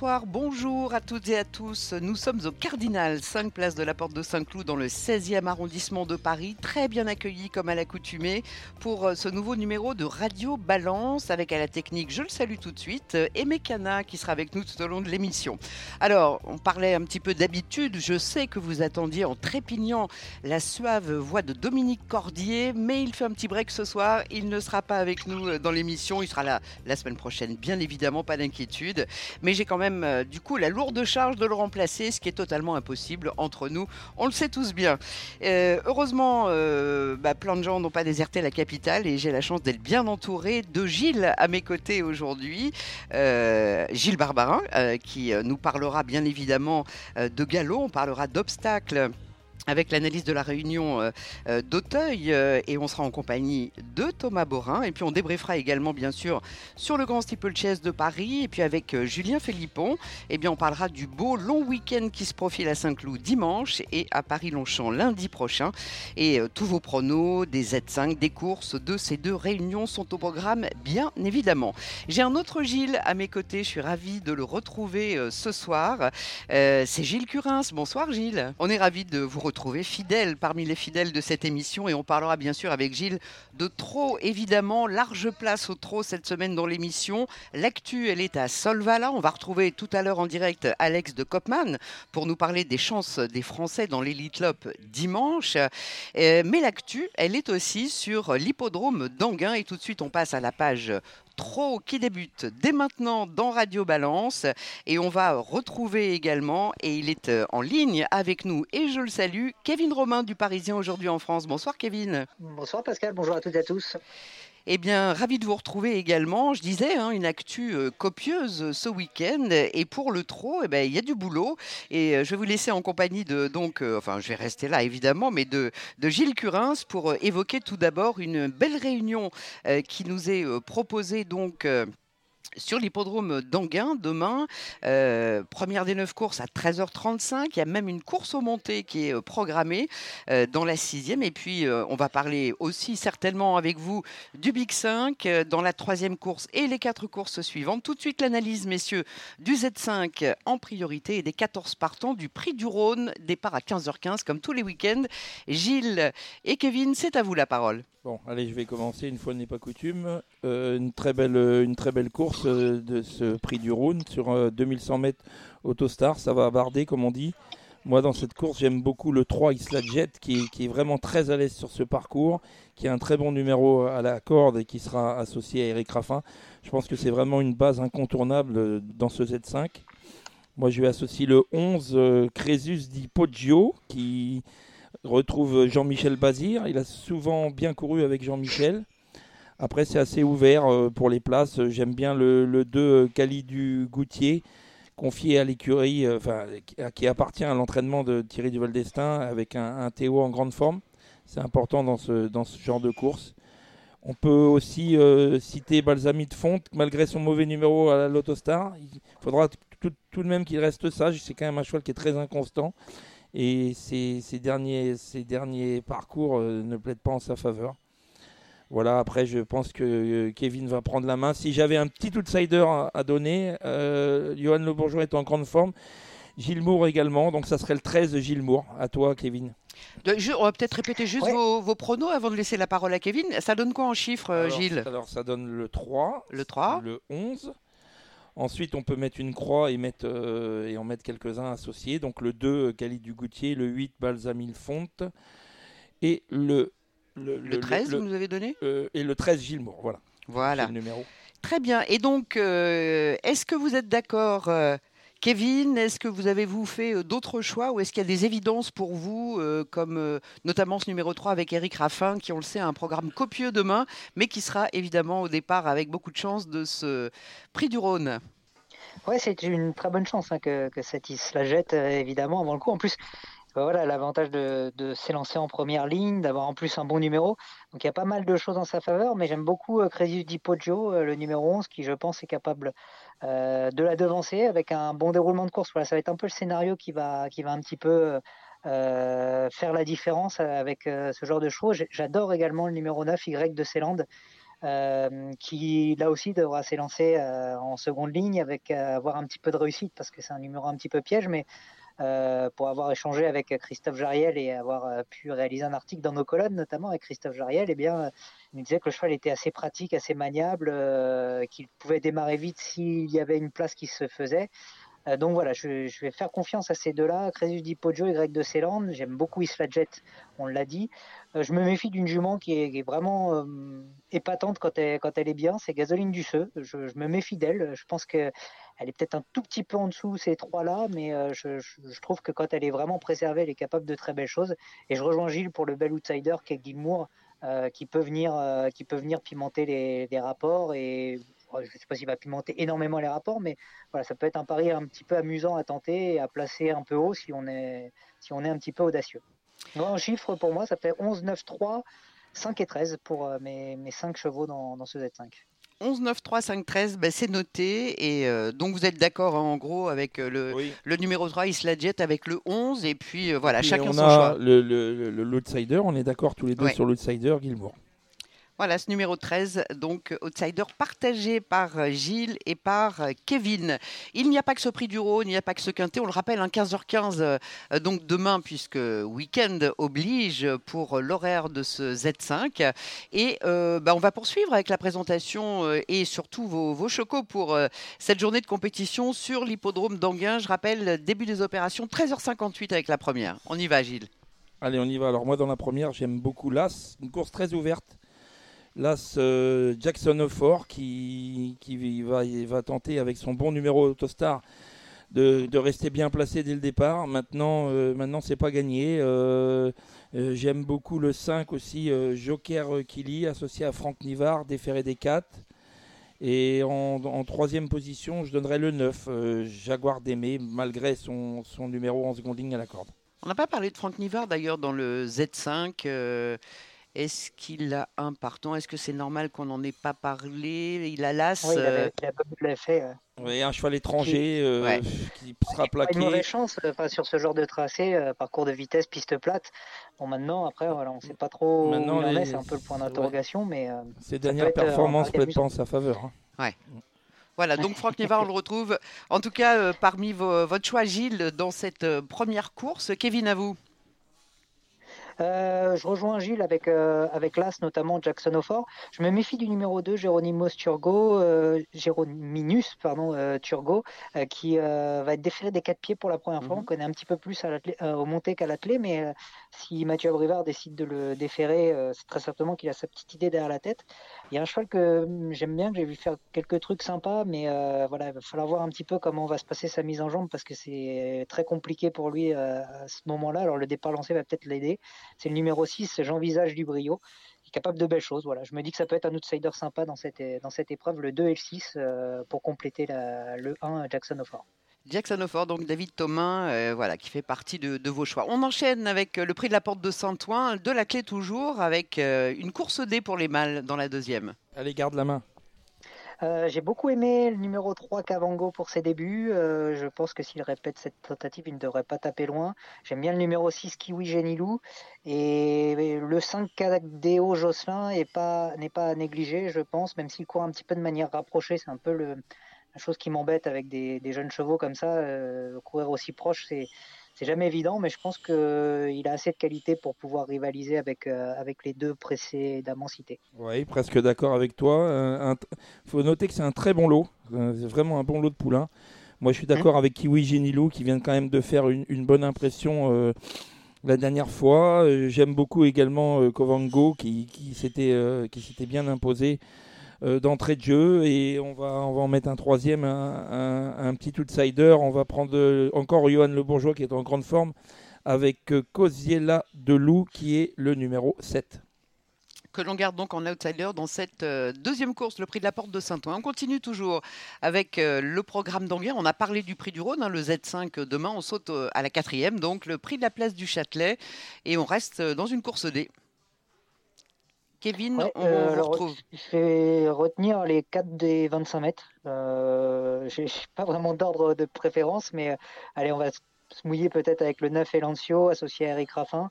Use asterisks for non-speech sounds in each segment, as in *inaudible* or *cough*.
Bonsoir, bonjour à toutes et à tous. Nous sommes au Cardinal, 5 places de la Porte de Saint-Cloud dans le 16e arrondissement de Paris. Très bien accueillis comme à l'accoutumée pour euh, ce nouveau numéro de Radio Balance avec à la technique, je le salue tout de suite, Aimé Cana qui sera avec nous tout au long de l'émission. Alors, on parlait un petit peu d'habitude. Je sais que vous attendiez en trépignant la suave voix de Dominique Cordier, mais il fait un petit break ce soir. Il ne sera pas avec nous euh, dans l'émission. Il sera là la semaine prochaine, bien évidemment, pas d'inquiétude. Mais j'ai quand même euh, du coup la lourde charge de le remplacer, ce qui est totalement impossible entre nous. On le sait tous bien. Euh, heureusement, euh, bah, plein de gens n'ont pas déserté la capitale et j'ai la chance d'être bien entouré de Gilles à mes côtés aujourd'hui. Gilles Barbarin, qui nous parlera bien évidemment de galop, on parlera d'obstacles avec l'analyse de la réunion euh, euh, d'Auteuil euh, et on sera en compagnie de Thomas Borin et puis on débriefera également bien sûr sur le Grand Steeplechase de Paris et puis avec Julien Philippon eh bien on parlera du beau long week-end qui se profile à Saint-Cloud dimanche et à Paris-Longchamp lundi prochain et tous vos pronos des Z5 des courses de ces deux réunions sont au programme bien évidemment. J'ai un autre Gilles à mes côtés, je suis ravi de le retrouver ce soir. C'est Gilles Curins. Bonsoir Gilles. On est ravi de vous retrouver trouver fidèle parmi les fidèles de cette émission et on parlera bien sûr avec Gilles de trop évidemment, large place au trop cette semaine dans l'émission. L'actu, elle est à Solvala. On va retrouver tout à l'heure en direct Alex de Kopman pour nous parler des chances des Français dans l'Elite Lop dimanche. Euh, mais l'actu, elle est aussi sur l'hippodrome d'Anguin et tout de suite on passe à la page Trop qui débute dès maintenant dans Radio Balance et on va retrouver également et il est euh, en ligne avec nous et je le salue Kevin Romain du Parisien aujourd'hui en France. Bonsoir Kevin. Bonsoir Pascal, bonjour à toutes et à tous. Eh bien, ravi de vous retrouver également. Je disais, hein, une actu euh, copieuse ce week-end. Et pour le trot, eh ben, il y a du boulot. Et euh, je vais vous laisser en compagnie de, donc, euh, enfin, je vais rester là évidemment, mais de, de Gilles Curins pour évoquer tout d'abord une belle réunion qui nous est proposée donc sur l'hippodrome d'Anguin demain. Euh, première des neuf courses à 13h35. Il y a même une course au montée qui est euh, programmée euh, dans la sixième. Et puis, on va parler aussi certainement avec vous du Big 5 dans la troisième course et les quatre courses suivantes. Tout de suite, l'analyse, messieurs, du Z5 en priorité et des 14 partants du prix du Rhône. Départ à 15h15 comme tous les week-ends. Gilles et Kevin, c'est à vous la parole. Bon, allez, je vais commencer, une fois n'est pas coutume. Euh, une, très belle, une très belle course euh, de ce prix du Rhône sur 2100 euh, mètres Autostar. Ça va barder, comme on dit. Moi, dans cette course, j'aime beaucoup le 3 Isla Jet, qui, qui est vraiment très à l'aise sur ce parcours, qui a un très bon numéro à la corde et qui sera associé à Eric Raffin. Je pense que c'est vraiment une base incontournable dans ce Z5. Moi, je vais associer le 11 Crésus di Poggio, qui retrouve Jean-Michel Bazir. Il a souvent bien couru avec Jean-Michel. Après, c'est assez ouvert euh, pour les places. J'aime bien le, 2 Cali du Goutier, confié à l'écurie, euh, enfin, qui appartient à l'entraînement de Thierry Duval d'Estaing avec un, Théo en grande forme. C'est important dans ce, dans ce genre de course. On peut aussi euh, citer Balsami de Fonte, malgré son mauvais numéro à l'Autostar. Il faudra tout, de même qu'il reste sage. C'est quand même un cheval qui est très inconstant. Et ces, derniers, ces derniers parcours euh, ne plaident pas en sa faveur. Voilà, après, je pense que euh, Kevin va prendre la main. Si j'avais un petit outsider à, donner, euh, Johan Le Bourgeois est en grande forme. Gilles Moore également, donc ça serait le 13 de Gilles Moore. À toi, Kevin. on va peut-être répéter juste vos, pronos avant de laisser la parole à Kevin. Ça donne quoi en chiffres, Gilles Alors, ça donne le 3. Le 3. Le 11. Ensuite, on peut mettre une croix et, mettre, euh, et en mettre quelques-uns associés. Donc le 2, Cali du Goutier, le 8, Balsamil Fonte, et le... Le, 13, vous nous avez donné euh, Et le 13, Gilmour, voilà. Voilà. Le numéro. Très bien. Et donc, euh, est-ce que vous êtes d'accord Kevin, est-ce que vous avez vous fait euh, d'autres choix? Ou est-ce qu'il y a des évidences pour vous, euh, comme euh, notamment ce numéro 3 avec Eric Raffin, qui on le sait a un programme copieux demain, mais qui sera évidemment au départ avec beaucoup de chance de ce prix du Rhône? Oui, c'est une très bonne chance hein, que, que cette isla jette évidemment avant le coup. En plus, bah voilà l'avantage de, s'élancer en première ligne, d'avoir en plus un bon numéro. Donc il y a pas mal de choses en sa faveur, mais j'aime beaucoup euh, Poggio, euh, le numéro 11, qui je pense est capable euh, de la devancer avec un bon déroulement de course. Voilà, ça va être un peu le scénario qui va, qui va un petit peu faire la différence avec ce genre de choses. J'adore également le numéro 9, Y de Ceyland. qui là aussi devra s'élancer en seconde ligne avec avoir un petit peu de réussite parce que c'est un numéro un petit peu piège, mais euh, pour avoir échangé avec Christophe Jariel et avoir euh, pu réaliser un article dans nos colonnes, notamment avec Christophe Jariel, eh bien, il disait que le cheval était assez pratique, assez maniable, euh, qu'il pouvait démarrer vite s'il y avait une place qui se faisait. Donc voilà, je, vais faire confiance à ces deux-là, Crésus Di Poggio et Greg de Ceyland. J'aime beaucoup Isla Jet, on l'a dit. je me méfie d'une jument qui est, vraiment épatante quand elle, est bien, c'est Gasoline du Je, me méfie d'elle. Je pense que elle est peut-être un tout petit peu en dessous ces trois-là, mais euh, je, trouve que quand elle est vraiment préservée, elle est capable de très belles choses. Et je rejoins Gilles pour le bel outsider qu'est Gilmour, euh, qui peut venir, euh, qui peut venir pimenter les, rapports. Je ne sais pas s'il va pimenter énormément les rapports, mais voilà, ça peut être un pari un petit peu amusant à tenter et à placer un peu haut si on est, si on est un petit peu audacieux. Un chiffre pour moi, ça fait 11, 9, 3, 5 et 13 pour mes, mes 5 chevaux dans, dans ce Z5. 11 9 3 5 13, ben c'est noté. Et euh, donc vous êtes d'accord hein, en gros avec euh, le, le numéro 3, Isla Jet avec le 11. Et puis euh, voilà, chacun son choix. Le, le, l'outsider, on est d'accord tous les deux sur l'outsider, Gilmour. Voilà, ce numéro 13, donc outsider partagé par euh, Gilles et par euh, Kevin. Il n'y a pas que ce prix du Rhône, il n'y a pas que ce quintet, on le rappelle, 15h15, hein, euh, donc demain, puisque week-end oblige pour l'horaire de ce Z5. Et bah, on va poursuivre avec la présentation et surtout vos, vos chocos pour cette journée de compétition sur l'hippodrome d'Anguin. Je rappelle, début des opérations, 13h58 avec la première. On y va, Gilles. Allez, on y va. Alors moi, dans la première, j'aime beaucoup l'As, une course très ouverte Là, Jackson O'Fort qui, va, tenter avec son bon numéro Autostar de, rester bien placé dès le départ. Maintenant, euh, maintenant c'est pas gagné. Euh, euh, j'aime beaucoup le 5 aussi, Joker Kili, associé à Franck Nivard, déféré des 4. Et en, troisième position, je donnerais le 9, Jaguar d'Aimé, malgré son, son, numéro en seconde ligne à la corde. On n'a pas parlé de Franck Nivard d'ailleurs dans le Z5. Est-ce qu'il a un partant Est-ce que c'est normal qu'on n'en ait pas parlé? Il a l'as. Oui, il, avait, il a fait. Oui, un cheval étranger euh, qui, sera plaqué. Une mauvaise chance enfin, sur ce genre de tracé, euh, parcours de vitesse, piste plate. Bon, maintenant, après, voilà, on ne sait pas trop maintenant, où il en est, c'est un peu le point d'interrogation. mais euh, Ces dernières performances plaident pas en sa faveur. Hein. Ouais. Voilà, donc Franck *laughs* Neva, on le retrouve en tout cas parmi votre choix, Gilles, dans cette première course. Kevin, à vous. Euh, je rejoins Gilles avec, euh, avec l'As, notamment Jackson O'Fort. Je me méfie du numéro 2, Géronimos Turgo, euh, Gérominus pardon, Turgo, qui va être déféré des quatre pieds pour la première fois. Mhm. On connaît un petit peu plus à au monté qu'à l'athlé, mais si Mathieu Abrivard décide de le déférer, c'est très certainement qu'il a sa petite idée derrière la tête. Il y a un cheval que hum, j'aime bien, que j'ai vu faire quelques trucs sympas, mais voilà, il va falloir voir un petit peu comment va se passer sa mise en jambe parce que c'est très compliqué pour lui à ce moment-là. Alors le départ lancé va peut-être l'aider. C'est le numéro 6, Jean-Visage du Brio, qui est capable de belles choses. Voilà, je me dis que ça peut être un outsider sympa dans cette, dans cette épreuve, le 2 et le 6, euh, pour compléter le 1 Jackson O'Fort. Jackson O'Fort, donc David Thomas, euh, voilà, qui fait partie de, vos choix. On enchaîne avec le prix de la porte de Saint-Ouen, de la clé toujours, avec euh, une course D pour les mâles dans la deuxième. Allez, garde la main. Euh, j'ai beaucoup aimé le numéro 3 Kavango pour ses débuts. Euh, je pense que s'il répète cette tentative, il ne devrait pas taper loin. J'aime bien le numéro 6 Kiwi Genilou. Et le 5 Kadeo Jocelyn n'est pas, pas à négliger, je pense, même s'il court un petit peu de manière rapprochée. C'est un peu la chose qui m'embête avec des, jeunes chevaux comme ça. Euh, courir aussi proche, c'est c'est jamais évident, mais je pense qu'il a assez de qualité pour pouvoir rivaliser avec, euh, avec les deux précédemment cités. Oui, presque d'accord avec toi. Il faut noter que c'est un très bon lot, euh, c'est vraiment un bon lot de poulains. Moi, je suis d'accord mmh. avec Kiwi Genilou qui vient quand même de faire une, bonne impression euh, la dernière fois. J'aime beaucoup également Kovango qui, qui s'était bien imposé euh, d'entrée de jeu et on va, on va en mettre un troisième, un, petit outsider. On va prendre euh, encore Johan Le Bourgeois qui est en grande forme avec euh, Cosiela de Loup qui est le numéro 7. que l'on garde donc en outsider dans cette euh, deuxième course, le prix de la porte de Saint-Ouen. On continue toujours avec euh, le programme d'Anguien. On a parlé du prix du Rhône, hein, le Z5 demain. On saute euh, à la quatrième, donc le prix de la place du Châtelet. Et on reste dans une course D. Kevin, on vous retrouve. Je vais retenir les 4 des 25 mètres. Euh, je n'ai pas vraiment d'ordre de préférence, mais allez, on va se mouiller peut-être avec le 9 Elancio associé à Eric Raffin.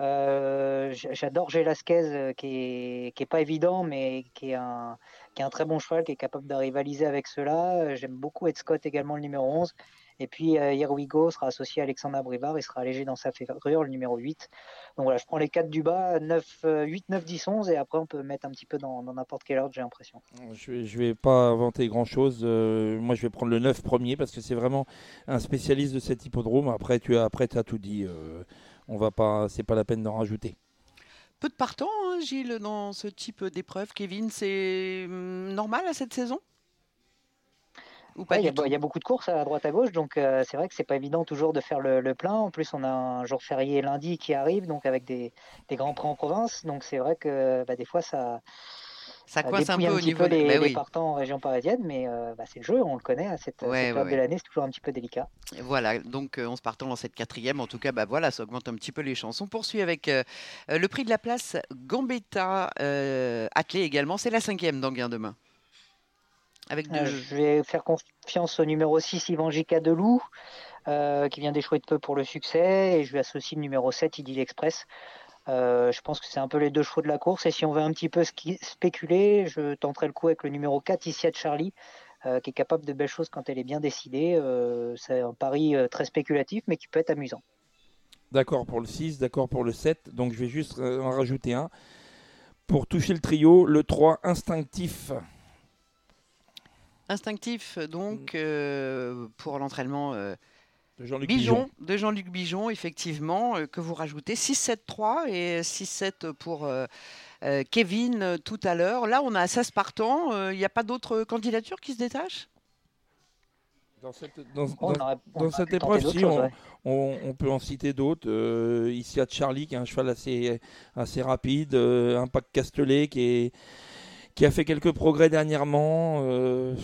Euh, j'adore Gélasquez, euh, qui est, pas évident, mais qui est, un, qui est un très bon cheval, qui est capable de rivaliser avec cela. Euh, j'aime beaucoup Ed Scott également, le numéro 11. Et puis Here We Go sera associé à Alexandre Brivard, il sera allégé dans sa ferrure, le numéro 8. Donc voilà, je prends les 4 du bas, 9, 8, 9, 10, 11, et après on peut mettre un petit peu dans n'importe quel ordre, j'ai l'impression. Je ne vais pas inventer grand-chose. moi, je vais prendre le 9 premier parce que c'est vraiment un spécialiste de cet hippodrome. Après, tu as, après, as tout dit on va pas, c'est pas la peine d'en rajouter. Peu de partants, hein, Gilles, dans ce type d'épreuve. Kevin, c'est hum, normal à cette saison? Il y, a beaucoup de courses à droite à gauche, donc euh, c'est vrai que c'est pas évident toujours de faire le, plein. En plus, on a un jour férié lundi qui arrive, donc avec des, grands prix en province. Donc c'est vrai que bah, des fois ça, ça coince un peu au niveau des, bah partants en région parisienne, mais euh, bah, c'est le jeu, on le connaît. À cette, période de l'année, c'est toujours un petit peu délicat. Voilà, donc euh, on se partant dans cette quatrième. En tout cas, bah, voilà, ça augmente un petit peu les chances. On poursuit avec euh, le prix de la place Gambetta attelé également. C'est la cinquième d'Anguin demain. Avec Je vais faire confiance au numéro 6, Ivan J. Delou, qui vient d'échouer de peu pour le succès. Et je lui associe le numéro 7, Idyll Express. Euh, je pense que c'est un peu les deux chevaux de la course. Et si on veut un petit peu spéculer, je tenterai le coup avec le numéro 4, Isia Charlie, euh, qui est capable de belles choses quand elle est bien décidée. Euh, c'est un pari très spéculatif, mais qui peut être amusant. D'accord pour le 6, d'accord pour le 7. Donc je vais juste en rajouter un. Pour toucher le trio, le 3, instinctif. Instinctif, donc, mm. pour l'entraînement de Jean-Luc Bijon. De Jean-Luc Bijon, effectivement, euh, que vous rajoutez 6-7-3 et 6-7 pour euh, euh, Kevin tout à l'heure. Là, on a 16 partants. Il n'y a pas d'autres candidatures qui se détachent? Dans cette, épreuve, si, on, peut en citer d'autres. ici, à Charlie, qui est un cheval assez, assez rapide. Impact Castellet, qui, est, qui a fait quelques progrès dernièrement. Euh,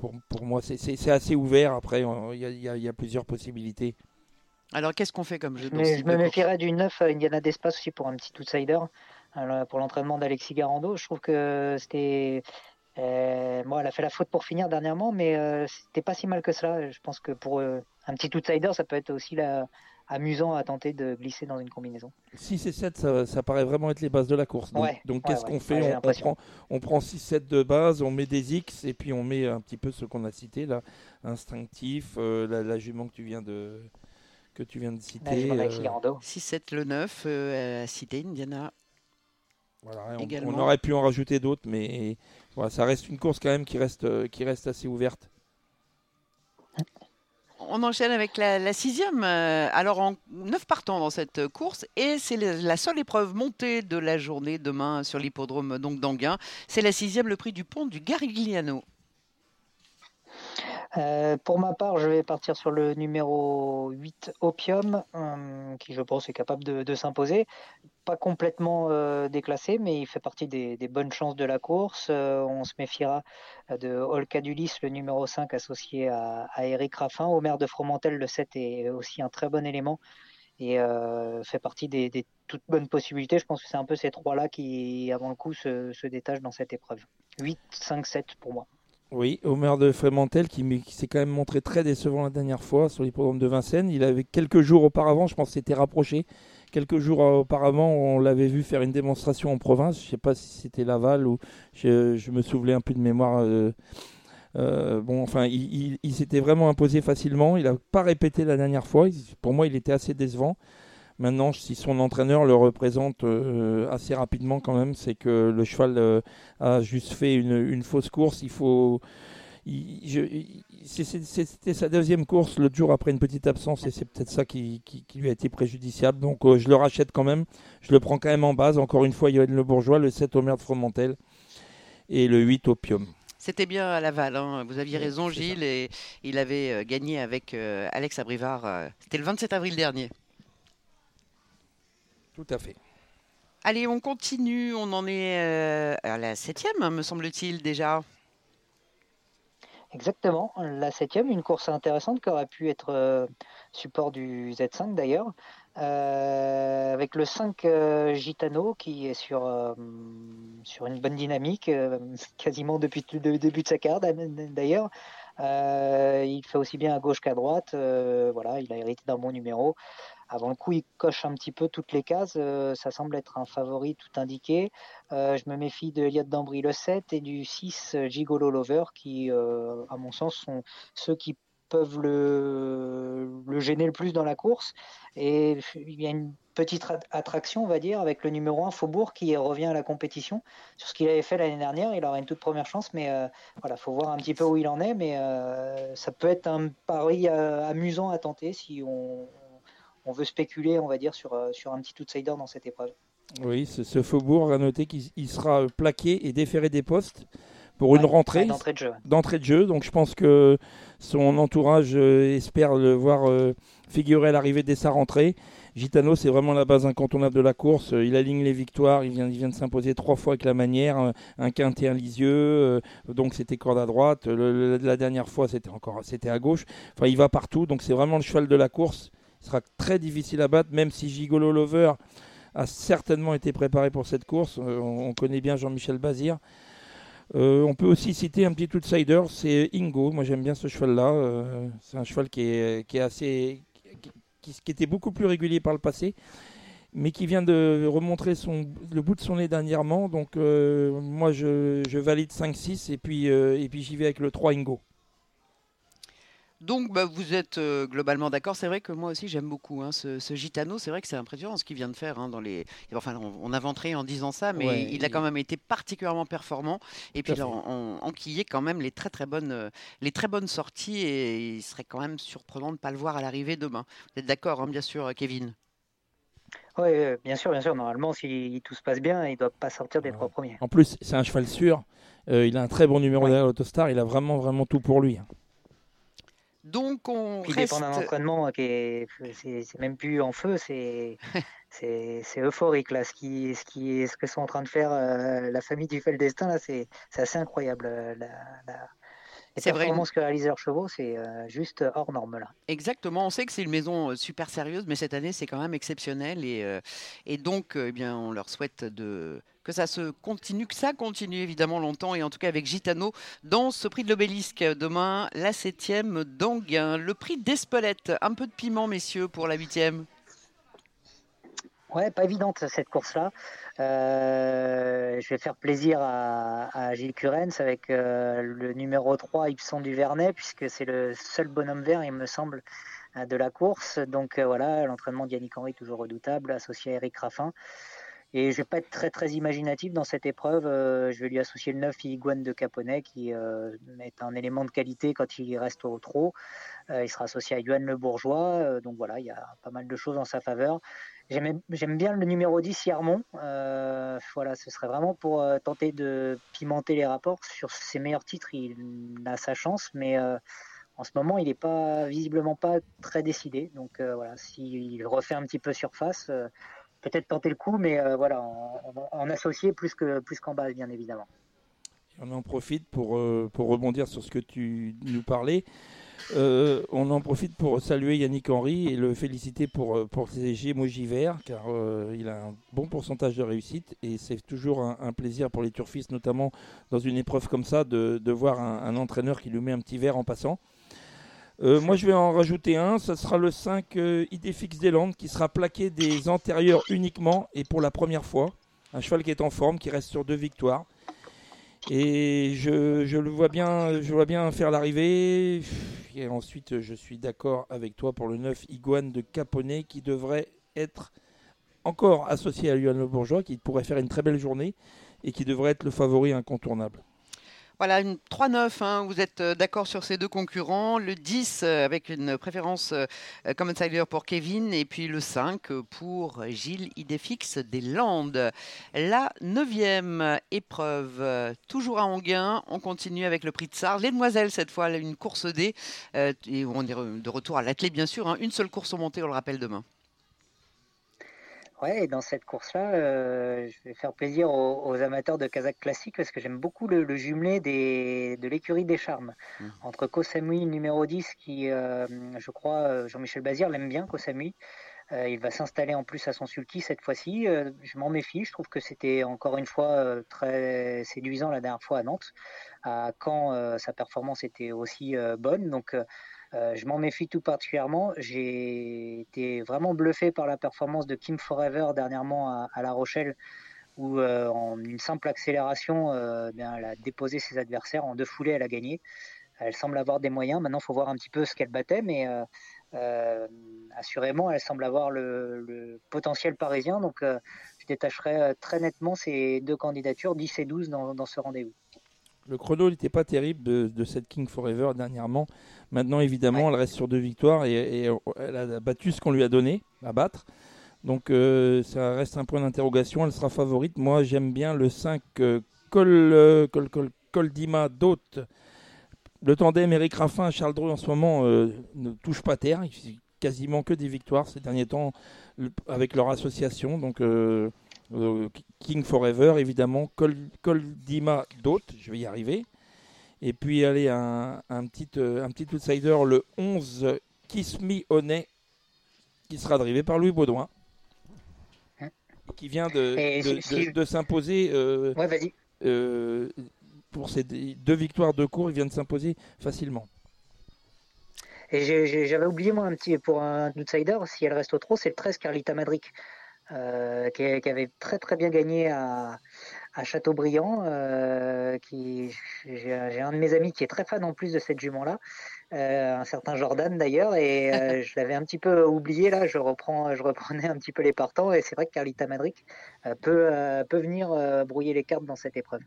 pour, moi, c'est assez ouvert. Après, il y, a plusieurs possibilités. Alors, qu'est-ce qu'on fait comme jeu Je me méfierais du 9 Indiana d'espace aussi pour un petit outsider. pour l'entraînement d'Alexis Garando, je trouve que c'était. Euh, elle a fait la faute pour finir dernièrement, mais euh, c'était pas si mal que ça. Je pense que pour euh, un petit outsider, ça peut être aussi la, amusant à tenter de glisser dans une combinaison. 6 et 7, ça, ça paraît vraiment être les bases de la course. Donc, qu'est-ce qu'on fait on, prend, on prend 6-7 de base, on met des X et puis on met un petit peu ce qu'on a cité là, instinctif, euh, la, jument que tu viens de que tu viens de citer. 6-7 euh, le 9, euh, cité Indiana. Voilà, on, on, aurait pu en rajouter d'autres, mais voilà, ça reste une course quand même qui reste, qui reste assez ouverte. On enchaîne avec la, sixième. Euh, alors, en neuf partants dans cette course, et c'est la seule épreuve montée de la journée demain sur l'hippodrome d'Anguin. C'est la sixième, le prix du pont du Garigliano. Euh, pour ma part, je vais partir sur le numéro 8, Opium, euh, qui je pense est capable de, s'imposer. Pas complètement euh, déclassé, mais il fait partie des, bonnes chances de la course. on se méfiera de Olcadulis, le numéro 5, associé à, Eric Raffin. Maire de Fromentel, le 7 est aussi un très bon élément et fait partie des, toutes bonnes possibilités. Je pense que c'est un peu ces trois-là qui, avant le coup, se détachent dans cette épreuve. 8, 5, 7 pour moi. Oui, Omer de Frémantel qui, s'est quand même montré très décevant la dernière fois sur les programmes de Vincennes. Il avait quelques jours auparavant, je pense, s'était rapproché. Quelques jours auparavant, on l'avait vu faire une démonstration en province. Je ne sais pas si c'était Laval ou je, me souvenais un peu de mémoire. Euh, euh, bon, enfin, il s'était vraiment imposé facilement. Il n'a pas répété la dernière fois. Pour moi, il était assez décevant. Maintenant, si son entraîneur le représente euh, assez rapidement quand même, c'est que le cheval euh, a juste fait une, fausse course. Il faut, c'était sa deuxième course le jour après une petite absence et c'est peut-être ça qui, lui a été préjudiciable. Donc euh, je le rachète quand même. Je le prends quand même en base. Encore une fois, Yoann Le Bourgeois, le 7 Omer de Fromentel et le 8 Opium. C'était bien à Laval, hein. vous aviez raison Gilles, et il avait gagné avec Alex Abrivard, c'était le 27 avril dernier. Tout à fait. Allez, on continue. On en est euh, à la septième, me semble-t-il déjà. Exactement, la septième, une course intéressante qui aurait pu être euh, support du Z5 d'ailleurs, euh, avec le 5 euh, Gitano qui est sur, sur une bonne dynamique, *laughs* quasiment depuis le début de sa carrière d'ailleurs. il fait aussi bien à gauche qu'à droite, voilà, il a hérité d'un bon numéro. Avant le coup, il coche un petit peu toutes les cases. Euh, ça semble être un favori tout indiqué. Euh, je me méfie de Eliott Dambry le 7 et du 6 euh, Gigolo Lover qui, à mon sens, sont ceux qui peuvent le, gêner le plus dans la course. Et il y a une petite attraction, on va dire, avec le numéro 1 Faubourg qui revient à la compétition. Sur ce qu'il avait fait l'année dernière, il aura une toute première chance, mais voilà, faut voir un petit peu où il en est. Mais ça peut être un pari amusant à tenter si on on veut spéculer, on va dire, sur, euh, sur un petit outsider dans cette épreuve. Oui, ce, Faubourg a noté qu'il sera plaqué et déféré des postes pour une rentrée d'entrée de, jeu. d'entrée de jeu. Donc je pense que son entourage euh, espère le voir euh, figurer à l'arrivée dès sa rentrée. Gitano, c'est vraiment la base incontournable de la course. Il aligne les victoires. Il vient, il vient de s'imposer trois fois avec la manière, un quintet, un lisieux. Donc c'était corde à droite. la dernière fois, c'était encore, c'était à gauche. Enfin, il va partout. Donc c'est vraiment le cheval de la course sera très difficile à battre, même si Gigolo Lover a certainement été préparé pour cette course. Euh, on, connaît bien Jean-Michel Bazir. Euh, on peut aussi citer un petit outsider, c'est Ingo. Moi j'aime bien ce cheval-là. Euh, c'est un cheval qui est, assez, qui, était beaucoup plus régulier par le passé, mais qui vient de remontrer le bout de son nez dernièrement. Donc moi je, je valide 5-6 et puis, et puis j'y vais avec le 3 Ingo. Donc, bah, vous êtes euh, globalement d'accord. C'est vrai que moi aussi, j'aime beaucoup hein, ce, Gitano. C'est vrai que c'est impressionnant ce qu'il vient de faire. Hein, dans les... Enfin, on, inventerait en disant ça, mais il a quand même été particulièrement performant. Et puis, on, enquillé quand même les très, très bonnes, euh, les très bonnes sorties. Et il serait quand même surprenant de ne pas le voir à l'arrivée demain. Vous êtes d'accord, hein, bien sûr, Kevin? Oui, bien sûr, bien sûr. Normalement, si tout se passe bien, il ne doit pas sortir des trois premiers. En plus, c'est un cheval sûr. Euh, il a un très bon numéro derrière l'Autostar. Il a vraiment, vraiment tout pour lui. Donc on Il dépend d'un entraînement qui est, c'est, même plus en feu, c'est, c'est, euphorique là. Ce qui, ce qui, ce que sont en train de faire euh, la famille du Feldestin là, c'est, c'est assez incroyable. Euh, la, la, c'est vrai. ce que réalisent leurs chevaux, c'est euh, juste hors norme là. Exactement. On sait que c'est une maison super sérieuse, mais cette année c'est quand même exceptionnel et, et donc eh bien on leur souhaite de que ça se continue, que ça continue évidemment longtemps, et en tout cas avec Gitano dans ce prix de l'obélisque. Demain, la septième d'Anguin. Le prix d'Espelette, un peu de piment, messieurs, pour la huitième. Ouais, pas évidente cette course-là. Euh, je vais faire plaisir à, Gilles Curens avec euh, le numéro 3, Ibson du puisque c'est le seul bonhomme vert, il me semble, de la course. Donc euh, voilà, l'entraînement d'Yannick Henry, toujours redoutable, associé à Eric Raffin. Et je vais pas être très très imaginatif dans cette épreuve. Euh, je vais lui associer le 9 Iguane de Caponnet qui euh, est un élément de qualité quand il reste au trot. Euh, il sera associé à Yuan Le Bourgeois. donc voilà, il y a pas mal de choses en sa faveur. J'aime bien le numéro 10 Yarmont. voilà, ce serait vraiment pour tenter de pimenter les rapports. Sur ses meilleurs titres, il a sa chance, mais en ce moment, il n'est pas visiblement pas très décidé. Donc voilà, s'il refait un petit peu surface peut-être tenter le coup, mais euh, voilà, en, associé plus plus qu'en base, bien évidemment. On en profite pour, euh, pour rebondir sur ce que tu nous parlais. Euh, on en profite pour saluer Yannick Henry et le féliciter pour, pour ses Gémojis verts, car il a un bon pourcentage de réussite et c'est toujours un, plaisir pour les turfistes, notamment dans une épreuve comme ça, de, de voir un, un, entraîneur qui lui met un petit verre en passant. Euh, moi, je vais en rajouter un. Ce sera le 5 euh, Idéfix des Landes qui sera plaqué des antérieurs uniquement et pour la première fois. Un cheval qui est en forme, qui reste sur deux victoires. Et je, le vois bien, je vois bien faire l'arrivée. Et ensuite, je suis d'accord avec toi pour le 9 Iguane de Caponnet qui devrait être encore associé à Le Bourgeois, qui pourrait faire une très belle journée et qui devrait être le favori incontournable. Voilà, une 3-9, hein, vous êtes euh, d'accord sur ces deux concurrents. Le 10 euh, avec une préférence euh, comme outsider pour Kevin et puis le 5 pour Gilles Idéfix des Landes. La neuvième épreuve, toujours à Anguin. On continue avec le prix de Sarre. Les demoiselles, cette fois, une course D. et on est de retour à l'athlète, bien sûr. Hein. une seule course au montée, on le rappelle demain. Ouais, dans cette course-là, euh, je vais faire plaisir aux, amateurs de Kazakh classique parce que j'aime beaucoup le, jumelé des, de l'écurie des charmes. Mmh. Entre Kosamui numéro 10, qui, euh, je crois, euh, Jean-Michel Bazir l'aime bien, Kosamui. il va s'installer en plus à son sulky cette fois-ci. je m'en méfie. Je trouve que c'était encore une fois très séduisant la dernière fois à Nantes. À Caen, sa performance était aussi bonne. Donc, euh, je m'en méfie tout particulièrement. J'ai été vraiment bluffé par la performance de Kim Forever dernièrement à, La Rochelle, où euh, en une simple accélération, euh, elle a déposé ses adversaires en deux foulées, elle a gagné. Elle semble avoir des moyens. Maintenant, il faut voir un petit peu ce qu'elle battait, mais assurément, elle semble avoir le, potentiel parisien. Donc, je détacherai très nettement ces deux candidatures, 10 et 12, dans ce rendez-vous. Le chrono n'était pas terrible de, cette King Forever dernièrement. Maintenant, évidemment, elle reste sur deux victoires et, elle a battu ce qu'on lui a donné à battre. Donc, euh, ça reste un point d'interrogation. Elle sera favorite. Moi, j'aime bien le 5 euh, Col, euh, Col, Col, Coldima d'Hôte. Le tandem Eric Raffin Charles Dreux en ce moment ne touche pas terre. Il quasiment que des victoires ces derniers temps avec leur association. Donc, King Forever, évidemment, Col, Coldima Dot, je vais y arriver. Et puis, allez, un, petit, euh, un petit outsider, le 11 Kiss Me Honey, qui sera drivé par Louis Baudouin, qui vient de, de, s'imposer. Euh, ouais, pour ces deux victoires de cours, il vient de s'imposer facilement. Et j'avais oublié, moi, un petit, pour un outsider, si elle reste au trop, c'est le 13 Carlita Madric. Euh, qui, avait très très bien gagné à, à Châteaubriand. Euh, qui, j'ai, un de mes amis qui est très fan en plus de cette jument-là, euh, un certain Jordan d'ailleurs, et *laughs* je l'avais un petit peu oublié là. Je reprends, je reprenais un petit peu les partants, et c'est vrai que Carlita Madric peut, peut venir brouiller les cartes dans cette épreuve.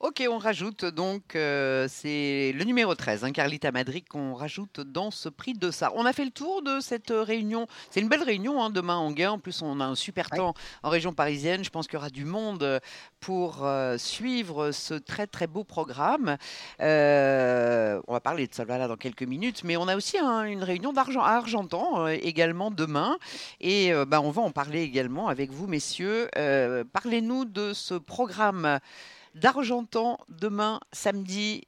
Ok, on rajoute donc, euh, c'est le numéro 13, hein, Carlita Madrid, qu'on rajoute dans ce prix de ça. On a fait le tour de cette euh, réunion. C'est une belle réunion hein, demain en gain. En plus, on a un super temps en région parisienne. Je pense qu'il y aura du monde euh, pour suivre ce très très beau programme. on va parler de ça là dans quelques minutes, mais on a aussi une réunion d'argent à Argentan également demain. Et ben, on va en parler également avec vous, messieurs. Parlez-nous de ce programme d'Argentan demain samedi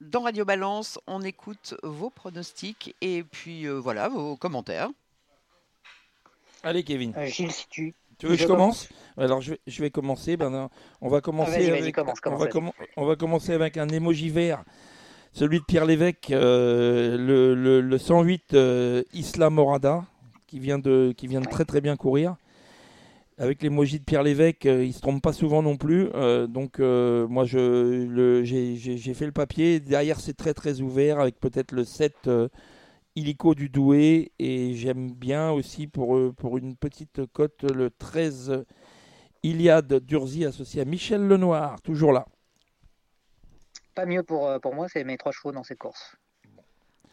dans Radio Balance. On écoute vos pronostics et puis euh, voilà vos commentaires. Allez Kevin. Euh, Gilles, si tu... Tu veux que je commence Alors je vais, je vais commencer. Ben, on va commencer avec, on, va on, va commencer avec un émoji vert, celui de Pierre Lévesque, euh, le, le, 108 Isla Morada, qui vient de, qui vient de très très bien courir avec l'émoji de Pierre Lévesque, euh, il se trompe pas souvent non plus. Euh, donc euh, moi j'ai fait le papier. Derrière c'est très très ouvert avec peut-être le 7 illico du Douai et j'aime bien aussi pour pour une petite cote le 13 Iliade d'Urzi associé à Michel Lenoir, toujours là. Pas mieux pour, pour moi, c'est mes trois chevaux dans cette course.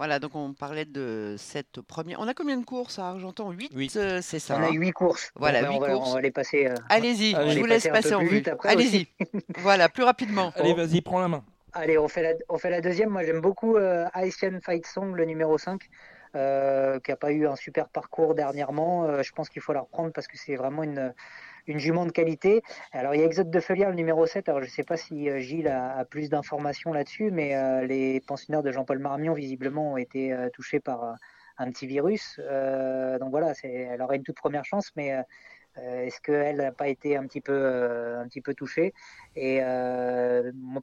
Voilà, donc on parlait de cette première. On a combien de courses à Argenton 8, euh, c'est ça On a 8 hein courses. Voilà, 8 courses. On va les passer. Euh, Allez-y, je vous laisse passer, en vue. Allez-y. voilà, plus rapidement. *laughs* Allez, vas-y, prends la main. Allez, on fait la, on fait la deuxième. Moi, j'aime beaucoup euh, Haitian Fight Song, le numéro 5. Euh, qui n'a pas eu un super parcours dernièrement. je pense qu'il faut la reprendre parce que c'est vraiment une, une jument de qualité. Alors il y a Exode de Feuillard, le numéro 7. Alors je ne sais pas si euh, Gilles a, plus d'informations là-dessus, mais euh, les pensionnaires de Jean-Paul Marmion visiblement ont été euh, touchés par un petit virus. donc voilà, elle aurait une toute première chance, mais est-ce qu'elle n'a pas été un petit peu, touchée? Et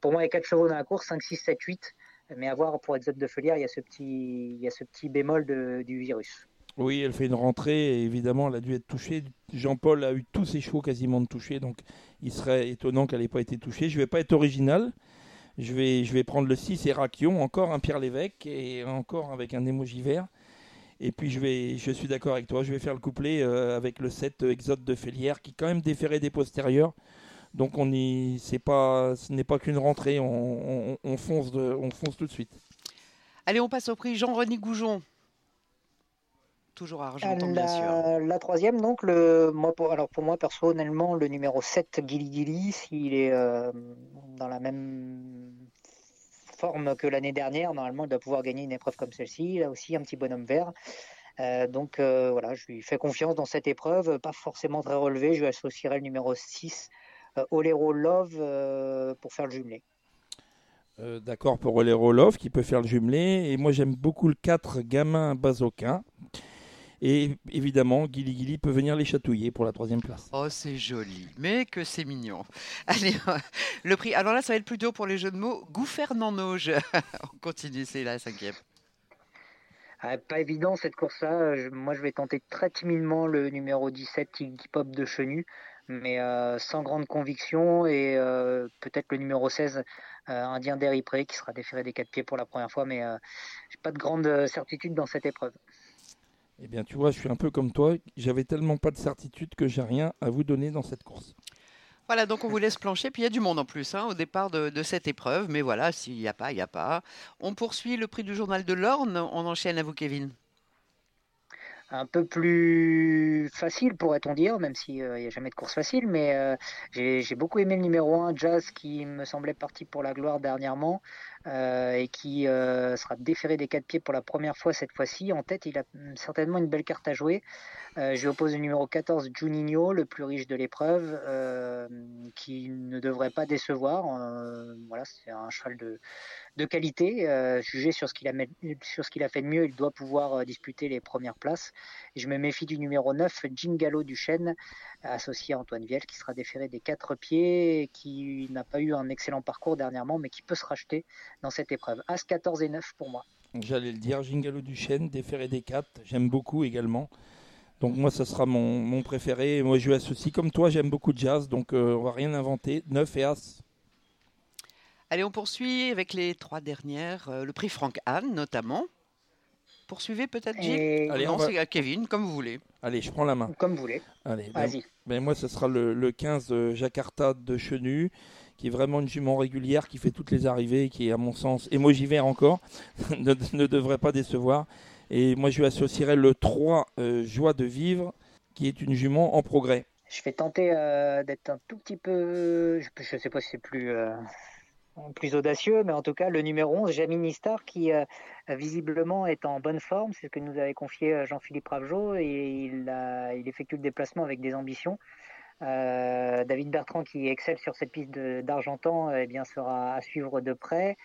pour moi, il y a 4 chevaux dans la course, 5, 6, 7, 8. Mais à voir pour Exode de Feuillard, il y a ce petit, il y a ce petit bémol du virus. Oui, elle fait une rentrée et évidemment, elle a dû être touchée. Jean-Paul a eu tous ses chevaux quasiment de toucher, donc il serait étonnant qu'elle n'ait pas été touchée. Je ne vais pas être original. Je vais, je vais prendre le 6 Héracion, encore un Pierre Lévesque et encore avec un émoji vert. Et puis je, vais, je suis d'accord avec toi, je vais faire le couplet euh, avec le 7 Exode de Félière qui quand même déférait des postérieurs. Donc on y, c'est pas, ce n'est pas qu'une rentrée, on, fonce on fonce tout de suite. Allez, on passe au prix Jean-René Goujon toujours Argentan, bien sûr. La troisième, donc, le, moi, pour, alors pour moi, personnellement, le numéro 7, Gilly Gilly, s'il est euh, dans la même forme que l'année dernière, normalement, il doit pouvoir gagner une épreuve comme celle-ci. Là aussi, un petit bonhomme vert. donc voilà, je lui fais confiance dans cette épreuve, pas forcément très relevée. Je lui associerai le numéro 6, Olero Love, pour faire le jumelé. D'accord pour Olero Love qui peut faire le jumelé. Et moi j'aime beaucoup le 4 Gamin Bazoka. Et évidemment, Guili Guili peut venir les chatouiller pour la troisième place. Oh, c'est joli, mais que c'est mignon. *laughs* Allez, le prix. Alors là, ça va être plutôt pour les jeux de mots. Gouvernant-Nauge. *laughs* On continue, c'est la cinquième. Ah, pas évident cette course-là. Moi, je vais tenter très timidement le numéro 17, Tiggy Pop de Chenu, mais euh, sans grande conviction. Et euh, peut-être le numéro 16, euh, Indien Pré, qui sera déféré des quatre pieds pour la première fois, mais j'ai pas de grande certitude dans cette épreuve. Eh bien, tu vois, je suis un peu comme toi. J'avais tellement pas de certitude que j'ai rien à vous donner dans cette course. Voilà, donc on vous laisse plancher. Puis il y a du monde en plus hein, au départ de, cette épreuve. Mais voilà, s'il n'y a pas, il n'y a pas. On poursuit le prix du journal de l'Orne. On enchaîne à vous, Kevin un peu plus facile, pourrait-on dire, même s'il n'y a jamais de course facile. Mais euh, j'ai beaucoup aimé le numéro 1, Jazz, qui me semblait parti pour la gloire dernièrement. Euh, et qui euh, sera déféré des quatre pieds pour la première fois cette fois-ci. En tête, il a certainement une belle carte à jouer. Euh, je lui oppose le numéro 14, Juninho, le plus riche de l'épreuve, qui ne devrait pas décevoir. voilà, c'est un cheval de, qualité. jugé sur ce qu'il a fait de mieux, il doit pouvoir disputer les premières places. Et je me méfie du numéro 9, Gingalo du Chêne, associé à Antoine Viel, qui sera déféré des quatre pieds, qui n'a pas eu un excellent parcours dernièrement, mais qui peut se racheter dans cette épreuve. As 14 et 9 pour moi. J'allais le dire, Gingalo Duchesne, déféré des 4, j'aime beaucoup également. Donc moi, ça sera mon, mon préféré. Moi, je associe comme toi, j'aime beaucoup jazz, donc euh, on va rien inventer. 9 et As. Allez, on poursuit avec les trois dernières. Euh, le prix Franck Anne, notamment. Poursuivez peut-être, Gilles? Allez, non, c'est à Kevin, comme vous voulez. Allez, je prends la main. Comme vous voulez. Allez, ben, vas-y. Ben, moi, ce sera le, le 15 euh, Jakarta de Chenu qui est vraiment une jument régulière, qui fait toutes les arrivées, qui est à mon sens, et moi j'y vais encore, *laughs* ne, devrait pas décevoir. Et moi je lui associerais le 3 euh, Joie de vivre, qui est une jument en progrès. Je vais tenter euh, d'être un tout petit peu, je ne sais pas si c'est plus, euh, plus audacieux, mais en tout cas le numéro 11, Jamini Star, qui visiblement est en bonne forme, c'est ce que nous avait confié Jean-Philippe Ravgeot, et il, effectue le déplacement avec des ambitions. Euh, David Bertrand, qui excelle sur cette piste d'Argentan, eh bien, sera à suivre de près.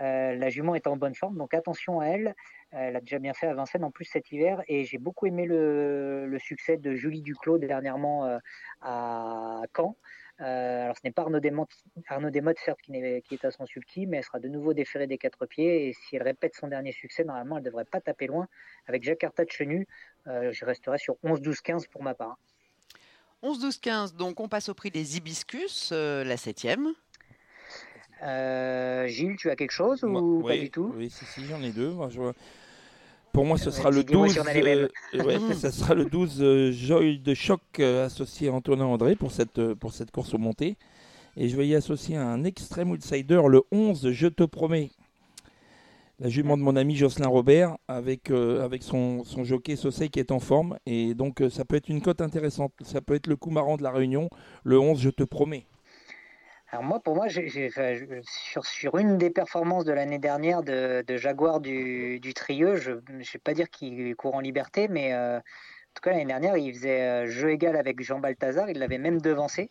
Euh, la jument est en bonne forme, donc attention à elle. Elle a déjà bien fait à Vincennes en plus cet hiver et j'ai beaucoup aimé le, succès de Julie Duclos dernièrement euh, à Caen. Alors ce n'est pas Arnaud Desmottes, Arnaud certes qui, qui, est à son sulky, mais elle sera de nouveau déférée des quatre pieds et si elle répète son dernier succès, normalement elle ne devrait pas taper loin. Avec Jacques Arta de Chenu, je resterai sur 11-12-15 pour ma part. 11, 12, 15, donc on passe au prix des hibiscus, euh, la septième. Euh, Gilles, tu as quelque chose ou pas du tout? Oui, si, si, j'en ai deux. Pour moi, ce sera, le 12, euh, *laughs* ça sera le 12 Joy de choc associé à Antonin André pour cette, pour cette course au montée. Et je vais y associer un extrême outsider, le 11 Je te promets, la jument de mon ami Jocelyn Robert avec, euh, avec son, son jockey Sauceil qui est en forme. Et donc, euh, ça peut être une cote intéressante. Ça peut être le coup marrant de la réunion. Le 11, je te promets. Alors moi, pour moi, sur, une des performances de l'année dernière de, Jaguar du, du Trieux, je ne vais pas dire qu'il court en liberté, mais euh, en tout cas l'année dernière, il faisait jeu égal avec Jean Balthazar, il l'avait même devancé.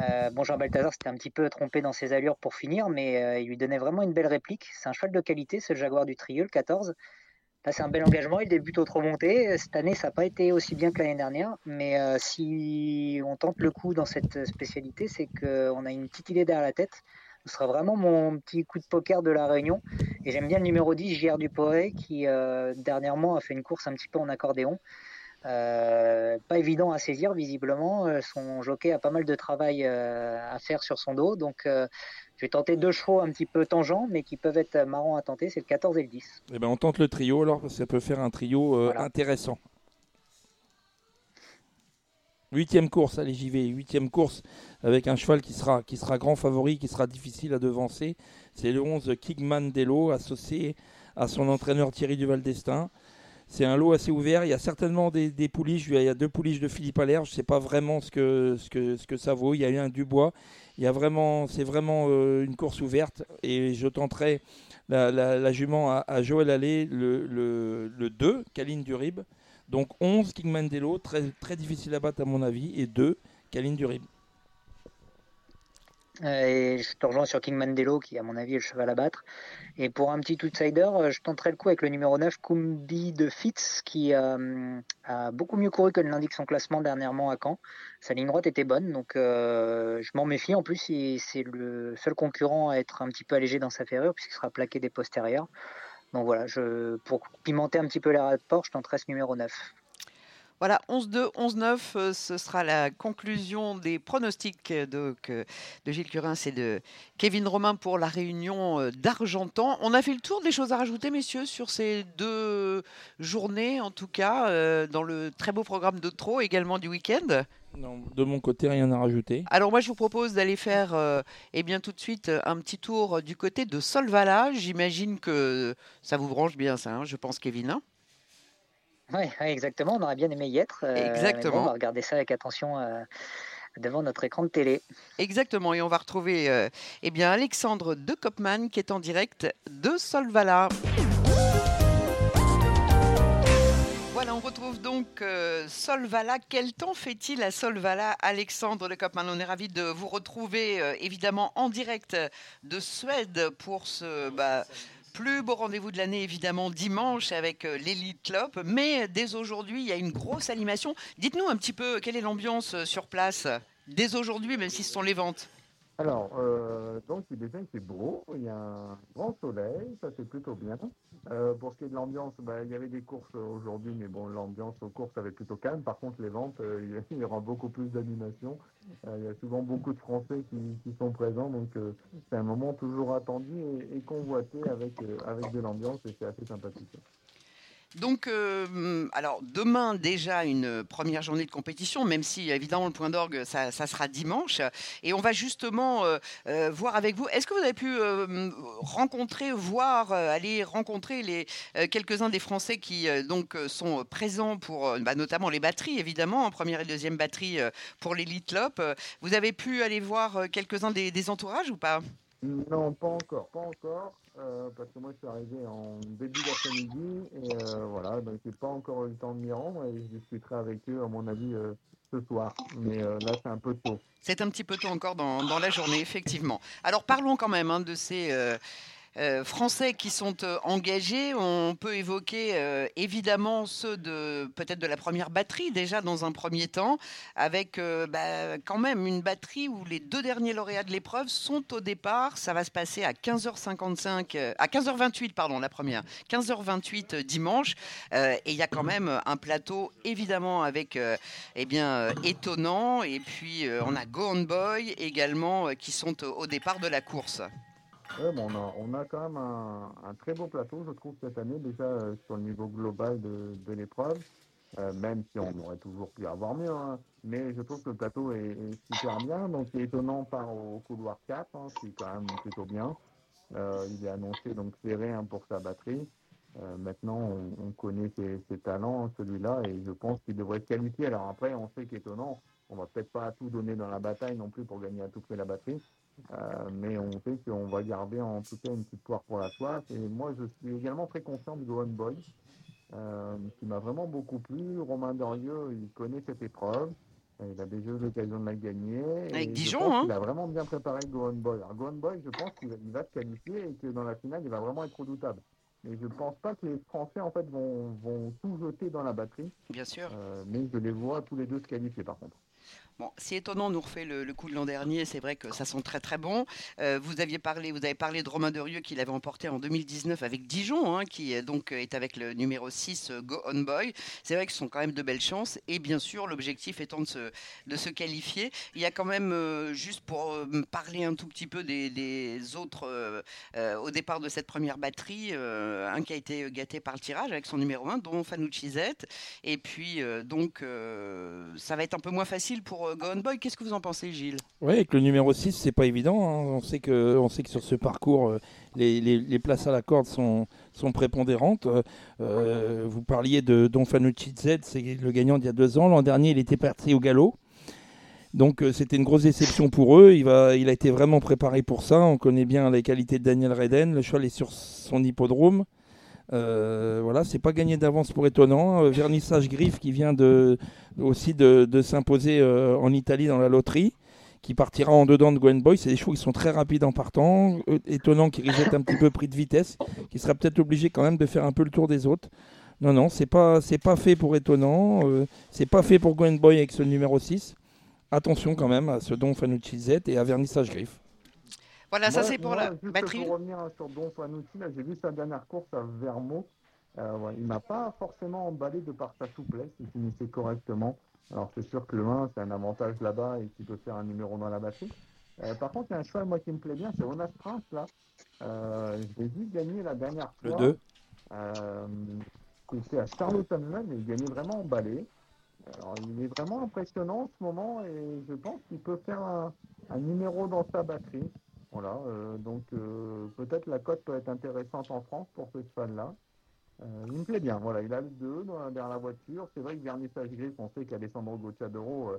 Euh, bon, Jean Balthazar s'était un petit peu trompé dans ses allures pour finir, mais euh, il lui donnait vraiment une belle réplique. C'est un cheval de qualité, ce Jaguar du Trieul 14. C'est un bel engagement. Il débute au trop monté. Cette année, ça n'a pas été aussi bien que l'année dernière. Mais euh, si on tente le coup dans cette spécialité, c'est qu'on a une petite idée derrière la tête. Ce sera vraiment mon petit coup de poker de la réunion. Et j'aime bien le numéro 10, JR Duporé, qui dernièrement a fait une course un petit peu en accordéon. Euh, pas évident à saisir visiblement. Euh, son jockey a pas mal de travail euh, à faire sur son dos. Donc je vais tenter deux chevaux un petit peu tangents, mais qui peuvent être marrants à tenter. C'est le 14 et le 10. Eh ben, on tente le trio alors, ça peut faire un trio intéressant. Huitième course, allez j'y vais. Huitième course avec un cheval qui sera, qui sera grand favori, qui sera difficile à devancer. C'est le 11 Kigman Delo associé à son entraîneur Thierry Duval d'Estaing. C'est un lot assez ouvert. Il y a certainement des, des. Il y a deux pouliches de Philippe Allaire. Je ne sais pas vraiment ce que, ça vaut. Il y a eu un Dubois. Il y a vraiment, c'est vraiment euh, une course ouverte. Et je tenterai la, jument à, Joël Allais, le, le, le 2, Caline Durib. Donc 11, King Mandelo, très, très difficile à battre à mon avis. Et 2, Kaline Durib. Euh, et je te rejoins sur King Mandelo, qui à mon avis est le cheval à battre. Et pour un petit outsider, euh, je tenterai le coup avec le numéro 9, Kumbi de Fitz, qui euh, a beaucoup mieux couru que l'indique son classement dernièrement à Caen. Sa ligne droite était bonne, donc je m'en méfie. En plus, c'est le seul concurrent à être un petit peu allégé dans sa ferrure, puisqu'il sera plaqué des postérieurs. Donc voilà, je, pour pimenter un petit peu les rapports, je tenterai ce numéro 9. Voilà, 11-2, 11-9, euh, ce sera la conclusion des pronostics euh, de, de Gilles Curin et de Kevin Romain pour la réunion euh, d'Argentan. On a fait le tour des choses à rajouter, messieurs, sur ces deux journées, en tout cas, dans le très beau programme de trop, également du week-end? Non, de mon côté, rien à rajouter. Alors moi, je vous propose d'aller faire, eh bien, tout de suite, un petit tour du côté de Solvala. J'imagine que ça vous branche bien, ça, hein, je pense, Kevin. Hein? Oui, exactement. On aurait bien aimé y être. Euh, exactement. on va regarder ça avec attention euh, devant notre écran de télé. Exactement. Et on va retrouver euh, eh bien, Alexandre de Kopman qui est en direct de Solvala. Voilà, on retrouve donc Solvala. Quel temps fait-il à Solvala, Alexandre de Kopman On est ravi de vous retrouver évidemment en direct de Suède pour ce. Bah, plus beau rendez-vous de l'année, évidemment, dimanche avec euh, l'Elite Club. Mais dès aujourd'hui, il y a une grosse animation. Dites-nous un petit peu quelle est l'ambiance euh, sur place dès aujourd'hui, même si ce sont les ventes? Alors, euh, donc déjà il fait beau, il y a un grand soleil, ça c'est plutôt bien. Euh, pour ce qui est de l'ambiance, bah, il y avait des courses aujourd'hui, mais bon, l'ambiance aux courses avait plutôt calme. Par contre, les ventes, euh, il y *laughs* aura beaucoup plus d'animation. il y a souvent beaucoup de Français qui, sont présents, donc c'est un moment toujours attendu et, et convoité avec, avec de l'ambiance et c'est assez sympathique. Donc, euh, alors demain déjà une première journée de compétition, même si évidemment le point d'orgue ça, sera dimanche, et on va justement euh, euh, voir avec vous. Est-ce que vous avez pu rencontrer, voir, aller rencontrer les quelques-uns des Français qui donc sont présents pour, bah, notamment les batteries évidemment, en première et deuxième batterie pour l'Elite Lop. Vous avez pu aller voir quelques-uns des, des entourages ou pas? Non, pas encore, pas encore. Euh, parce que moi je suis arrivé en début d'après-midi et euh, voilà, donc j'ai pas encore eu le temps de m'y rendre et je discuterai avec eux à mon avis euh, ce soir. Mais là c'est un peu tôt. C'est un petit peu tôt encore dans, la journée, effectivement. Alors parlons quand même hein, de ces euh, français qui sont euh, engagés. On peut évoquer euh, évidemment ceux de peut-être de la première batterie déjà dans un premier temps, avec bah, quand même une batterie où les deux derniers lauréats de l'épreuve sont au départ. Ça va se passer à 15h55, à 15h28 pardon la première, 15h28 dimanche. et il y a quand même un plateau évidemment avec eh bien étonnant. Et puis on a Go On Boy également qui sont au départ de la course on, a, quand même un, très beau plateau, je trouve, cette année, déjà euh, sur le niveau global de, l'épreuve, euh, même si on aurait toujours pu avoir mieux. Hein. mais je trouve que le plateau est, super bien. Donc, il est étonnant par au couloir 4, hein, qui est quand même plutôt bien. Euh, il est annoncé donc serré hein, pour sa batterie. maintenant, on, connaît ses, talents, celui-là, et je pense qu'il devrait se qualifier. Alors après, on sait qu'étonnant, on va peut-être pas tout donner dans la bataille non plus pour gagner à tout prix la batterie, euh, mais on sait qu'on va garder en tout cas une petite poire pour la soif. Et moi, je suis également très confiant de Gohan Boy, euh, qui m'a vraiment beaucoup plu. Romain Dorieux, il connaît cette épreuve. Il a déjà eu l'occasion de la gagner. Avec Dijon, hein Il a vraiment bien préparé Gohan Boy. Alors, Gohan Boy, je pense qu'il va se qualifier et que dans la finale, il va vraiment être redoutable. Mais je ne pense pas que les Français en fait vont, vont tout jeter dans la batterie. Bien sûr. Euh, mais je les vois tous les deux se qualifier par contre. Bon, si étonnant nous refait le, coup de l'an dernier, c'est vrai que ça sent très très bon. Euh, vous aviez parlé, vous avez parlé de Romain Derieux qui l'avait emporté en 2019 avec Dijon, hein, qui donc est avec le numéro 6 euh, Go On Boy. C'est vrai que ce sont quand même de belles chances et bien sûr l'objectif étant de se, qualifier. Il y a quand même, euh, juste pour parler un tout petit peu des, autres au départ de cette première batterie, un qui a été gâté par le tirage avec son numéro 1, dont Fanucci Z. Et puis donc ça va être un peu moins facile pour euh, Boy. Qu'est-ce que vous en pensez, Gilles? Oui, avec le numéro 6, c'est pas évident. Hein. On, sait que, on sait que sur ce parcours, euh, les, places à la corde sont, sont prépondérantes. Euh, vous parliez de Don Fanucci Z, c'est le gagnant d'il y a deux ans. L'an dernier, il était parti au galop. Donc c'était une grosse déception pour eux. Il, va, il a été vraiment préparé pour ça. On connaît bien les qualités de Daniel Reden. Le cheval est sur son hippodrome. Euh, voilà, c'est pas gagné d'avance pour étonnant. Euh, vernissage Griffe qui vient de, aussi de, de s'imposer euh, en Italie dans la loterie, qui partira en dedans de Gwen Boy. C'est des chevaux qui sont très rapides en partant. Euh, étonnant qui risque un petit peu pris de vitesse, qui sera peut-être obligé quand même de faire un peu le tour des autres. Non, non, c'est pas, c'est pas fait pour étonnant. euh, c'est pas fait pour Gwen Boy avec ce numéro 6. Attention quand même à ce Don Fanucci Z et à Vernissage Griffe. Voilà, ça c'est pour moi, la batterie. Pour revenir sur Don Fanucci, j'ai vu sa dernière course à Vermont. Euh, ouais, il m'a pas forcément emballé de par sa souplesse, il finissait correctement. Alors c'est sûr que le 1, c'est un avantage là-bas et qu'il peut faire un numéro dans la batterie. Euh, par contre, il y a un cheval moi qui me plaît bien, c'est Onas Prince là. Euh, je l'ai vu gagner la dernière Le fois. 2. Euh, C'était à Charlottesville, mais il gagnait vraiment emballé. Alors, il est vraiment impressionnant en ce moment et je pense qu'il peut faire un, un numéro dans sa batterie. Voilà, euh, donc euh, peut-être la cote peut être intéressante en France pour ce cheval-là. Euh, il me plaît bien, voilà, il a le 2 dans la- derrière la voiture. C'est vrai que Vernissage Gris, on sait qu'Alessandro Gocciadoro, euh,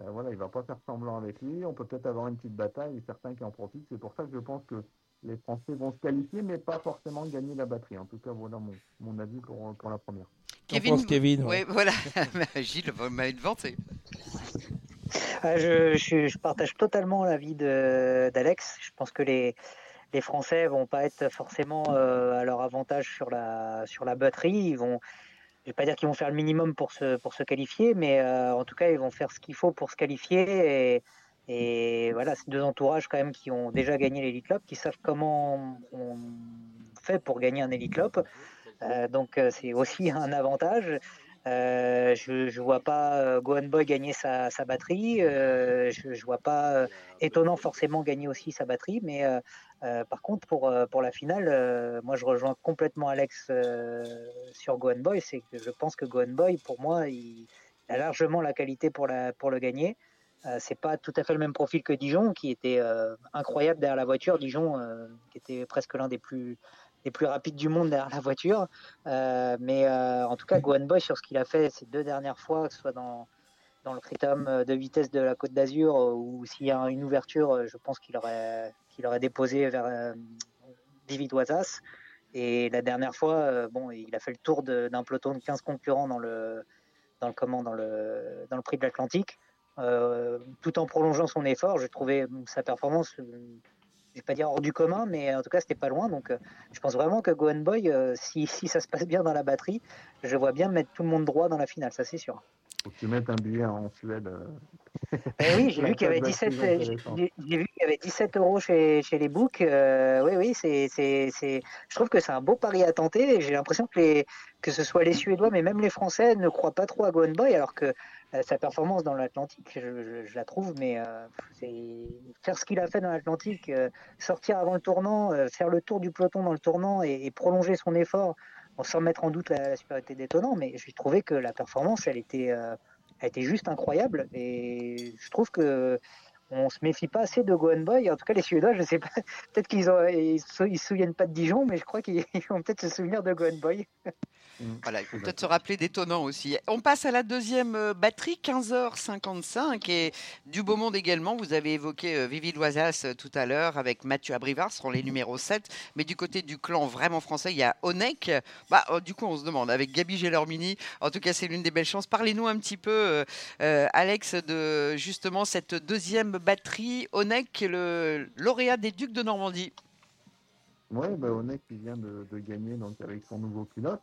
euh, voilà, il va pas faire semblant avec lui. On peut peut-être avoir une petite bataille et certains qui en profitent. C'est pour ça que je pense que les Français vont se qualifier, mais pas forcément gagner la batterie. En tout cas, voilà mon, mon avis pour, pour la première. Kevin, pense Kevin, ouais. Ouais, voilà. *laughs* Gilles vous m'avez devancé. Ah, je, je- je partage totalement l'avis de- d'Alex. Je pense que les, les Français vont pas être forcément euh, à leur avantage sur la, sur la batterie. Ils vont, je vais pas dire qu'ils vont faire le minimum pour se, pour se qualifier, mais euh, en tout cas, ils vont faire ce qu'il faut pour se qualifier. Et, voilà, c'est deux entourages quand même qui ont déjà gagné l'Elite Club, qui savent comment on fait pour gagner un Elite Club. Euh, donc c'est aussi *laughs* un avantage. Je je vois pas Gohan Boy gagner sa, sa batterie. je, je vois pas étonnant forcément gagner aussi sa batterie. Mais euh, par contre pour euh, pour la finale, euh, moi je rejoins complètement Alex euh, sur Gohan Boy. C'est que je pense que Gohan Boy pour moi il, a largement la qualité pour la pour le gagner. Euh, c'est pas tout à fait le même profil que Dijon qui était euh, incroyable derrière la voiture. Dijon qui était presque l'un des plus les plus rapides du monde derrière la voiture. Mais en tout cas, Gohan Boy, sur ce qu'il a fait ces deux dernières fois, que ce soit dans, dans le critérium de vitesse de la Côte d'Azur euh, ou s'il y a une ouverture, euh, je pense qu'il aurait, déposé vers euh, David Wazas. Et la dernière fois, euh, bon, il a fait le tour d'un peloton de 15 concurrents dans le, dans le, comment, dans le, dans le prix de l'Atlantique, euh, tout en prolongeant son effort. J'ai trouvé sa performance, euh, je vais pas dire hors du commun, mais en tout cas, c'était pas loin. Donc, euh, je pense vraiment que Gohan Boy, euh, si ça se passe bien dans la batterie, je vois bien mettre tout le monde droit dans la finale, ça c'est sûr. Faut que tu mettes un billet en Suède. euh. Eh oui, j'ai *laughs* vu qu'il y avait cote va 17, être plus j'ai intéressante. j'ai- j'ai vu qu'il y avait 17 euros chez, chez les books. Euh, oui, oui, c'est, c'est, c'est, je trouve que c'est un beau pari à tenter. et J'ai l'impression que les, que ce soit les Suédois, mais même les Français ne croient pas trop à Gohan Boy, alors que euh, sa performance dans l'Atlantique, je, je- je la trouve, mais euh, c'est faire ce qu'il a fait dans l'Atlantique, sortir avant le tournant, faire le tour du peloton dans le tournant et, et prolonger son effort, bon, sans mettre en doute la, la supériorité d'étonnant, mais j'ai trouvé que la performance, elle était, euh, elle était juste incroyable. Et je trouve que on se méfie pas assez de Gohan Boy. En tout cas, les Suédois, je sais pas, *laughs* peut-être qu'ils ils ils se souviennent pas de Dijon, mais je crois qu'ils *laughs* vont peut-être se souvenir de Gohan Boy. *laughs* Voilà, il faut peut-être se rappeler d'étonnant aussi. On passe à la deuxième euh, batterie, 15h55, et du beau monde également. Vous avez évoqué euh, Vivi Loisas euh, tout à l'heure avec Mathieu Abrivard, ce seront les numéros 7. Mais du côté du clan vraiment français, il y a Onek. Bah, euh, du coup, on se demande, avec Gabi Gelormini, en tout cas, c'est l'une des belles chances. Parlez-nous un petit peu, Alex, de justement cette deuxième batterie. Onek, le lauréat des Ducs de Normandie. Oui, bah, Onek qui vient de, de gagner donc avec son nouveau pilote.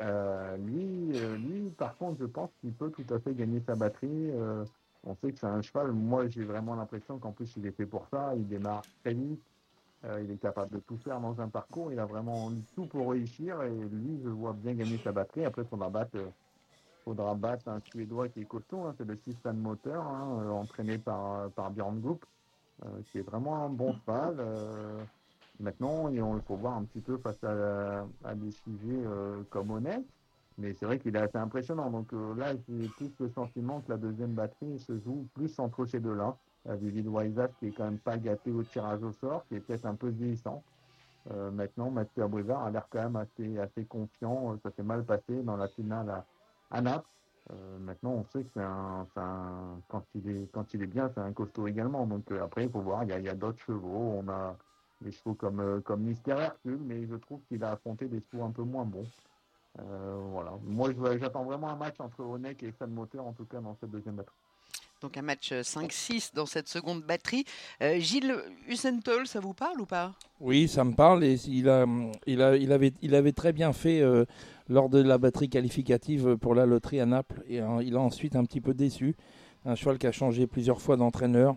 Euh, lui, euh, lui, par contre, je pense qu'il peut tout à fait gagner sa batterie. Euh, on sait que c'est un cheval. Moi, j'ai vraiment l'impression qu'en plus, il est fait pour ça. Il démarre très vite. Il est capable de tout faire dans un parcours. Il a vraiment tout pour réussir. Et lui, je vois bien gagner sa batterie. Après, il faudra battre, faudra battre un Suédois qui est costaud. hein. c'est le Sistan Motor, hein, entraîné par, par Björn euh, qui est vraiment un bon cheval. Maintenant, il faut voir un petit peu face à, des sujets euh, comme Honnête. Mais c'est vrai qu'il est assez impressionnant. Donc euh, là, j'ai plus le sentiment que la deuxième batterie se joue plus entre ces deux-là. David Waisas qui est quand même pas gâté au tirage au sort, qui est peut-être un peu vieillissant. Euh, maintenant, Mathieu Abrivard a l'air quand même assez, confiant. Ça s'est mal passé dans la finale à, Naples. Maintenant, on sait que c'est un, quand il est quand il est bien, c'est un costaud également. Donc après, il faut voir. Il y a, a d'autres chevaux. On a des chevaux comme, comme Mystère Hercule, mais je trouve qu'il a affronté des chevaux un peu moins bons. voilà. Moi, j'attends vraiment un match entre Onek et Fan Moteur, en tout cas, dans cette deuxième batterie. Donc un match 5-6 dans cette seconde batterie. Gilles Husentol, ça vous parle ou pas? Oui, ça me parle. Et il, a, il, a, il, avait, il avait très bien fait lors de la batterie qualificative pour la loterie à Naples. Et il a ensuite un petit peu déçu. Un cheval qui a changé plusieurs fois d'entraîneur.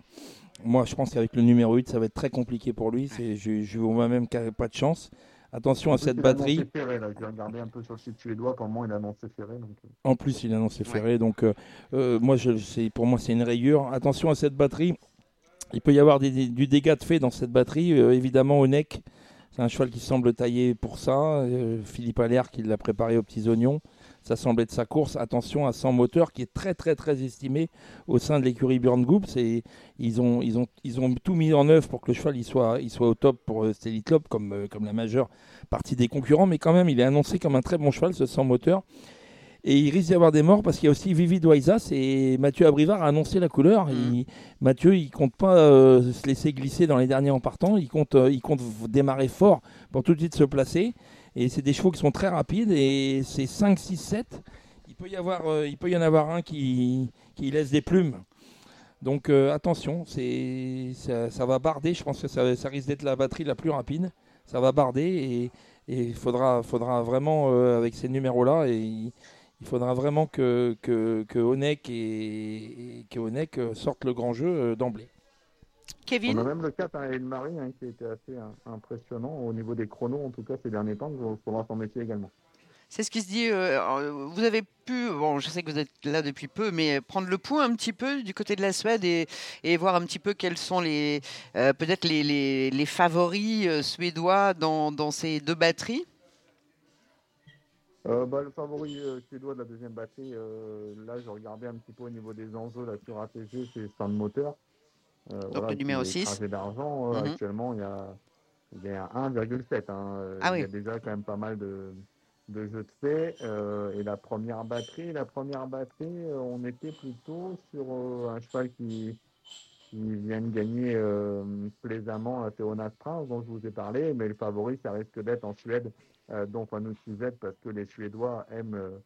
Moi, je pense qu'avec le numéro 8, ça va être très compliqué pour lui. Je, je vois même qu'il n'a pas de chance. Attention à cette batterie. Ferré, là. regardé un peu sur le site suédois. Pour moi, il a annoncé ferré. Donc... Euh. En plus, il a annoncé ferré. Donc, euh, euh, moi, je, pour moi, c'est une rayure. Attention à cette batterie. Il peut y avoir du dégât de fait dans cette batterie. évidemment, au neck, c'est un cheval qui semble taillé pour ça. Philippe Allaire qui l'a préparé aux petits oignons ça semble être sa course. Attention à 100 moteur qui est très très très estimé au sein de l'écurie Burn Group. Ils ont, ils, ont, ils ont tout mis en œuvre pour que le cheval il soit, il soit au top pour euh, Stelly Club comme, euh, comme la majeure partie des concurrents. Mais quand même, il est annoncé comme un très bon cheval, ce 100 moteur. Et il risque d'y avoir des morts parce qu'il y a aussi Vivi Doisas et Mathieu Abrivard a annoncé la couleur. Mmh. Mathieu, il compte pas euh, se laisser glisser dans les derniers en partant. Il compte, il compte démarrer fort pour tout de suite se placer. Et c'est des chevaux qui sont très rapides et c'est 5, 6, 7. Il peut y, avoir, euh, il peut y en avoir un qui, qui laisse des plumes. Donc euh, attention, c'est, ça, va barder. Je pense que ça, ça risque d'être la batterie la plus rapide. Ça va barder et il faudra, faudra vraiment, euh, avec ces numéros-là, il, faudra vraiment que, que, que et, que le grand jeu d'emblée. Kevin. On a même le cas à Marie hein, qui été assez hein, impressionnant au niveau des chronos, en tout cas ces derniers temps. Il faudra s'en métier également. C'est ce qui se dit. Euh, vous avez pu, bon, je sais que vous êtes là depuis peu, mais prendre le point un petit peu du côté de la Suède et, et voir un petit peu quels sont les, euh, peut-être les, les, les, favoris euh, suédois dans, dans, ces deux batteries? bah, le favori suédois de la deuxième batterie, là, je regardais un petit peu au niveau des enjeux là, sur ATG, c'est Stand Motor. Euh, Donc le numéro 6. d'argent, euh, mhm. actuellement, il y a, il y a 1,7. Hein. Ah il y a déjà quand même pas mal de, de jeux de fait. Euh, et la première batterie, la première batterie, on était plutôt sur un cheval qui, qui vient de gagner plaisamment à Théonas Prince, dont je vous ai parlé. Mais le favori, ça risque d'être en Suède, dont nous Suzette, parce que les Suédois aiment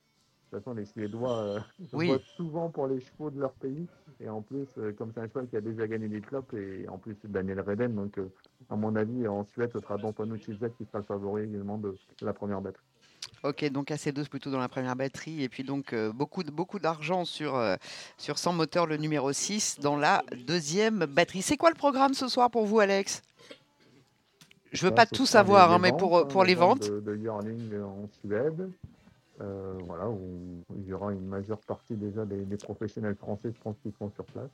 toute façon, les Suédois euh, *laughs* votent souvent pour les chevaux de leur pays. Et en plus, euh, comme c'est un cheval qui a déjà gagné des clubs, et en plus, c'est Daniel Reden. Donc, euh, à mon avis, en Suède, ce sera Don Panucci qui sera le favori également de, la première batterie. Ok, donc AC2 plutôt dans la première batterie. Et puis donc, beaucoup, beaucoup d'argent sur, sur 100 moteurs, le numéro 6, dans la deuxième batterie. C'est quoi le programme ce soir pour vous, Alex? Je veux pas tout savoir, hein, mais pour, pour les ventes. De, de en Suède, euh, voilà, où il y aura une majeure partie déjà des, professionnels français, je pense, qui seront sur place.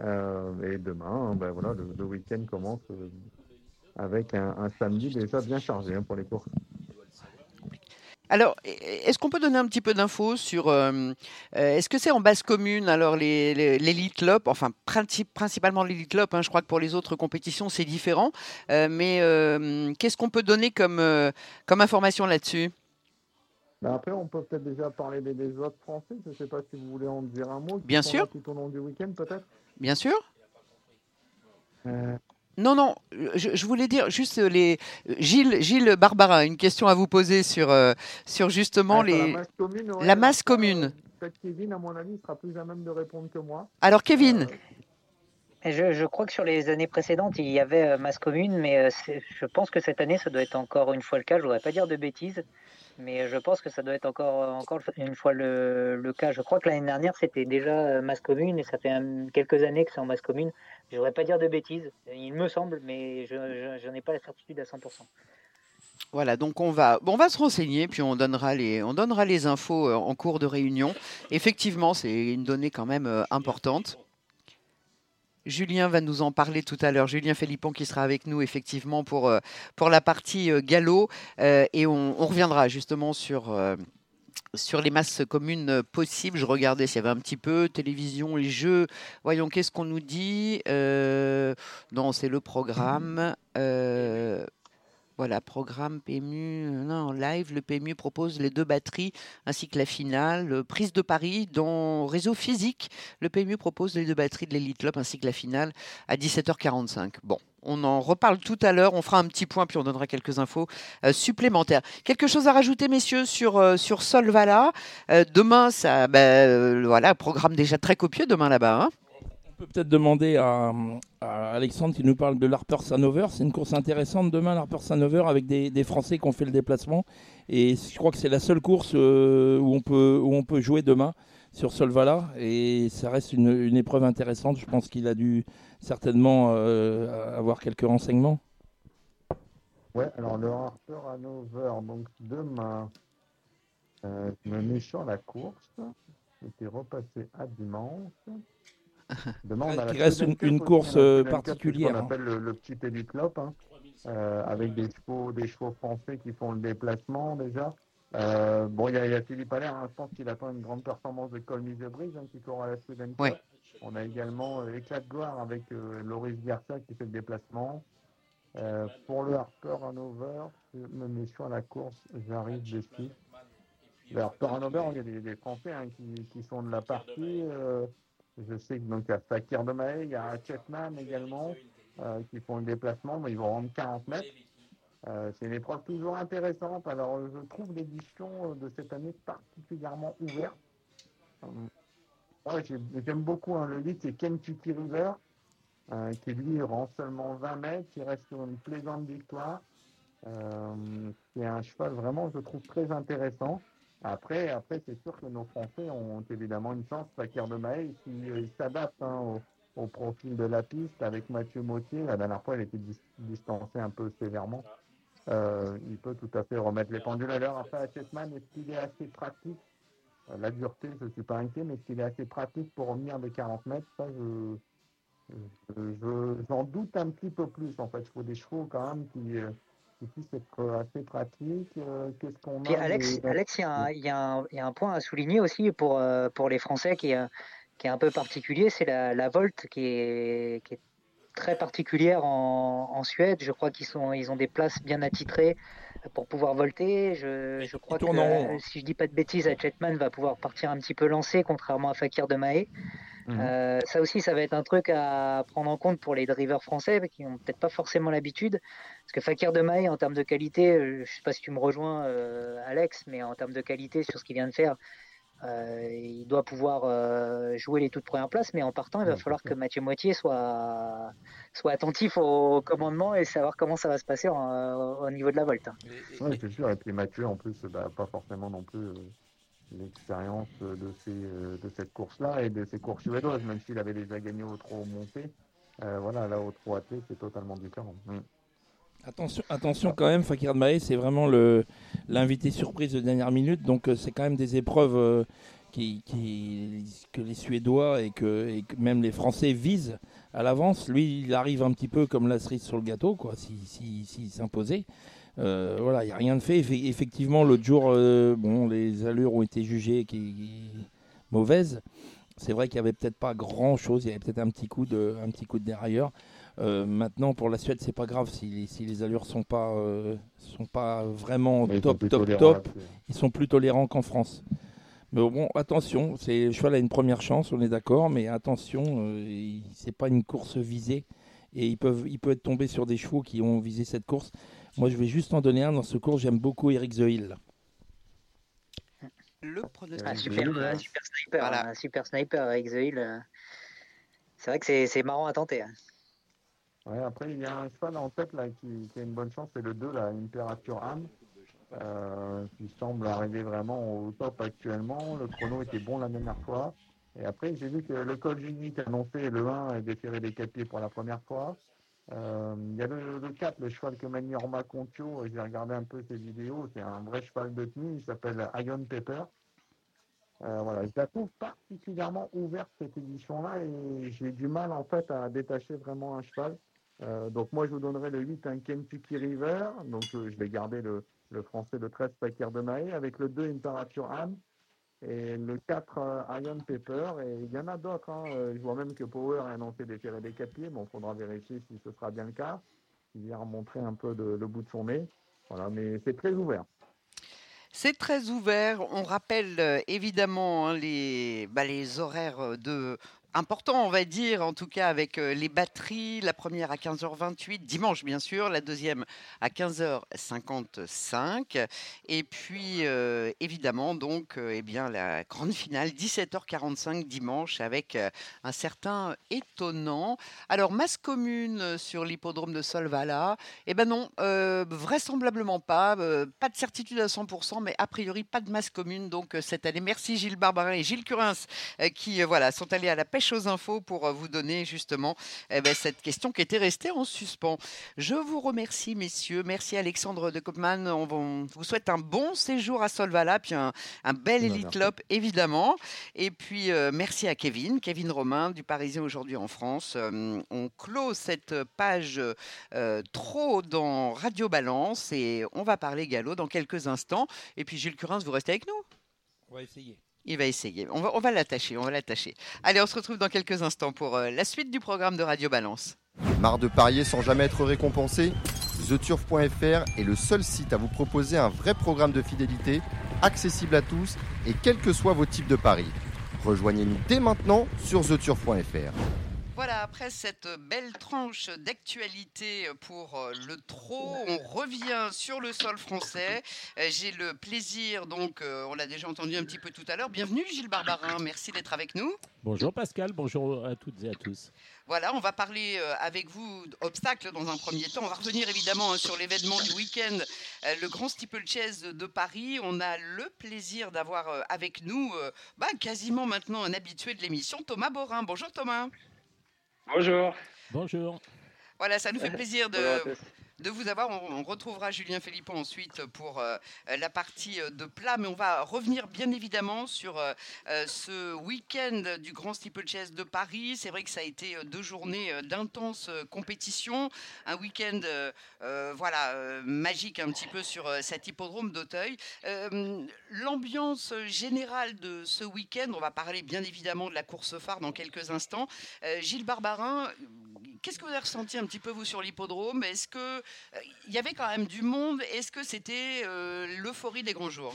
Euh, et demain, ben voilà, le, week-end commence euh, avec un, samedi déjà bien chargé hein, pour les courses. Alors, est-ce qu'on peut donner un petit peu d'infos sur est-ce que c'est en basse commune alors l'élite lop, enfin principalement l'élite lop, hein, je crois que pour les autres compétitions c'est différent, mais qu'est-ce qu'on peut donner comme comme information là-dessus? Après, on peut peut-être déjà parler des, autres Français. Je ne sais pas si vous voulez en dire un mot. Bien sûr. Tout au long du week-end, peut-être. Bien sûr. Euh. Non, non, je, voulais dire juste les Gilles, Gilles Barbara, une question à vous poser sur, euh, sur justement les la masse commune. la masse commune. Peut-être Kevin, à mon avis, sera plus à même de répondre que moi. Alors Kevin. Euh, je, crois que sur les années précédentes, il y avait masse commune, mais je pense que cette année, ça doit être encore une fois le cas. Je voudrais pas dire de bêtises. Mais je pense que ça doit être encore, encore une fois le, cas. Je crois que l'année dernière, c'était déjà masse commune et ça fait quelques années que c'est en masse commune. Je ne voudrais pas dire de bêtises, il me semble, mais je n'en ai pas la certitude à 100%. Voilà, donc on va, on va se renseigner, puis on donnera les, on donnera les infos euh, en cours de réunion. Effectivement, c'est une donnée quand même euh, importante. Julien va nous en parler tout à l'heure. Julien Philippon qui sera avec nous effectivement pour, euh, la partie euh, galop. Euh, et on, reviendra justement sur, sur les masses communes possibles. Je regardais s'il y avait un petit peu télévision, les jeux. Voyons, qu'est-ce qu'on nous dit? Non, c'est le programme. Voilà, programme PMU, euh, non, en live, le PMU propose les deux batteries ainsi que la finale. Euh, Prise de Paris, dans réseau physique, le PMU propose les deux batteries de l'Elite Club ainsi que la finale à 17h45. Bon, on en reparle tout à l'heure, on fera un petit point puis on donnera quelques infos euh, supplémentaires. Quelque chose à rajouter, messieurs, sur, sur Solvala? Demain, ça, ben, voilà, programme déjà très copieux demain là-bas. hein? On peut peut-être demander à, Alexandre qui nous parle de l'Harper Sanover. C'est une course intéressante demain, l'Harper Sanover, avec des, Français qui ont fait le déplacement. Et je crois que c'est la seule course euh, où, on peut, jouer demain sur Solvala. Et ça reste une, une épreuve intéressante. Je pense qu'il a dû certainement euh, avoir quelques renseignements. Ouais, alors le Harper Hanover, donc demain, euh, je me mets sur la course. C'était repassé à dimanche. Demain, on a Il reste une- course, on la euh, particulière, ce hein. appelle le, le petit Elite hein, euh, avec des chevaux, des chevaux français qui font le déplacement déjà. Euh, bon, il y, a- il y a Philippe Allaire, hein, je pense qu'il attend une grande performance de Colmise de Brise hein, qui court à la. Ouais. On a également euh, Éclat de gloire avec euh, Loris Garcia qui fait le déplacement. Euh, pour le Harper Hanover, je me mets sur la course, j'arrive dessus. Le Harper Hanover, il y a des, des Français hein, qui, qui sont de la partie. Je sais que donc a Fakir de Maé, il y a Chetman également euh, qui font le déplacement, mais ils vont rendre 40 mètres. Euh, c'est une épreuve toujours intéressante. Alors je trouve l'édition euh, de cette année particulièrement ouverte. Ouais, j'ai- J'aime beaucoup hein, le lead, c'est Kentucky River, qui lui rend seulement 20 mètres, qui reste sur une plaisante victoire. C'est un cheval vraiment, je trouve, très intéressant. Après, après c'est sûr que nos Français ont évidemment une chance. Fakir de Maé, qui euh, s'adapte hein, au, profil de la piste avec Mathieu Mautier. La dernière fois, il était dis- distancé un peu sévèrement. Euh, il peut tout à fait remettre les pendules à l'heure. À Chetman, est-ce qu'il est assez pratique? Euh, La dureté, je ne suis pas inquiet, mais est-ce qu'il est assez pratique pour revenir des 40 mètres? Ça, je- j'en doute un petit peu plus. En fait, il faut des chevaux quand même qui, être assez pratiques. Euh, Qu'est-ce qu'on Puis a Alex, des- Alex, il y, a un- il y a un- il y a un point à souligner aussi pour, euh, pour les Français qui est, qui est un peu particulier, c'est la, la volte qui est, qui est très particulière en, en Suède. Je crois qu'ils sont, ils ont des places bien attitrées pour pouvoir volter. Je, je crois que, en euh, si je dis pas de bêtises, Chetman va pouvoir partir un petit peu lancé, contrairement à Fakir de Mahé. Mhm. Euh, ça aussi, ça va être un truc à prendre en compte pour les drivers français qui n'ont peut-être pas forcément l'habitude. Parce que Fakir de Maï, en termes de qualité, euh, je ne sais pas si tu me rejoins, euh, Alex, mais en termes de qualité sur ce qu'il vient de faire, euh, il doit pouvoir euh, jouer les toutes premières places. Mais en partant, il va Ouais, falloir que Mathieu Moitié soit, soit attentif au commandement et savoir comment ça va se passer en- au niveau de la volte. Oui, c'est sûr. Et puis Mathieu, en plus, bah, pas forcément non plus euh, l'expérience de, ces, euh, de cette course-là et de ces courses suédoises, même s'il avait déjà gagné au trot monté. Euh, voilà, là, au trot attelé, c'est totalement différent. Mm. Attention, quand même, Fakir Maé, c'est vraiment l'invité surprise de dernière minute. Donc euh, c'est quand même des épreuves euh, que les Suédois et que, même les Français visent à l'avance. Lui, il arrive un petit peu comme la cerise sur le gâteau, quoi, s'il si, s'il s'imposait. Euh, voilà, il n'y a rien de fait. Effe- Effectivement, l'autre jour, les allures ont été jugées mauvaises. C'est vrai qu'il n'y avait peut-être pas grand-chose. Il y avait peut-être un petit coup de, un petit coup de dérailleur. Euh, maintenant, pour la Suède, c'est pas grave si les, si les allures sont pas, euh, sont pas vraiment Mais ils top, top, top. Ils sont plus tolérants qu'en France. Mais bon, attention, c'est le cheval a une première chance, on est d'accord, mais attention, euh, c'est pas une course visée et ils peuvent, il peut être tombé sur des chevaux qui ont visé cette course. Moi, je vais juste en donner un dans ce cours. J'aime beaucoup Eric The Hill. Le pronostic. Ouais, super, sniper, Voilà. un super sniper avec The Hill. C'est vrai que c'est c'est marrant à tenter. Ouais, après, il y a un cheval en tête là, qui, qui a une bonne chance, c'est le 2, la Imperature Anne, euh, qui semble arriver vraiment au top actuellement. Le chrono était bon la dernière fois. Et après, j'ai vu que le code unique annoncé le 1 et déféré des 4 pieds pour la première fois. Euh, Il y a le, le 4, le cheval que manie Orma Contio. J'ai regardé un peu ses vidéos. C'est un vrai cheval de tenue. Il s'appelle Iron Pepper. Euh, voilà, je la trouve particulièrement ouverte cette édition-là et j'ai du mal en fait à détacher vraiment un cheval. Euh, donc moi je vous donnerai le 8 un Kentucky River, donc euh, je vais garder le, le français de 13 Fakir de Maé avec le 2 Imperature Anne et le 4 euh, Iron Pepper et il y en a d'autres. hein. Euh, Je vois même que Power a annoncé des tirés des 4 pieds, bon il faudra vérifier si ce sera bien le cas. vient montrer un peu le bout de son nez. Voilà, mais c'est très ouvert. C'est très ouvert. On rappelle évidemment hein, les, bah, les horaires de important, on va dire, en tout cas avec les batteries. La première à 15h28, dimanche bien sûr, la deuxième à 15h55. Et puis, évidemment, donc, eh bien, la grande finale, 17h45 dimanche, avec un certain étonnant. Alors, masse commune sur l'hippodrome de Solvala, eh ben non, vraisemblablement pas. pas de certitude à 100%, mais a priori, pas de masse commune. Donc, cette année, merci Gilles Barbarin et Gilles Curins qui, voilà, sont allés à la pêche aux infos pour euh, vous donner justement eh ben, cette question qui était restée en suspens. Je vous remercie, messieurs. Merci Alexandre de Kopman. On vous souhaite un bon séjour à Solvala, puis un, bel Elite Lop, évidemment. Et puis, euh, merci à Kevin, Kevin Romain du Parisien aujourd'hui en France. Euh, on clôt cette page trop dans Radio Balance et on va parler galop dans quelques instants. Et puis, Jules Curins, vous restez avec nous? On va essayer. Il va essayer. On va, on va l'attacher, on va l'attacher. Allez, on se retrouve dans quelques instants pour euh, la suite du programme de Radio Balance. Marre de parier sans jamais être récompensé? TheTurf.fr est le seul site à vous proposer un vrai programme de fidélité, accessible à tous et quels que soient vos types de paris. Rejoignez-nous dès maintenant sur TheTurf.fr. Voilà, après cette belle tranche d'actualité pour euh, le trot, on revient sur le sol français. Euh, j'ai le plaisir, donc, euh, on l'a déjà entendu un petit peu tout à l'heure. Bienvenue Gilles Barbarin, merci d'être avec nous. Bonjour Pascal, bonjour à toutes et à tous. Voilà, on va parler avec vous d'obstacles dans un premier temps. On va revenir évidemment hein, sur l'événement du week-end, le Grand Steeplechase de Paris. On a le plaisir d'avoir avec nous bah, quasiment maintenant un habitué de l'émission, Thomas Borin. Bonjour Thomas. Bonjour. Bonjour. Voilà, ça nous fait plaisir de, de vous avoir. On, retrouvera Julien Philippon ensuite pour euh, la partie euh, de plat, mais on va revenir bien évidemment sur euh, ce week-end du Grand Steeplechase de Paris. C'est vrai que ça a été deux journées d'intense compétition, un week-end voilà magique un petit peu sur cet hippodrome d'Auteuil. L'ambiance générale de ce week-end, on va parler bien évidemment de la course phare dans quelques instants. Gilles Barbarin, qu'est-ce que vous avez ressenti un petit peu vous sur l'hippodrome? Est-ce que il y avait quand même du monde? Est-ce que c'était euh, l'euphorie des grands jours?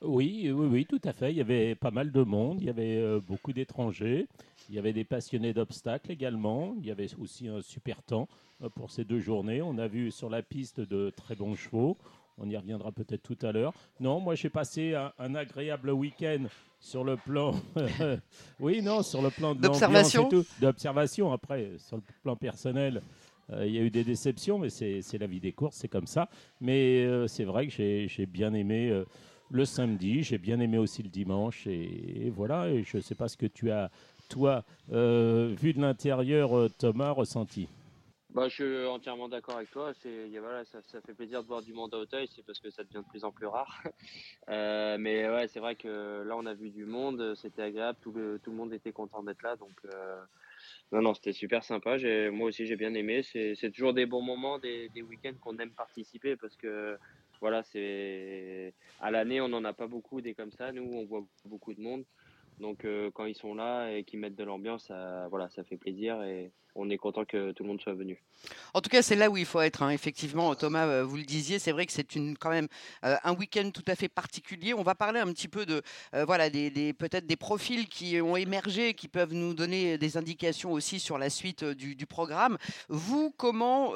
Oui, oui, oui, tout à fait. Il y avait pas mal de monde. Il y avait euh, beaucoup d'étrangers. Il y avait des passionnés d'obstacles également. Il y avait aussi un super temps euh, pour ces deux journées. On a vu sur la piste de très bons chevaux. On y reviendra peut-être tout à l'heure. Non, moi j'ai passé un, agréable week-end sur le plan, *laughs* oui, non, sur le plan d'observation, d'observation. Après, sur le plan personnel, euh, il y a eu des déceptions, mais c'est la vie des courses, c'est comme ça. Mais euh, c'est vrai que j'ai bien aimé euh, le samedi, j'ai bien aimé aussi le dimanche. Et, voilà, et je ne sais pas ce que tu as, toi, vu de l'intérieur, Thomas, ressenti. Bah, je suis entièrement d'accord avec toi. Voilà, ça, ça, fait plaisir de voir du monde à Auteuil, c'est parce que ça devient de plus en plus rare. *laughs* mais ouais, c'est vrai que là, on a vu du monde, c'était agréable, tout le, tout le monde était content d'être là. Donc, non, non, c'était super sympa. Moi aussi, j'ai bien aimé. C'est toujours des bons moments, des, des week-ends qu'on aime participer parce que voilà, c'est à l'année, on n'en a pas beaucoup des comme ça. Nous, on voit beaucoup de monde. Donc, euh, quand ils sont là et qu'ils mettent de l'ambiance, ça, voilà, ça fait plaisir et, on est content que tout le monde soit venu. En tout cas, c'est là où il faut être. Hein. Effectivement, Thomas, euh, vous le disiez, c'est vrai que c'est une quand même euh, un week-end tout à fait particulier. On va parler un petit peu de euh, voilà des, peut-être des profils qui ont émergé, qui peuvent nous donner des indications aussi sur la suite du, programme. Vous, comment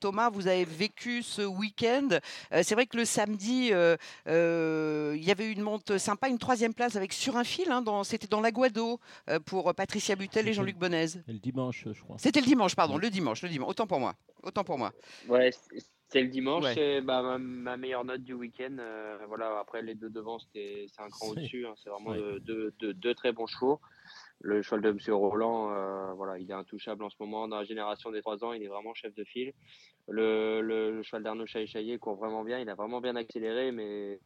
Thomas, vous avez vécu ce week-end? C'est vrai que le samedi, il y avait une monte sympa, une troisième place avec sur un fil. Hein, c'était dans l'Aguado pour Patricia Butel et Jean-Luc Bonez. Le dimanche, je crois. C'était le dimanche, pardon, le dimanche, le dimanche. Autant pour moi. Autant pour moi. Ouais, c'est le dimanche. C'est bah, ma, meilleure note du week-end. Euh, voilà, après les deux devant, c'est un cran au-dessus. Hein. c'est vraiment deux, très bons chevaux. Le cheval de Monsieur Roland, euh, voilà, il est intouchable en ce moment. Dans la génération des 3 ans, il est vraiment chef de file. Le, le, cheval d'Arnaud Chaillet court vraiment bien. Il a vraiment bien accéléré, mais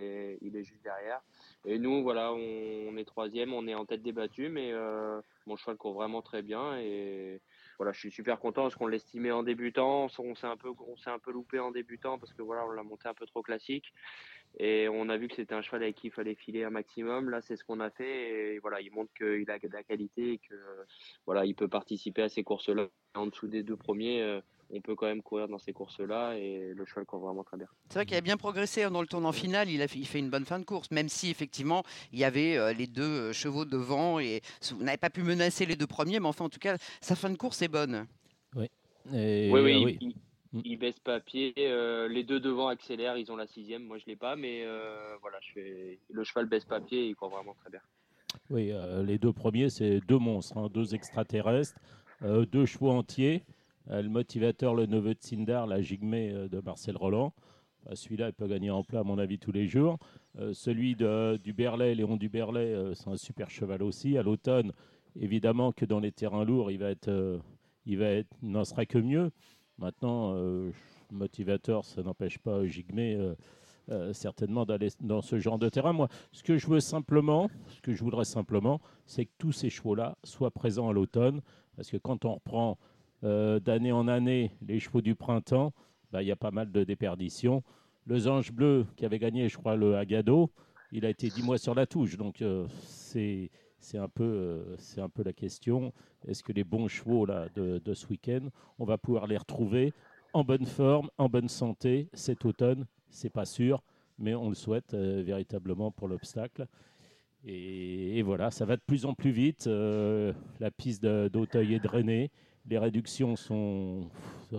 il est juste derrière. Et nous, voilà, on, est troisième, on est en tête débattue, mais euh, mon cheval court vraiment très bien et voilà, je suis super content parce qu'on l'estimait en débutant, on s'est un peu, on s'est un peu loupé en débutant parce que voilà, on l'a monté un peu trop classique et on a vu que c'était un cheval avec qui il fallait filer un maximum. Là, c'est ce qu'on a fait et voilà, il montre qu'il a de la qualité et que voilà, il peut participer à ces courses-là en dessous des deux premiers. Euh, on peut quand même courir dans ces courses-là et le cheval court vraiment très bien. C'est vrai qu'il a bien progressé hein, dans le tournant final. Il, a fait, il fait une bonne fin de course, même si effectivement il y avait euh, les deux euh, chevaux devant et vous n'avez pas pu menacer les deux premiers, mais enfin en tout cas sa fin de course est bonne. Oui. oui, oui, Il, mm. baisse pas pied. Euh, les deux devant accélèrent, ils ont la sixième. Moi je l'ai pas, mais voilà, je fais... le cheval baisse pas pied, et il court vraiment très bien. Oui, les deux premiers c'est deux monstres, hein, deux extraterrestres, deux chevaux entiers. Euh, le motivateur, le neveu de Sindar, la Jigmé euh, de Marcel Roland. Euh, celui-là, il peut gagner en plat, à mon avis, tous les jours. celui de, du Berlay, Léon du Berlay, c'est un super cheval aussi. À l'automne, évidemment que dans les terrains lourds, il va être, il va être, n'en sera que mieux. Maintenant, motivateur, ça n'empêche pas Jigmé certainement d'aller dans ce genre de terrain. Moi, ce que je veux simplement, ce que je voudrais simplement, c'est que tous ces chevaux-là soient présents à l'automne, parce que quand on reprend euh, d'année en année les chevaux du printemps, bah, il y a pas mal de déperditions. Le Ange Bleu, qui avait gagné, je crois, le Agado, il a été dix mois sur la touche. Donc, euh, c'est un, peu, euh, un peu la question. Est-ce que les bons chevaux là, de, ce week-end, on va pouvoir les retrouver en bonne forme, en bonne santé cet automne? C'est pas sûr, mais on le souhaite véritablement pour l'obstacle. Et, voilà, ça va de plus en plus vite. la piste d'Auteuil est drainée les réductions sont,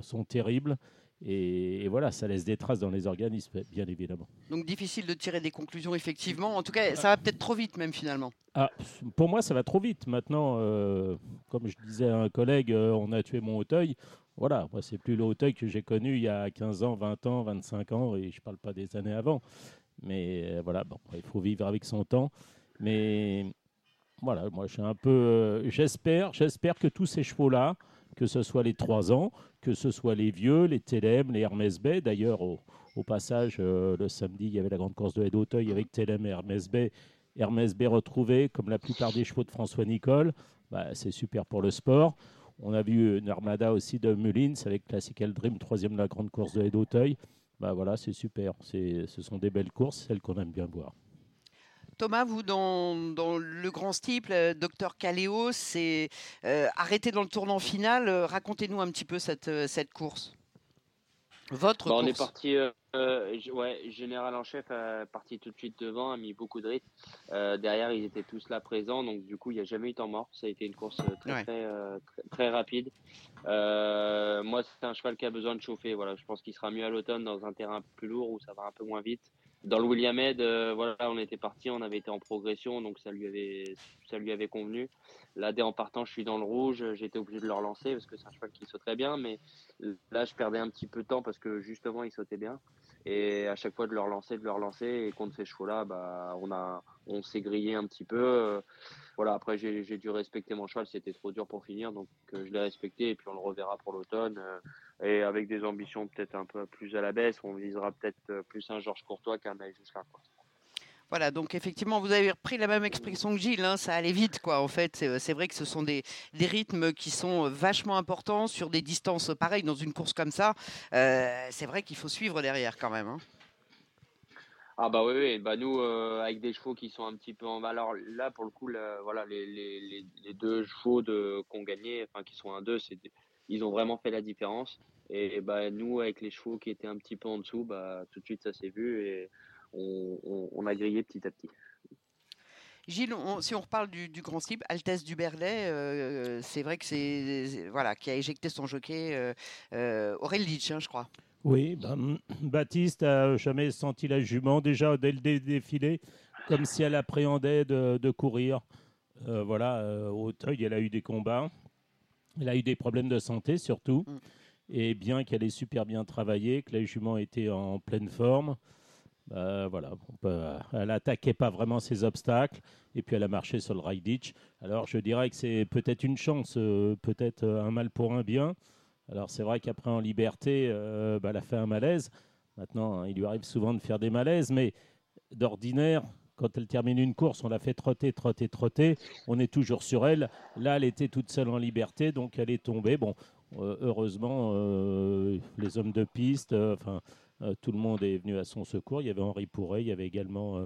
sont terribles. Et, voilà, ça laisse des traces dans les organismes, bien évidemment. Donc difficile de tirer des conclusions, effectivement. En tout cas, ça va peut-être trop vite, même finalement. Ah, pour moi, ça va trop vite. Maintenant, euh, comme je disais à un collègue, euh, on a tué mon Hauteuil. Voilà, moi, c'est plus le Hauteuil que j'ai connu il y a 15 ans, 20 ans, 25 ans, et je ne parle pas des années avant. Mais euh, voilà, bon, il faut vivre avec son temps. Mais voilà, moi, je un peu. j'espère, j'espère que tous ces chevaux-là, que ce soit les 3 ans, que ce soit les vieux, les Télém, les Hermès Bay. D'ailleurs, au, passage, euh, le samedi, il y avait la grande course de Haie d'Auteuil avec Télém et Hermès Bay. Hermès Bay retrouvé, comme la plupart des chevaux de François Nicole. Bah, c'est super pour le sport. On a vu une armada aussi de Mullins avec Classical Dream, troisième de la grande course de Haie d'Auteuil. Bah, voilà, c'est super. Ce sont des belles courses, celles qu'on aime bien voir. Thomas, vous, dans, le grand style, euh, Docteur Caléo, c'est euh, arrêté dans le tournant final. Euh, racontez-nous un petit peu cette, cette course. Votre bah, course. On est parti, ouais, général en chef a parti tout de suite devant, a mis beaucoup de rythme. derrière, ils étaient tous là présents, donc du coup, il n'y a jamais eu temps mort. Ça a été une course très, très, très, rapide. moi, c'est un cheval qui a besoin de chauffer. Voilà, je pense qu'il sera mieux à l'automne dans un terrain plus lourd où ça va un peu moins vite dans le William Head, euh, voilà, on était parti, on avait été en progression, donc ça lui avait, ça lui avait convenu. Là, dès en partant, je suis dans le rouge, j'étais obligé de le relancer parce que c'est un cheval qui saute très bien, mais là, je perdais un petit peu de temps parce que justement, il sautait bien. Et à chaque fois de le relancer, de le relancer, et contre ces chevaux-là, bah, on a, on s'est grillé un petit peu. Voilà, après, j'ai dû respecter mon cheval, c'était trop dur pour finir, donc euh, je l'ai respecté, et puis on le reverra pour l'automne. Euh, et avec des ambitions peut-être un peu plus à la baisse, on visera peut-être euh, plus un Georges Courtois qu'un Maïs Jusqu'à quoi. Voilà, donc effectivement, vous avez repris la même expression que Gilles, hein, ça allait vite, quoi. En fait, c'est vrai que ce sont des, des, rythmes qui sont vachement importants sur des distances pareilles dans une course comme ça. c'est vrai qu'il faut suivre derrière quand même. Hein. Ah bah oui, oui. Bah nous euh, avec des chevaux qui sont un petit peu en valeur là pour le coup voilà les, les, les, deux chevaux de qu'on gagnait enfin qui sont un deux c'est ils ont vraiment fait la différence et, bah nous avec les chevaux qui étaient un petit peu en dessous bah tout de suite ça s'est vu et on, a grillé petit à petit. Gilles, si on reparle du, grand slip, Altesse du Berlay, euh, c'est vrai que c'est voilà qui a éjecté son jockey euh, euh Litch, hein, je crois. Oui, ben, Baptiste a jamais senti la jument déjà dès le défilé, comme si elle appréhendait de, courir. Euh, voilà, euh, au Teuil, elle a eu des combats. Elle a eu des problèmes de santé surtout. Mm. Et bien qu'elle ait super bien travaillé, que la jument était en pleine forme, bah, voilà, elle n'attaquait pas vraiment ses obstacles. Et puis elle a marché sur le ride ditch. Alors je dirais que c'est peut-être une chance, euh, peut-être un mal pour un bien. Alors c'est vrai qu'après en liberté, euh, bah, elle a fait un malaise. Maintenant, hein, il lui arrive souvent de faire des malaises, mais d'ordinaire, quand elle termine une course, on la fait trotter, trotter, trotter. On est toujours sur elle. Là, elle était toute seule en liberté, donc elle est tombée. Bon, euh, heureusement, euh, les hommes de piste, enfin, tout le monde est venu à son secours. Il y avait Henri Pourret, il y avait également,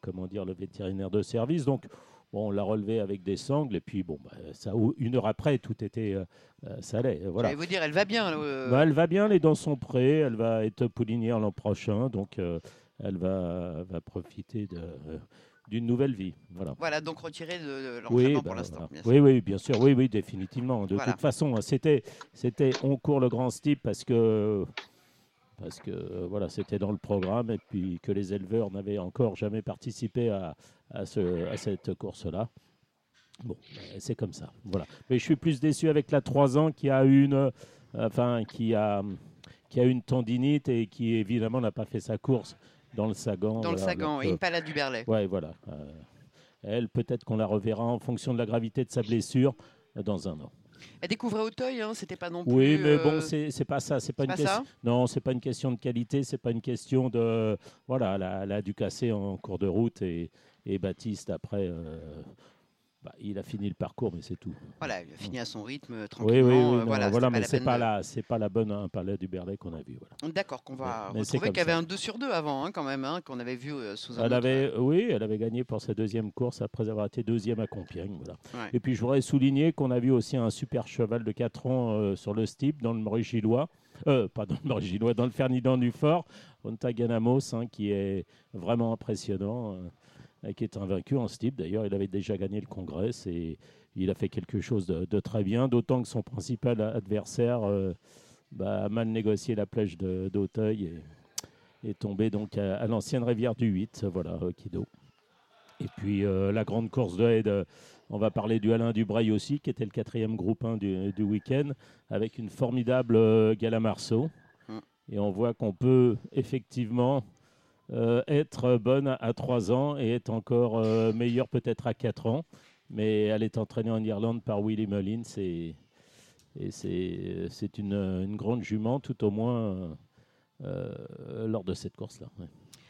comment dire, le vétérinaire de service. Donc, Bon, on l'a relevé avec des sangles et puis bon, bah, ça, une heure après, tout était, ça allait. Voilà. Vous dire, elle va bien. Bah, elle va bien, les dents sont prêtes, elle va être poulinière l'an prochain, donc elle va, va profiter de d'une nouvelle vie. Voilà. Voilà, donc retiré de, l'entraînement pour bah, l'instant. Oui, oui, bien sûr, oui, oui, définitivement. De toute façon, c'était, c'était, on court le grand steep parce que, parce que, voilà, c'était dans le programme et puis que les éleveurs n'avaient encore jamais participé à, à, ce, à cette course-là. Bon, ben, c'est comme ça, voilà. Mais je suis plus déçu avec la 3 ans qui a une, enfin, qui a, qui a une tendinite et qui évidemment n'a pas fait sa course dans le Sagan. Dans le Sagan, et une palade du Berlay. Oui, voilà. Euh, elle, peut-être qu'on la reverra en fonction de la gravité de sa blessure euh, dans un an. Elle découvrait Auteuil, hein, c'était pas non plus. Oui, mais bon, euh, c'est pas ça. C'est pas, une question. Non, c'est pas une question de qualité, c'est pas une question de. Voilà, la, la Ducassé en cours de route et, et Baptiste après. Bah, il a fini le parcours, mais c'est tout. Voilà, il a fini à son rythme tranquillement. Oui, oui, oui voilà, voilà mais c'est pas la, c'est pas la bonne hein, palais du Berlay qu'on a vu. Voilà. D'accord, qu'on va retrouver qu'il y avait un 2 sur 2 avant, hein, quand même, hein, qu'on avait vu euh, sous un. Elle avait, euh, oui, elle avait gagné pour sa deuxième course après avoir été deuxième à Compiègne. Voilà. Et puis je voudrais souligner qu'on a vu aussi un super cheval de 4 ans euh, sur le steep dans le Maurice Gillois. Euh, pas *laughs* dans le Maurice Gillois, dans le Ferdinand du Fort, Ontaganamos, hein, qui est vraiment impressionnant qui est invaincu en steep. D'ailleurs, il avait déjà gagné le Congrès et il a fait quelque chose de, très bien, d'autant que son principal adversaire euh, bah, a mal négocié la plage d'Auteuil et est tombé donc à, l'ancienne rivière du 8. Voilà, Kido. Et puis euh, la grande course de Aide, on va parler du Alain Dubrail aussi, qui était le quatrième groupe 1 du, week-end, avec une formidable euh, Galamarceau. Hum. Et on voit qu'on peut effectivement euh, être bonne à 3 ans et être encore euh, meilleure peut-être à 4 ans. Mais elle est entraînée en Irlande par Willie Mullins et, et c'est une, une, grande jument, tout au moins euh, lors de cette course-là.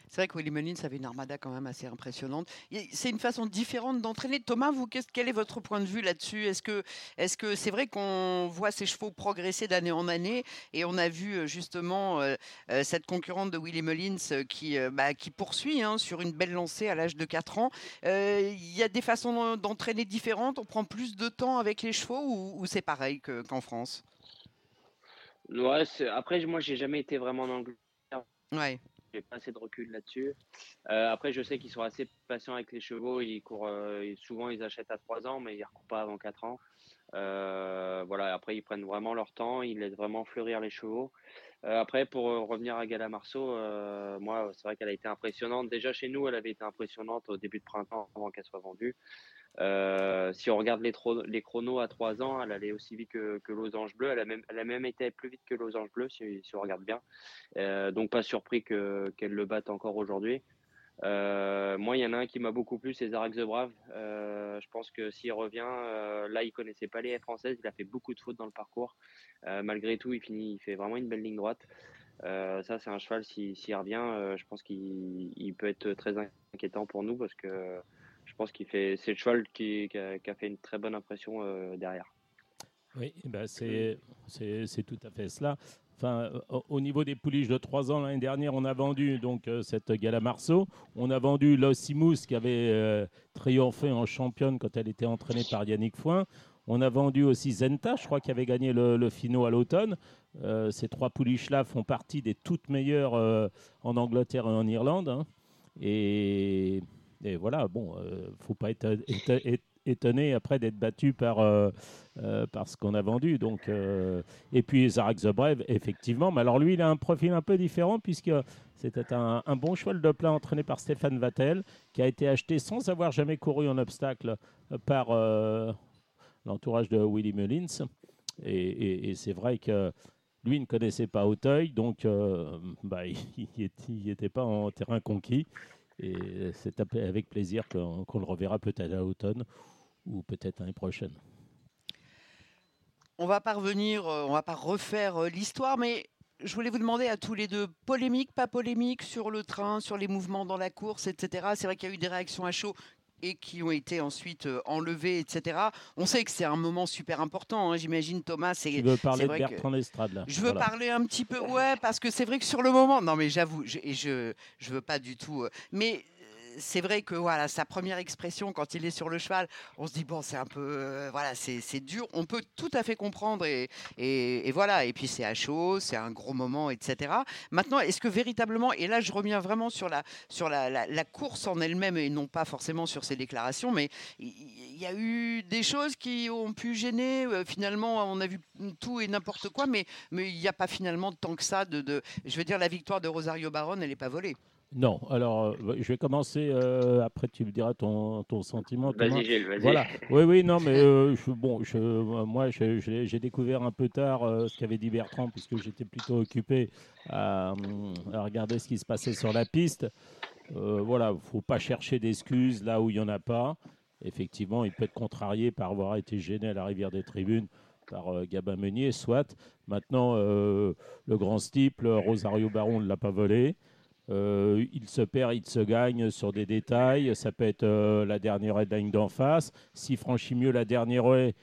C'est vrai que Willy Mullins avait une armada quand même assez impressionnante. C'est une façon différente d'entraîner. Thomas, vous, quel est votre point de vue là-dessus? Est-ce que c'est -ce c'est vrai qu'on voit ces chevaux progresser d'année en année? Et on a vu euh, justement euh, euh, cette concurrente de Willy Mullins qui, bah, qui poursuit hein, sur une belle lancée à l'âge de 4 ans. Il y a des façons d'entraîner différentes? On prend plus de temps avec les chevaux ou, c'est pareil qu'en France? Ouais, après, moi, j'ai jamais été vraiment dans le. Ouais pas assez de recul là-dessus. Euh, après, je sais qu'ils sont assez patients avec les chevaux. Ils courent, euh, souvent, ils achètent à 3 ans, mais ils ne recourent pas avant 4 ans. Euh, voilà, après, ils prennent vraiment leur temps. Ils laissent vraiment fleurir les chevaux. Après, pour revenir à Gala Marceau, moi, c'est vrai qu'elle a été impressionnante. Déjà, chez nous, elle avait été impressionnante au début de printemps avant qu'elle soit vendue. Euh, si on regarde les, chronos à 3 ans, elle allait aussi vite que, que Losange Bleu. Elle a, même, été plus vite que Losange Bleu, si, on regarde bien. Euh, donc, pas surpris qu'elle le batte encore aujourd'hui. Euh, moi, il y en a un qui m'a beaucoup plu, c'est Zarek The Brave. je pense que s'il revient, là, il connaissait pas les françaises. Il a fait beaucoup de fautes dans le parcours. malgré tout, il finit, il fait vraiment une belle ligne droite. ça, c'est un cheval, s'il revient, je pense qu'il peut être très inquiétant pour nous parce que je pense qu'il fait, c'est le cheval qui, a, fait une très bonne impression euh, derrière. Oui, eh ben c'est, tout à fait cela. Enfin, au niveau des pouliches de 3 ans l'année dernière, on a vendu donc euh, cette Gala Marceau. On a vendu Lossimus qui avait euh, triomphé en championne quand elle était entraînée par Yannick Foin. On a vendu aussi Zenta, je crois, qui avait gagné le, le Fino à l'automne. ces trois pouliches-là font partie des toutes meilleures en Angleterre et en Irlande. Hein. Et voilà, bon, euh, faut pas être étonné après d'être battu par, euh, euh, par ce qu'on a vendu. Donc, et puis Zarek Zebrev, effectivement, mais alors lui, il a un profil un peu différent puisque c'était un, bon cheval de plat entraîné par Stéphane Vattel qui a été acheté sans avoir jamais couru en obstacle par l'entourage de Willy Mullins. Et, c'est vrai que lui ne connaissait pas Auteuil, donc bah, *laughs* il n'était pas en terrain conquis. Et c'est avec plaisir qu'on le reverra peut-être à l'automne ou peut-être l'année prochaine. On va pas revenir, euh, on va pas refaire euh, l'histoire, mais je voulais vous demander à tous les deux, polémique, pas polémique sur le train, sur les mouvements dans la course, etc. C'est vrai qu'il y a eu des réactions à chaud et qui ont été ensuite euh, enlevés, etc. On sait que c'est un moment super important, hein, j'imagine Thomas. Tu veux parler de Bertrand Lestrade là Je veux parler un petit peu, ouais, parce que c'est vrai que sur le moment, non mais j'avoue, je, et je je veux pas du tout, mais c'est vrai que voilà, sa première expression quand il est sur le cheval, on se dit bon, c'est un peu, euh, voilà, c'est dur. On peut tout à fait comprendre et, et, voilà. Et puis c'est à chaud, c'est un gros moment, etc. Maintenant, est-ce que véritablement, et là je reviens vraiment sur la sur la, la, course en elle-même et non pas forcément sur ses déclarations, mais il y, a eu des choses qui ont pu gêner. Euh, finalement, on a vu tout et n'importe quoi, mais mais il n'y a pas finalement tant que ça de, je veux dire, la victoire de Rosario Baron, elle n'est pas volée. Non, alors euh, je vais commencer. Euh, après, tu me diras ton, ton sentiment. Vas-y, Gilles, vas-y. Voilà. Oui, oui, non, mais euh, je, bon, je, moi, j'ai découvert un peu tard ce qu'avait dit Bertrand, puisque j'étais plutôt occupé à, regarder ce qui se passait sur la piste. voilà, faut pas chercher d'excuses là où il y en a pas. Effectivement, il peut être contrarié par avoir été gêné à la rivière des tribunes par Gabin Meunier, soit. Maintenant, le grand steeple, Rosario Baron ne l'a pas volé. Euh, il se perd, il se gagne sur des détails. Ça peut être euh, la dernière ligne d'en face. S'il franchit mieux la dernière haie,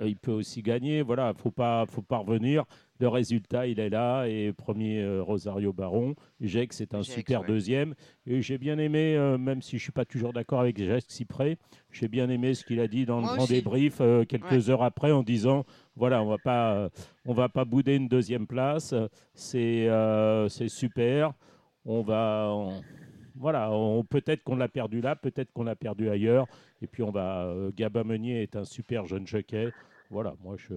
euh, il peut aussi gagner. Voilà, faut pas, faut pas revenir. Le résultat, il est là. Et premier Rosario Baron. Jacques, c'est un super deuxième. Et j'ai bien aimé, même si je suis pas toujours d'accord avec Jacques Cyprès, j'ai bien aimé ce qu'il a dit dans le grand débrief quelques heures après en disant voilà, on va pas, on va pas bouder une deuxième place. C'est, c'est super on va, voilà, peut-être qu'on l'a perdu là, peut-être qu'on l'a perdu ailleurs. Et puis on va, euh, Gabin Meunier est un super jeune jockey. Voilà, moi je,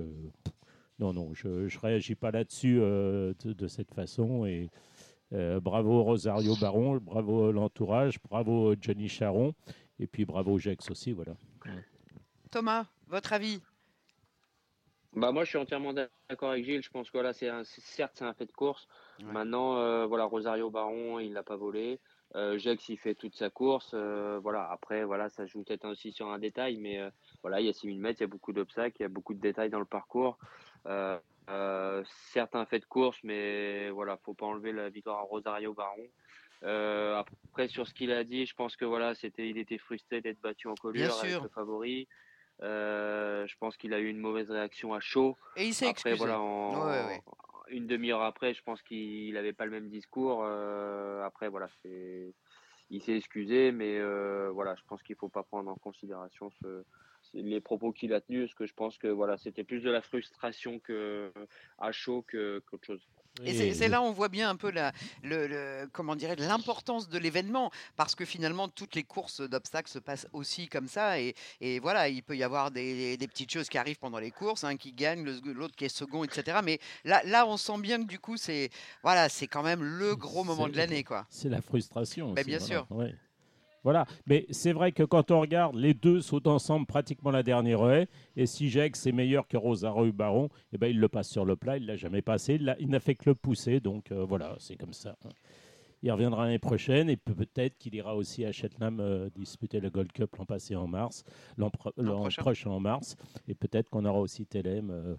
non non, je, je réagis pas là-dessus euh, de, cette façon et. Euh, bravo Rosario Baron, bravo l'entourage, bravo Johnny Charon, et puis bravo Jax aussi, voilà. Thomas, votre avis? Bah moi je suis entièrement d'accord avec Gilles. Je pense que voilà, c'est certes c'est un fait de course. Maintenant euh, voilà Rosario Baron il l'a pas volé. Euh, Jax il fait toute sa course. Euh, voilà après voilà ça joue peut-être aussi sur un détail, mais euh, voilà il y a 6000 mètres, il y a beaucoup d'obstacles, il y a beaucoup de détails dans le parcours. certes un fait de course, mais voilà faut pas enlever la victoire à Rosario Baron. après sur ce qu'il a dit, je pense que voilà c'était il était frustré d'être battu en colure avec le favori. Euh, je pense qu'il a eu une mauvaise réaction à chaud. Et il s'est excusé. Voilà, Une demi-heure après, je pense qu'il n'avait pas le même discours. Euh, après, voilà, c'est il s'est excusé, mais euh, voilà, je pense qu'il faut pas prendre en considération ce, les propos qu'il a tenus, parce que je pense que voilà, c'était plus de la frustration que à chaud qu'autre chose. Et c'est là on voit bien un peu la, le, comment dirais l'importance de l'événement parce que finalement toutes les courses d'obstacles se passent aussi comme ça et, et, voilà il peut y avoir des, des, petites choses qui arrivent pendant les courses, un qui gagne, l'autre qui est second, etc. Mais là, là on sent bien que du coup c'est voilà c'est quand même le gros moment de l'année quoi. C'est la frustration. Ben, bien sûr. Voilà, mais c'est vrai que quand on regarde, les deux sautent ensemble pratiquement la dernière haie. Et si Jax est meilleur que Rosario Baron, eh ben, il le passe sur le plat, il l'a jamais passé, il n'a fait que le pousser. Donc euh, voilà, c'est comme ça. Il reviendra l'année prochaine et peut-être qu'il ira aussi à Cheltenham euh, disputer le Gold Cup l'an passé en mars, l'an prochain. en mars. Et peut-être qu'on aura aussi Telem. Euh,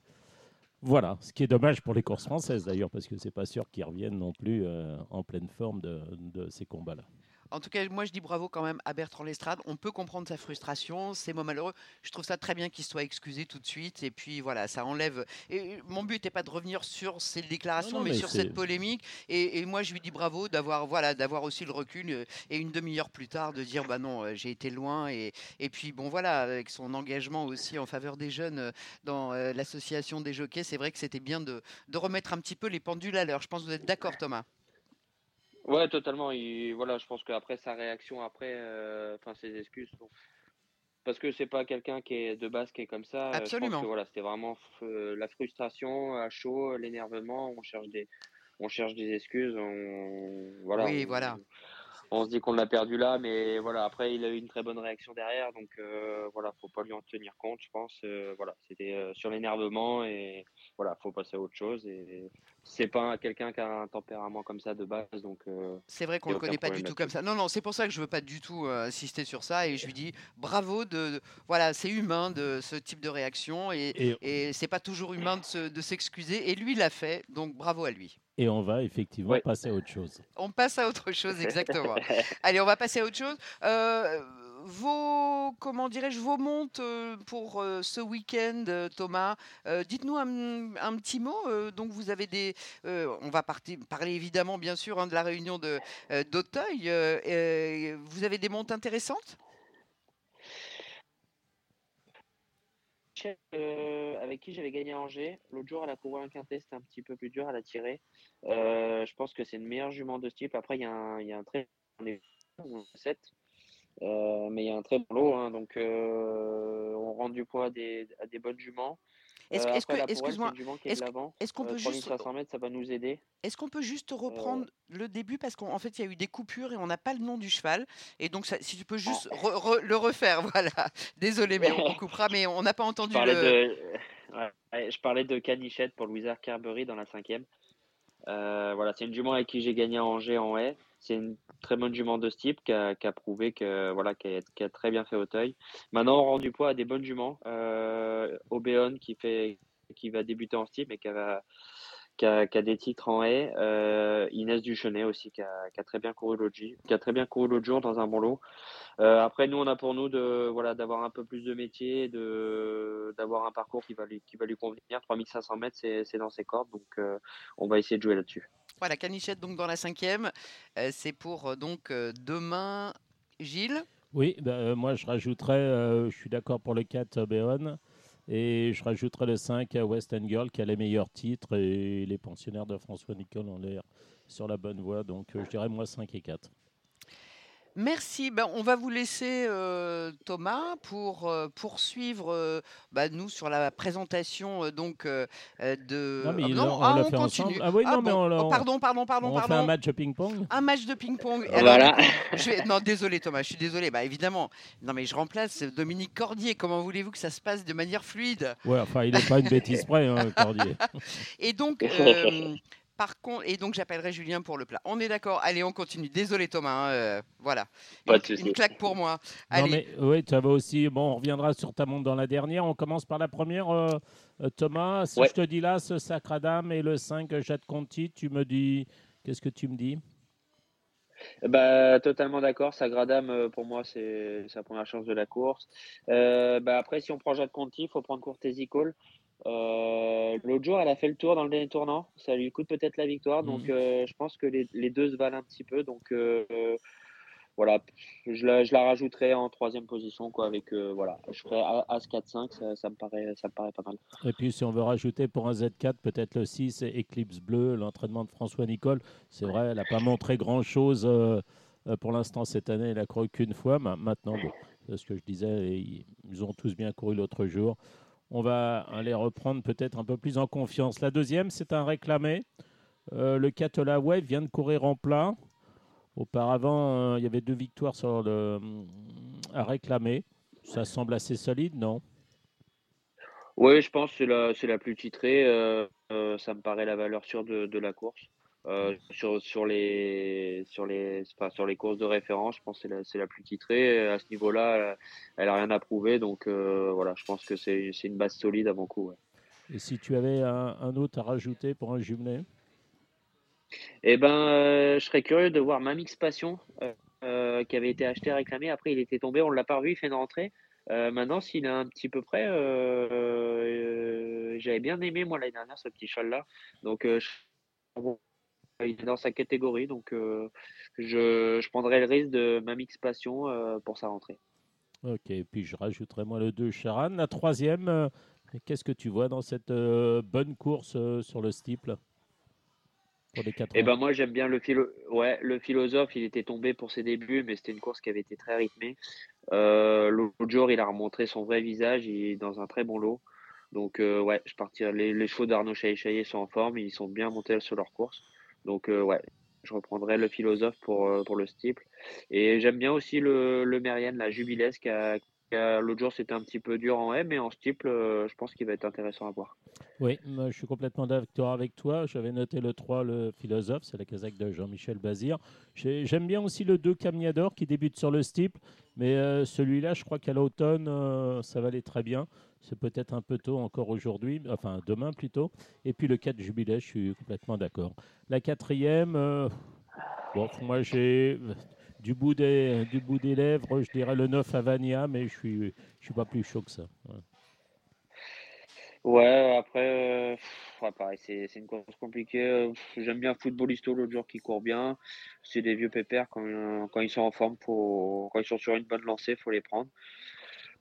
voilà, ce qui est dommage pour les courses françaises d'ailleurs, parce que c'est pas sûr qu'ils reviennent non plus en pleine forme de ces combats-là. En tout cas, moi je dis bravo quand même à Bertrand Lestrade. On peut comprendre sa frustration, ses mots malheureux. Je trouve ça très bien qu'il soit excusé tout de suite. Et puis voilà, ça enlève. Et mon but n'était pas de revenir sur ces déclarations, mais, sur cette polémique. Et, moi je lui dis bravo d'avoir voilà, d'avoir aussi le recul euh, et une demi-heure plus tard de dire bah non, euh, j'ai été loin. Et, et puis bon voilà, avec son engagement aussi en faveur des jeunes euh, dans l'association des jockeys, c'est vrai que c'était bien de, de remettre un petit peu les pendules à l'heure. Je pense que vous êtes d'accord, Thomas? Ouais, totalement. Et voilà, je pense qu'après sa réaction, après, euh, enfin ses excuses, parce que c'est pas quelqu'un qui est de base qui est comme ça. Absolument. Je pense que, voilà, c'était vraiment euh, la frustration, à chaud, l'énervement. On cherche des, on cherche des excuses. On, voilà. Oui, voilà on se dit qu'on l'a perdu là, mais voilà, après il a eu une très bonne réaction derrière, donc euh, voilà, faut pas lui en tenir compte, je pense. Euh, voilà, c'était euh, sur l'énervement et voilà, faut passer à autre chose. Et c'est pas quelqu'un qui a un tempérament comme ça de base, donc. Euh, c'est vrai qu'on le connaît pas du tout comme ça. Non, non, c'est pour ça que je veux pas du tout insister sur ça et je lui dis bravo de, voilà, c'est humain de ce type de réaction et, et, c'est pas toujours humain de s'excuser et lui l'a fait, donc bravo à lui. Et on va effectivement passer à autre chose. On passe à autre chose, exactement. *laughs* Allez, on va passer à autre chose. Euh, vos, comment dirais-je, vos montes pour ce week-end, Thomas. Dites-nous un, petit mot. donc, vous avez des. on va parler évidemment, bien sûr, hein, de la réunion d'Auteuil. vous avez des montes intéressantes? Avec qui j'avais gagné à Angers. L'autre jour, elle a couru un quintet, c'était un petit peu plus dur à la tirer. je pense que c'est une meilleure jument de ce type. Après, il y, a un très. 7. Euh, mais il y a un très bon lot, hein, donc euh, on rend du poids à des, à des bonnes juments. Est-ce euh, que, excuse-moi, est-ce qu'on peut juste, mètres, ça va nous aider. Est-ce qu'on peut juste reprendre le début? Parce qu'en fait il y a eu des coupures et on n'a pas le nom du cheval et donc si tu peux juste ah. le refaire, *laughs* voilà. Désolé, mais on *laughs* coupera, mais on n'a pas entendu je parlais le. De... *laughs* je parlais de Canichette pour Louisa Carberry dans la cinquième. voilà, c'est une jument avec qui j'ai gagné à Angers en haie c'est une très bonne jument de ce type qui a, prouvé que voilà qui a, très bien fait Auteuil. Maintenant, on rend du poids à des bonnes juments. Euh, qui fait qui va débuter en style mais qui a, qui a, des titres en haie. Euh, Inès Duchenet aussi qui a, qui a, très bien couru l'autre qui a très bien couru l'autre jour dans un bon lot. Euh, après, nous, on a pour nous de voilà d'avoir un peu plus de métier, de d'avoir un parcours qui va lui qui va lui convenir. 3500 mètres, c'est dans ses cordes, donc euh, on va essayer de jouer là-dessus. Voilà, canichette donc dans la cinquième. Euh, c'est pour euh, donc euh, demain, Gilles. Oui, bah, moi je rajouterais, je suis d'accord pour le 4 Béon. Et je rajouterais le 5 à Western Girl qui a les meilleurs titres et les pensionnaires de François Nicole ont l'air sur la bonne voie. Donc je dirais moi 5 et 4. Merci. Ben, on va vous laisser, euh, Thomas, pour euh, poursuivre, euh, bah, nous, sur la présentation donc de. Non, mais ah, ah, on, continue. Ah oui, non, mais on, oh, pardon, pardon, pardon, on pardon. fait un match de ping-pong. Un match de ping-pong. Voilà. *laughs* Non, désolé, Thomas, je suis désolé. Bah, évidemment. Non, mais je remplace Dominique Cordier. Comment voulez-vous que ça se passe de manière fluide? Ouais, enfin, il n'est pas une bêtise près, hein, Cordier. *laughs* Et donc. *laughs* Par contre, et donc j'appellerai Julien pour le plat. On est d'accord. Allez, on continue. Désolé Thomas. Hein, euh, voilà. une, claque pour moi. Non mais oui, tu avais aussi. Bon, on reviendra sur ta montre dans la dernière. On commence par la première. Euh, euh, Thomas, si je te dis là, ce Sacre Dame et le 5 Jade Conti, tu me dis. Qu'est-ce que tu me dis? Bah, totalement d'accord. Sagradam, pour moi, c'est sa première chance de la course. bah, après, si on prend Jade Conti, il faut prendre Courtesy Call. Euh, l'autre jour, elle a fait le tour dans le dernier tournant. Ça lui coûte peut-être la victoire. Donc, mhm. euh, je pense que les, deux se valent un petit peu. Donc, euh, voilà, je la, je la, rajouterai en troisième position. Quoi, avec, voilà, je ferai As 4-5. Ça, me paraît, ça me paraît pas mal. Et puis, si on veut rajouter pour un Z4, peut-être le 6, Eclipse Bleu, l'entraînement de François Nicole. C'est vrai, elle n'a pas montré grand-chose pour l'instant cette année. Elle a couru qu'une fois. Maintenant, c'est ce que je disais, ils ont tous bien couru l'autre jour. On va aller reprendre peut-être un peu plus en confiance. La deuxième, c'est un réclamé. Euh, le Catola vient de courir en plat. Auparavant, euh, il y avait deux victoires euh, à réclamer. Ça semble assez solide, non? Oui, je pense que c'est la, plus titrée. ça me paraît la valeur sûre de la course. Euh, sur, sur, les, sur, les, sur les courses de référence, je pense que c'est la, plus titrée. À ce niveau-là, elle n'a rien à prouver. Donc euh, voilà, je pense que c'est une base solide avant coup. Et si tu avais un, autre à rajouter pour un jumelé? Eh ben, euh, je serais curieux de voir Mamix Passion, qui avait été acheté, réclamé. Après, il était tombé, on ne l'a pas revu, il fait une rentrée. maintenant, s'il est un petit peu près, j'avais bien aimé, moi, l'année dernière, ce petit cheval-là. Donc, je il est dans sa catégorie, donc euh, je, je, prendrai le risque de ma mix passion euh, pour sa rentrée. Ok, et puis je rajouterai moi le 2 Charan. La troisième, euh, qu'est-ce que tu vois dans cette bonne course sur le steeple pour les eh ben moi j'aime bien le, philo ouais, le philosophe, il était tombé pour ses débuts, mais c'était une course qui avait été très rythmée. L'autre jour, il a remontré son vrai visage, il est dans un très bon lot. Donc ouais, je partirai. Les, les chevaux d'Arnaud Chaillet sont en forme, ils sont bien montés sur leur course. Donc, euh, ouais, je reprendrai le philosophe pour, euh, pour le steeple. Et j'aime bien aussi le, le Mérienne, la Jubilesque. L'autre jour, c'était un petit peu dur en M, mais en steeple, euh, je pense qu'il va être intéressant à voir. Oui, je suis complètement d'accord avec toi. J'avais noté le 3, le philosophe, c'est la casaque de Jean-Michel Bazir. J'aime bien aussi le 2, Camiador, qui débute sur le steeple, mais celui-là, je crois qu'à l'automne, ça va aller très bien. C'est peut-être un peu tôt encore aujourd'hui, enfin demain plutôt. Et puis le 4 jubilé, je suis complètement d'accord. La quatrième, euh, bon, moi j'ai. Du bout des, du bout des lèvres, je dirais le 9 Avania, mais je suis, je suis pas plus chaud que ça. Ouais, après, euh, pareil, c'est, une course compliquée. J'aime bien Footballisto, l'autre jour qui court bien. C'est des vieux pépères quand, quand ils sont en forme, pour, quand ils sont sur une bonne lancée, il faut les prendre.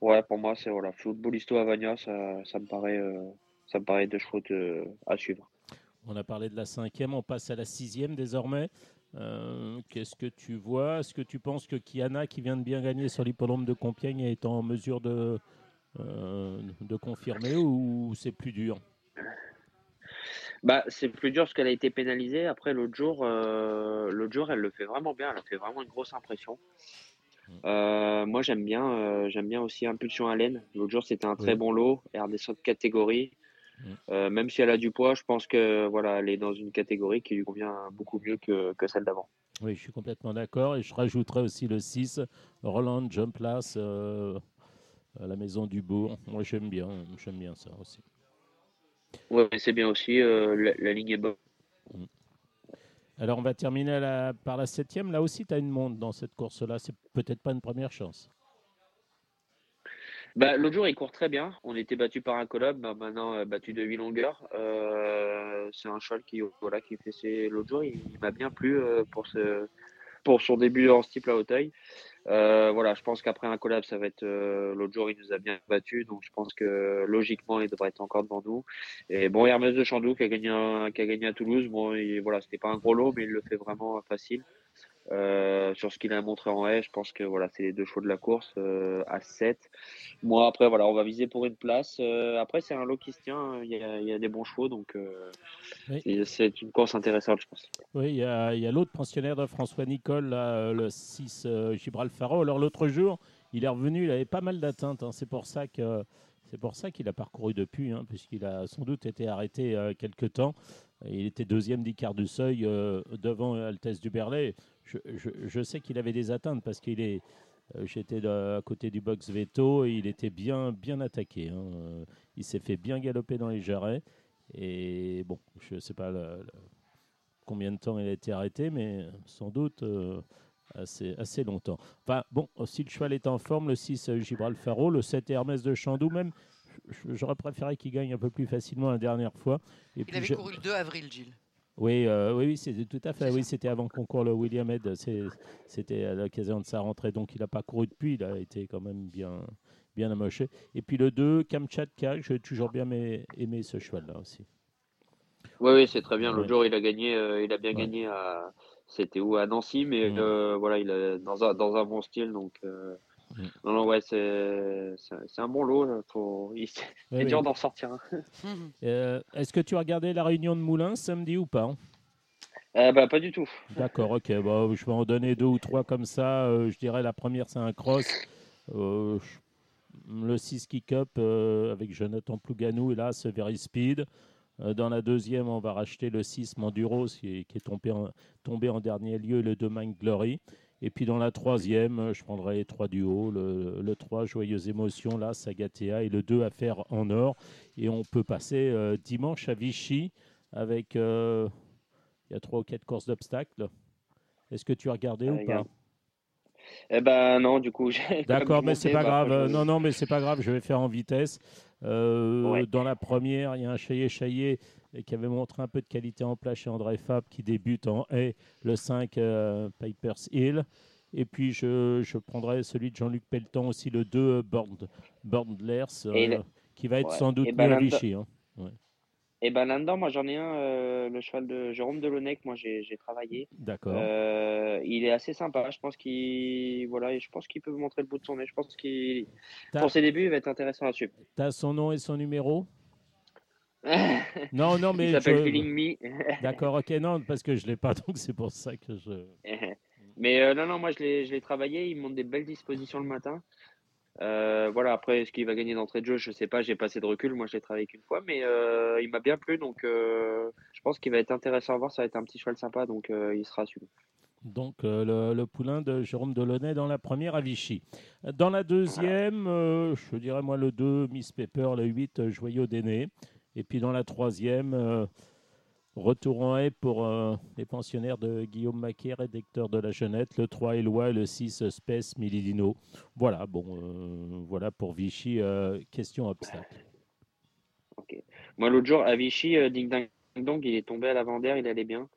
Ouais, pour moi, c'est voilà, Footballisto Avania, ça, ça me paraît, euh, ça me paraît deux chevaux à suivre. On a parlé de la cinquième, on passe à la sixième désormais. Euh, qu'est-ce que tu vois? Est-ce que tu penses que Kiana, qui vient de bien gagner sur l'hippodrome de Compiègne, est en mesure de, euh, de confirmer ou c'est plus dur? Bah, c'est plus dur parce qu'elle a été pénalisée. Après, l'autre jour, euh, l'autre jour, elle le fait vraiment bien. Elle a fait vraiment une grosse impression. Euh, moi, j'aime bien, j'aime bien aussi Impulsion Haleine. L'autre jour, c'était un très bon lot. Elle redescend de catégorie. Mm. même si elle a du poids, je pense que voilà, elle est dans une catégorie qui lui convient beaucoup mieux que, que celle d'avant. Oui, je suis complètement d'accord. Et je rajouterais aussi le 6, Roland Jump Place à la maison du bourg. Moi, j'aime bien, j'aime bien ça aussi. Oui, c'est bien aussi. Euh, la, ligne est bonne. Mm. Alors, on va terminer par la septième. Là aussi, tu as une montre dans cette course-là. C'est peut-être pas une première chance. Bah, L'autre jour, il court très bien. On était battu par un collab, bah, maintenant euh, battu de 8 longueurs. Euh, c'est un cheval qui, voilà, qui fait ses. L'autre jour, il, m'a bien plu pour, ce, pour son début en type à Hauteuil. Euh, voilà, je pense qu'après un collab, ça va être euh, l'autre jour, il nous a bien battu, donc je pense que logiquement, il devrait être encore devant nous. Et bon, Hermès de Chandou qui a gagné, qui a gagné à Toulouse, bon, voilà, c'était pas un gros lot, mais il le fait vraiment facile. Euh, sur ce qu'il a montré en haie, je pense que voilà, c'est les deux chevaux de la course euh, à 7. Moi, après, voilà, on va viser pour une place. Euh, après, c'est un lot qui se tient. Il y a, il y a des bons chevaux, donc c'est une course intéressante, je pense. Oui, il y a, a l'autre pensionnaire de François Nicole, là, le 6 Gibralfaro. Alors, l'autre jour, il est revenu, il avait pas mal d'atteintes. Hein. C'est pour ça que. C'est pour ça qu'il a parcouru depuis, hein, puisqu'il a sans doute été arrêté quelque temps. Il était deuxième d'Icar du Seuil devant Altesse du Berlay je, sais qu'il avait des atteintes parce qu'il est. Euh, j'étais à côté du box veto et il était bien, bien attaqué. Hein. Euh, il s'est fait bien galoper dans les jarrets. Et bon, je ne sais pas combien de temps il a été arrêté, mais sans doute euh, assez, assez longtemps. Enfin, bon, si le cheval est en forme, le 6 Gibralfaro, le 7 Hermès de Chandou, même, j'aurais préféré qu'il gagne un peu plus facilement la dernière fois. Et il avait couru le 2 avril, Gilles. Oui, euh, oui, oui, c'est tout à fait. Oui, c'était avant qu'on court le William Head. C'était à l'occasion de sa rentrée, donc il n'a pas couru depuis. Il a été quand même bien, bien amoché. Et puis le 2, Kamchatka, j'ai toujours bien aimé, ce cheval-là aussi. Oui, oui, c'est très bien. L'autre jour, il a gagné, euh, il a bien gagné à. C'était où À Nancy, mais euh, voilà, il est dans un, dans un bon style, donc. Mm. Non, non, ouais, c'est un bon lot. Faut... Il est dur d'en sortir. *laughs* Euh, est-ce que tu as regardé la réunion de Moulins samedi ou pas euh, bah, Pas du tout. D'accord, ok. Bah, je vais en donner deux ou trois comme ça. Euh, je dirais la première, c'est un cross. le 6 kick-up avec Jonathan Plouganou et là, c'est Very Speed. Dans la deuxième, on va racheter le 6 Manduros qui est, tombé, en, tombé en dernier lieu, le 2 Mind Glory. Et puis dans la troisième, euh, je prendrai les trois du haut. Le, le 3, Joyeuse Émotion, là, Sagatea, et le 2, Affaire en or. Et on peut passer euh, dimanche à Vichy avec. Euh, il y a trois ou quatre courses d'obstacles. Est-ce que tu as regardé ou pas? eh ben non, du coup. *laughs* D'accord, mais c'est pas grave. Non, non, mais c'est pas grave. Je vais faire en vitesse. Dans la première, il y a un Chaillé Chaillé qui avait montré un peu de qualité en plat chez André Fab qui débute en haie, le 5 euh, Piper's Hill. Et puis je, je prendrai celui de Jean-Luc Pelletan aussi, le 2 Bordlers, euh, qui va être sans doute mieux ben, Vichy. Hein. Et ben là-dedans, moi j'en ai un, euh, le cheval de Jérôme Delonec, moi j'ai travaillé. D'accord. il est assez sympa, je pense qu'il voilà, je pense qu'il peut montrer le bout de son nez. Je pense qu'il pour ses débuts, il va être intéressant à suivre. Tu as son nom et son numéro? Non, non, *laughs* mais. Il s'appelle Feeling Me. *laughs* D'accord, ok, non, parce que je ne l'ai pas, *laughs* donc c'est pour ça que je. mais euh, non, non, moi je l'ai travaillé, il montre des belles dispositions le matin. Euh, voilà, après, ce qu'il va gagner d'entrée de jeu, je ne sais pas, j'ai pas assez de recul, moi je l'ai travaillé qu'une fois, mais euh, il m'a bien plu, donc je pense qu'il va être intéressant à voir, ça va être un petit cheval sympa, donc il sera suivi. Donc le, poulain de Jérôme Delaunay dans la première à Vichy. Dans la deuxième, je dirais moi le 2, Miss Pepper, le 8, Joyau d'Aîné. Et puis dans la troisième, euh, Retour en haie pour euh, les pensionnaires de Guillaume Maquet, rédacteur de la Jeunette, le 3 Éloi et le 6 Space Milidino. Voilà, bon, euh, voilà pour Vichy, question obstacle. Moi, l'autre jour, à Vichy, Ding il est tombé à l'avant-d'air, il allait bien.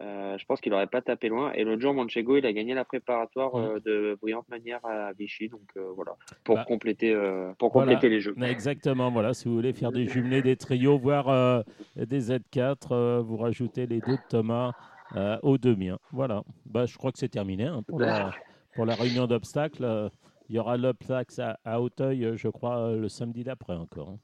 Je pense qu'il n'aurait pas tapé loin. Et l'autre jour, Manchego, il a gagné la préparatoire de brillante manière à Vichy. Donc voilà, pour Bah, compléter, pour compléter les jeux. Exactement, voilà. Si vous voulez faire des jumelés, des trios, voire euh, des Z4, euh, vous rajoutez les deux de Thomas euh, aux deux miens. Voilà. Bah, je crois que c'est terminé hein, pour, la, pour la réunion d'obstacles. Euh, Il y aura l'obstacle à, à Hauteuil, euh, je crois, euh, le samedi d'après encore.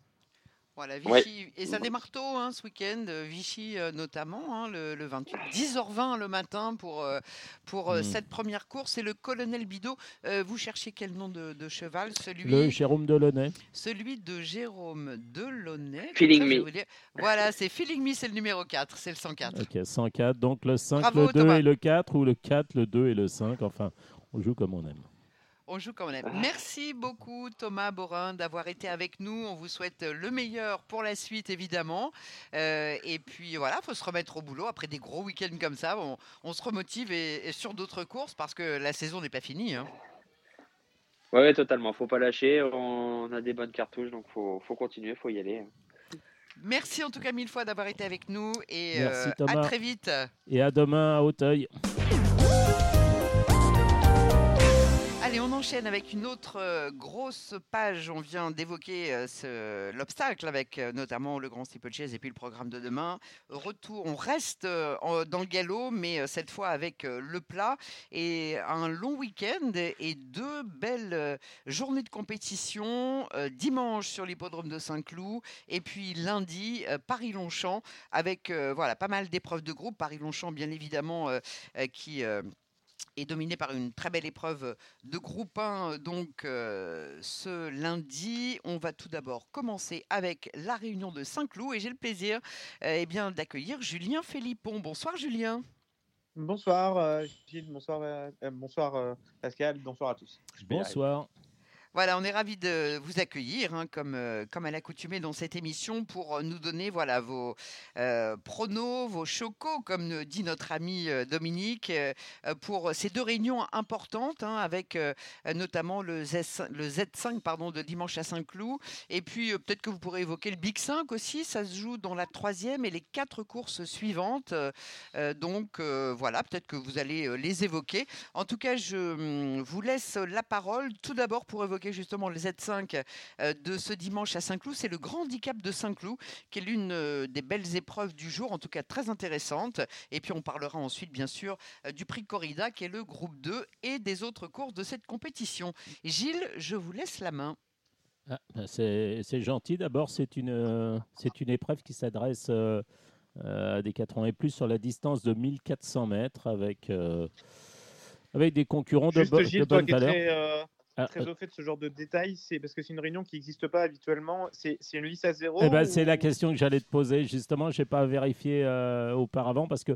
Voilà, Ouais. Vichy. Et ça démarre tôt hein, ce week-end, euh, Vichy euh, notamment, hein, le, le 28. 10h20 le matin pour, euh, pour euh, Mm. cette première course. C'est le colonel Bidot. Euh, vous cherchez quel nom de, de cheval? Celui, Le Jérôme Delaunay. celui de Jérôme Delaunay. Feeling Me. vous dire. Voilà, c'est Feeling Me, c'est le numéro 4. C'est le 104. Ok, 104. Donc le 5, Bravo, le 2 Thomas. et le 4, ou le 4, le 2 et le 5. Enfin, on joue comme on aime. On joue quand même. Merci beaucoup Thomas Borin d'avoir été avec nous. On vous souhaite le meilleur pour la suite évidemment. Euh, et puis voilà, faut se remettre au boulot après des gros week-ends comme ça. On, on se remotive et, et sur d'autres courses parce que la saison n'est pas finie. hein. Ouais, ouais, totalement. Faut pas lâcher. On a des bonnes cartouches, donc faut, faut continuer, faut y aller. Merci en tout cas mille fois d'avoir été avec nous et Merci, euh, Thomas. à très vite. Et à demain à Hauteuil. Enchaîne avec une autre euh, grosse page. On vient d'évoquer euh, l'obstacle avec euh, notamment le Grand Steeplechase et puis le programme de demain. Retour, on reste dans le galop, mais cette fois avec le plat et un long week-end et deux belles journées de compétition. dimanche sur l'hippodrome de Saint-Cloud et puis lundi Paris-Longchamp avec voilà pas mal d'épreuves de groupe. Paris-Longchamp, bien évidemment, qui est dominé par une très belle épreuve de groupe 1 donc euh, ce lundi. On va tout d'abord commencer avec la réunion de Saint-Cloud et j'ai le plaisir euh, eh bien d'accueillir Julien Philippon. Bonsoir Julien. Bonsoir euh, Gilles, bonsoir, bonsoir euh, Pascal, bonsoir à tous. Bonsoir. Voilà, on est ravis de vous accueillir, hein, comme, euh, comme à l'accoutumée dans cette émission, pour euh, nous donner voilà, vos euh, pronos, vos chocos, comme dit notre ami Dominique, pour ces deux réunions importantes, hein, avec notamment le, Z, le Z5 pardon, de dimanche à Saint-Cloud. Et puis, peut-être que vous pourrez évoquer le Big 5 aussi, ça se joue dans la troisième et les quatre courses suivantes. Donc, voilà, peut-être que vous allez les évoquer. En tout cas, je hum, vous laisse la parole tout d'abord pour évoquer justement le Z5 euh, de ce dimanche à Saint-Cloud. C'est le grand handicap de Saint-Cloud, qui est l'une euh, des belles épreuves du jour, en tout cas très intéressante. Et puis on parlera ensuite, bien sûr, euh, du prix Corrida, qui est le groupe 2, et des autres courses de cette compétition. Gilles, je vous laisse la main. Ah, bah, c'est c'est gentil. D'abord, c'est une, euh, c'est une épreuve qui s'adresse euh, euh, à des 4 ans et plus sur la distance de 1400 mètres avec, euh, avec des concurrents de, bo- de Gilles, bonne valeur. très, euh, Ah, très euh, au fait de ce genre de détails, c'est parce que c'est une réunion qui n'existe pas habituellement. C'est une liste à zéro eh ben, c'est la question que j'allais te poser. Justement, je n'ai pas vérifié euh, auparavant parce que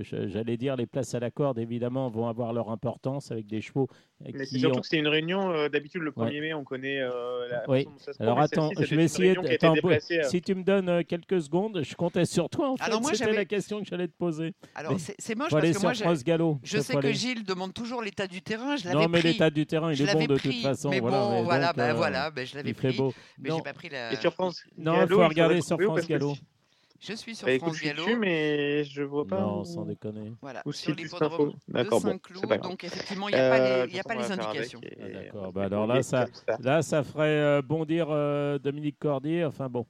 j'allais dire les places à la corde, évidemment, vont avoir leur importance avec des chevaux euh, Mais c'est surtout ont... que c'est une réunion, euh, d'habitude le Ouais. 1er mai, on connaît euh, la Oui. façon dont ça se Alors attends, je vais essayer de. attends, déplacée, euh. Si tu me donnes euh, quelques secondes, je comptais sur toi. En fait, Alors, moi, c'était la question que j'allais te poser. Alors, c'est moche parce que sur moi, je sais que Gilles demande toujours l'état du terrain. Je l'avais Non, mais l'état du terrain, il est bon de pris, toute façon. Mais voilà, bon, mais voilà, donc, bah, euh, voilà, bah, je l'avais pris. beau. Mais j'ai pas pris la. Et sur France Non, Gallo, il faut regarder sur France Gallo. Je suis sur Bah, écoute, France je suis Gallo. dessus, mais je vois pas. Non, où- sans déconner. Voilà, Où sur l'hippodrome info de D'accord, bon, Saint-Cloud. c'est pas grave. donc effectivement, il n'y a pas Euh, les, y a pas faire indications. Ah, D'accord. Bah, alors bon, là, ça, comme ça. là, ça ferait euh, bondir euh, Dominique Cordier. Enfin bon.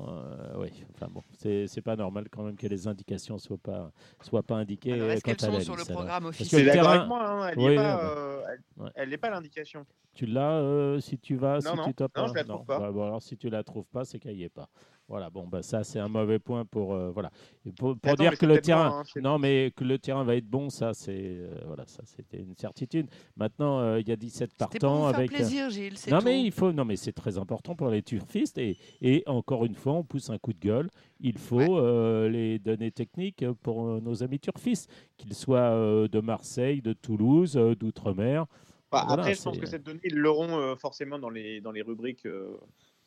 Euh, oui, enfin bon, c'est c'est pas normal quand même que les indications soient pas soient pas indiquées Alors, est-ce qu'elles quant à sont la sur le liste, programme Parce que officiel le C'est d'accord terrain, avec moi, hein, elle n'y Oui, est pas, ouais, euh, elle- Ouais. elle n'est pas l'indication. tu l'as euh, si tu vas, Non, si non, tu non, pas. je la trouve pas. Bah, bon, alors si tu la trouves pas, c'est qu'elle y est pas. Voilà, bon, bah ça c'est un mauvais point pour euh, voilà. Et pour, pour Attends, dire que le terrain, hein, non mais que le terrain va être bon, ça c'est euh, voilà, ça c'était une certitude. Maintenant, euh, il y a 17 C'était pour partants vous faire avec. euh, plaisir, Gilles, c'est Non tout. mais il faut non mais c'est très important pour les turfistes et, et encore une fois on pousse un coup de gueule. Il faut Ouais. euh, les données techniques pour nos amis turfistes, qu'ils soient euh, de Marseille, de Toulouse, euh, d'outre-mer. Bah, Voilà, après, je pense que cette donnée, ils l'auront euh, forcément dans les, dans les rubriques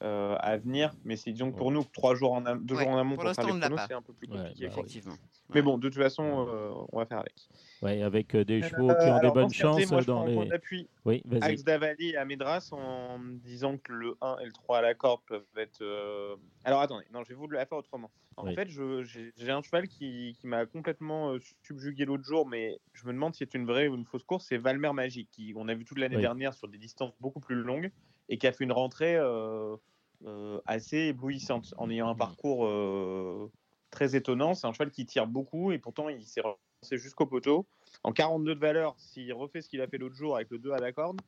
euh, à venir. Mais c'est disons que pour nous, trois jours en am- deux Ouais, jours en amont pour pour faire l'instant, on les c'est un peu plus Ouais, compliqué. bah. Effectivement. Mais bon, de toute façon, euh, on va faire avec. Ouais, avec euh, des Euh, chevaux qui ont des bonnes chances moi, dans les. d'appui Oui, vas-y. Axe Davali et Amédras en disant que le 1 et le 3 à la corde peuvent être. euh, Alors attendez, non, je vais vous la faire autrement. En Oui. fait, je- j'ai j'ai un cheval qui, qui m'a complètement euh, subjugué l'autre jour, mais je me demande si c'est une vraie ou une fausse course. C'est Valmer Magique, qui on a vu toute l'année Oui. dernière sur des distances beaucoup plus longues et qui a fait une rentrée euh, euh, assez éblouissante en ayant un Mm. parcours euh, très étonnant. C'est un cheval qui tire beaucoup et pourtant il s'est relancé jusqu'au poteau. En 42 de valeur, s'il refait ce qu'il a fait l'autre jour avec le 2 à la corde,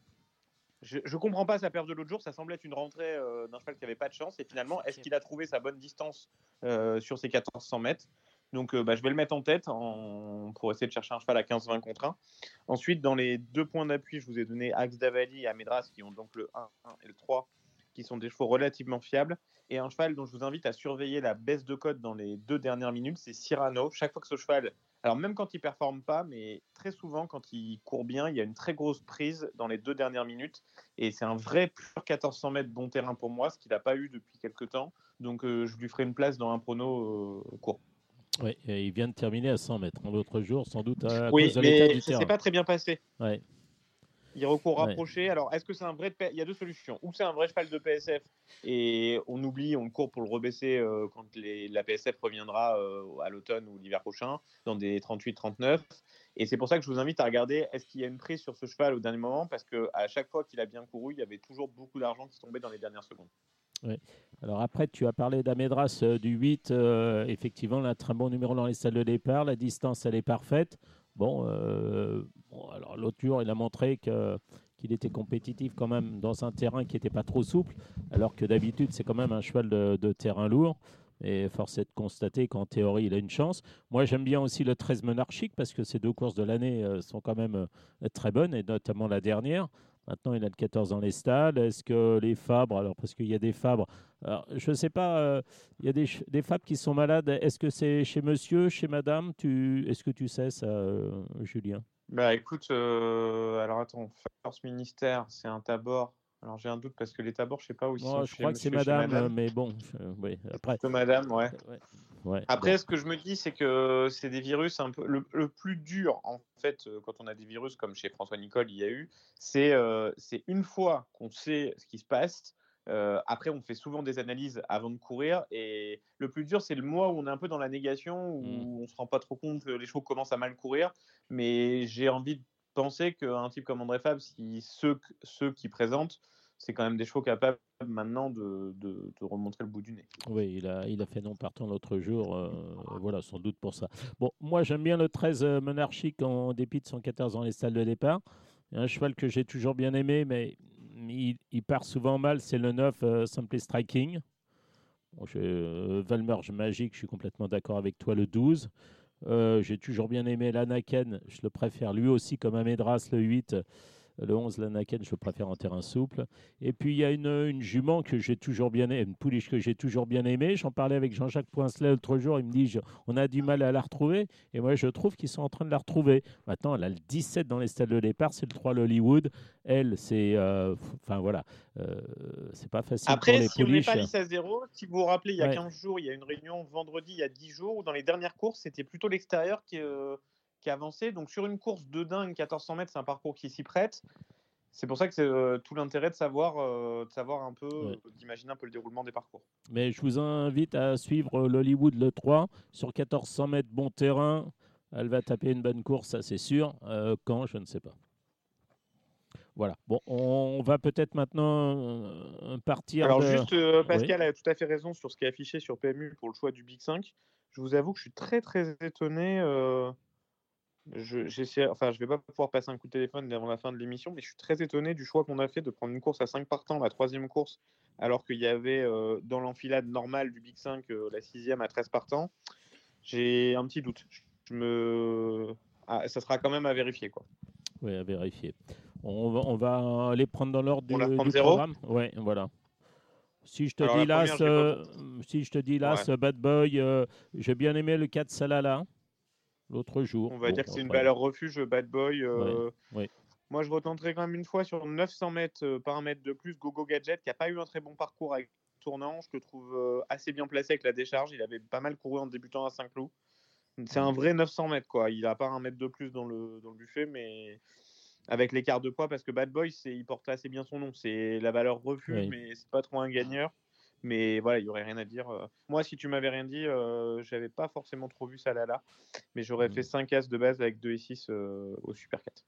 je, je comprends pas sa perte de l'autre jour. Ça semblait être une rentrée euh, d'un cheval qui avait pas de chance. Et finalement, est-ce qu'il a trouvé sa bonne distance euh, sur ses 1400 mètres? Donc, euh, bah, je vais le mettre en tête pour essayer de chercher un cheval à 15-20 contre 1. Ensuite, dans les deux points d'appui, je vous ai donné Axe Davali et Amédras qui ont donc le 1, 1 et le 3 qui sont des chevaux relativement fiables. Et un cheval dont je vous invite à surveiller la baisse de cote dans les deux dernières minutes, c'est Cyrano. Chaque fois que ce cheval, alors même quand il performe pas, mais très souvent quand il court bien, il y a une très grosse prise dans les deux dernières minutes. Et c'est un vrai pur 1400 mètres bon terrain pour moi, ce qu'il n'a pas eu depuis quelques temps. Donc euh, je lui ferai une place dans un prono euh, court. Et il vient de terminer à 100 mètres l'autre jour, sans doute à oui, cause de l'état mais du ça s'est pas très bien passé. Ouais. Il recourt Ouais. rapproché. Alors, est-ce que c'est un vrai. Il y a deux solutions. Ou c'est un vrai cheval de PSF et on oublie, on court pour le rebaisser euh, quand les- la PSF reviendra euh, à l'automne ou l'hiver prochain, dans des 38-39. Et c'est pour ça que je vous invite à regarder est-ce qu'il y a une prise sur ce cheval au dernier moment? Parce que à chaque fois qu'il a bien couru, il y avait toujours beaucoup d'argent qui tombait dans les dernières secondes. Alors après, tu as parlé d'Amédras euh, du 8. euh, effectivement, là, très bon numéro dans les salles de départ. La distance, elle est parfaite. Bon, euh, alors l'autre jour, il a montré qu'il était compétitif quand même dans un terrain qui n'était pas trop souple, alors que d'habitude, c'est quand même un cheval de, de terrain lourd. Et force est de constater qu'en théorie, il a une chance. Moi, j'aime bien aussi le 13 monarchique parce que ces deux courses de l'année sont quand même très bonnes, et notamment la dernière. Maintenant, il a le 14 dans les stades. Est-ce que les Fabres, alors parce qu'il y a des Fabres, alors, je ne sais pas, euh, il y a des, des Fabres qui sont malades. Est-ce que c'est chez monsieur, chez madame? Tu, Est-ce que tu sais ça, euh, Julien? Bah écoute, euh, alors attends, Force Ministère, c'est un tabord. Alors j'ai un doute parce que les tabords, je sais pas où ils sont. Je crois que c'est madame, euh, mais bon, oui, après. Plutôt madame, ouais. Ouais, ouais, Après, bon. ce que je me dis, c'est que c'est des virus un peu. Le, le plus dur, en fait, euh, quand on a des virus comme chez François Nicole, il y a eu, c'est euh, c'est une fois qu'on sait ce qui se passe. euh, après, on fait souvent des analyses avant de courir. Et le plus dur, c'est le mois où on est un peu dans la négation, où Mm. on se rend pas trop compte que les chevaux commencent à mal courir. Mais j'ai envie de penser qu'un type comme André Fab, ceux, qui présentent, c'est quand même des chevaux capables maintenant de, remontrer le bout du nez. Oui, il a, fait non partant l'autre jour. euh, voilà, sans doute pour ça. Bon, moi, j'aime bien le 13 euh, monarchique en dépit de son 14 dans les salles de départ. Un cheval que j'ai toujours bien aimé, mais il, part souvent mal, c'est le 9 euh, Simply Striking. J'ai, euh, Valmerge Magique, je suis complètement d'accord avec toi, le 12. Euh, j'ai toujours bien aimé l'Anaken, je le préfère lui aussi comme Amédras, le 8. Le 11, l'Anaken, je préfère en terrain souple. Et puis, il y a une, une jument que j'ai toujours bien aimée, une pouliche que j'ai toujours bien aimée. J'en parlais avec Jean-Jacques Poincelet l'autre jour. Il me dit je- on a du mal à la retrouver. Et moi, je trouve qu'ils sont en train de la retrouver. Maintenant, elle a le 17 dans les stades de départ. C'est le 3 l'Hollywood. Elle, c'est. euh, Enfin, voilà. euh, c'est pas facile Après, pour les si on n'est pas 10 à 0, si vous vous rappelez, il y a Ouais. 15 jours, il y a une réunion vendredi, il y a 10 jours, où dans les dernières courses, c'était plutôt l'extérieur qui, euh, qui avançait. Donc sur une course de dingue, 1400 mètres, c'est un parcours qui s'y prête. C'est pour ça que c'est euh, tout l'intérêt de savoir, euh, de savoir un peu, Ouais. euh, d'imaginer un peu le déroulement des parcours. Mais je vous invite à suivre l'Hollywood le 3 sur 1400 mètres bon terrain. Elle va taper une bonne course, ça c'est sûr. Quand, je ne sais pas. Voilà. Bon, on va peut-être maintenant partir. Alors de- juste, Oui. Pascal a tout à fait raison sur ce qui est affiché sur PMU pour le choix du Big 5. Je vous avoue que je suis très très étonné. Je, j'essaie- enfin, je vais pas pouvoir passer un coup de téléphone avant la fin de l'émission, mais je suis très étonné du choix qu'on a fait de prendre une course à 5 partants, la troisième course, alors qu'il y avait euh, dans l'enfilade normale du Big 5 euh, la sixième à 13 partants. J'ai un petit doute. Je me... Ah, ça sera quand même à vérifier. Quoi. Oui, à vérifier. On va, on va les prendre dans l'ordre du, On du zéro programme. Ouais, voilà. Si je te Alors, dis là, première, ce, si je te dis là, Ouais. ce Bad Boy, euh, j'ai bien aimé le 4 Salala l'autre jour. On va Bon, dire que c'est une valeur refuge Bad Boy. euh, Ouais, ouais. Moi, je retenterai quand même une fois sur 900 mètres euh, par un mètre de plus. Gogo Gadget, qui n'a pas eu un très bon parcours avec tournant. Je le trouve euh, assez bien placé avec la décharge. Il avait pas mal couru en débutant à Saint-Cloud. C'est un vrai 900 mètres, quoi. Il n'a pas un mètre de plus dans le, dans le buffet, mais avec l'écart de poids, parce que Bad Boy, il porte assez bien son nom. C'est la valeur refus, mais c'est pas trop un gagneur. Mais voilà, il n'y aurait rien à dire. Euh. Moi, si tu m'avais rien dit, euh, j'avais pas forcément trop vu ça là là. Mais j'aurais fait 5 mmh. as de base avec 2 et 6 euh, au Super 4.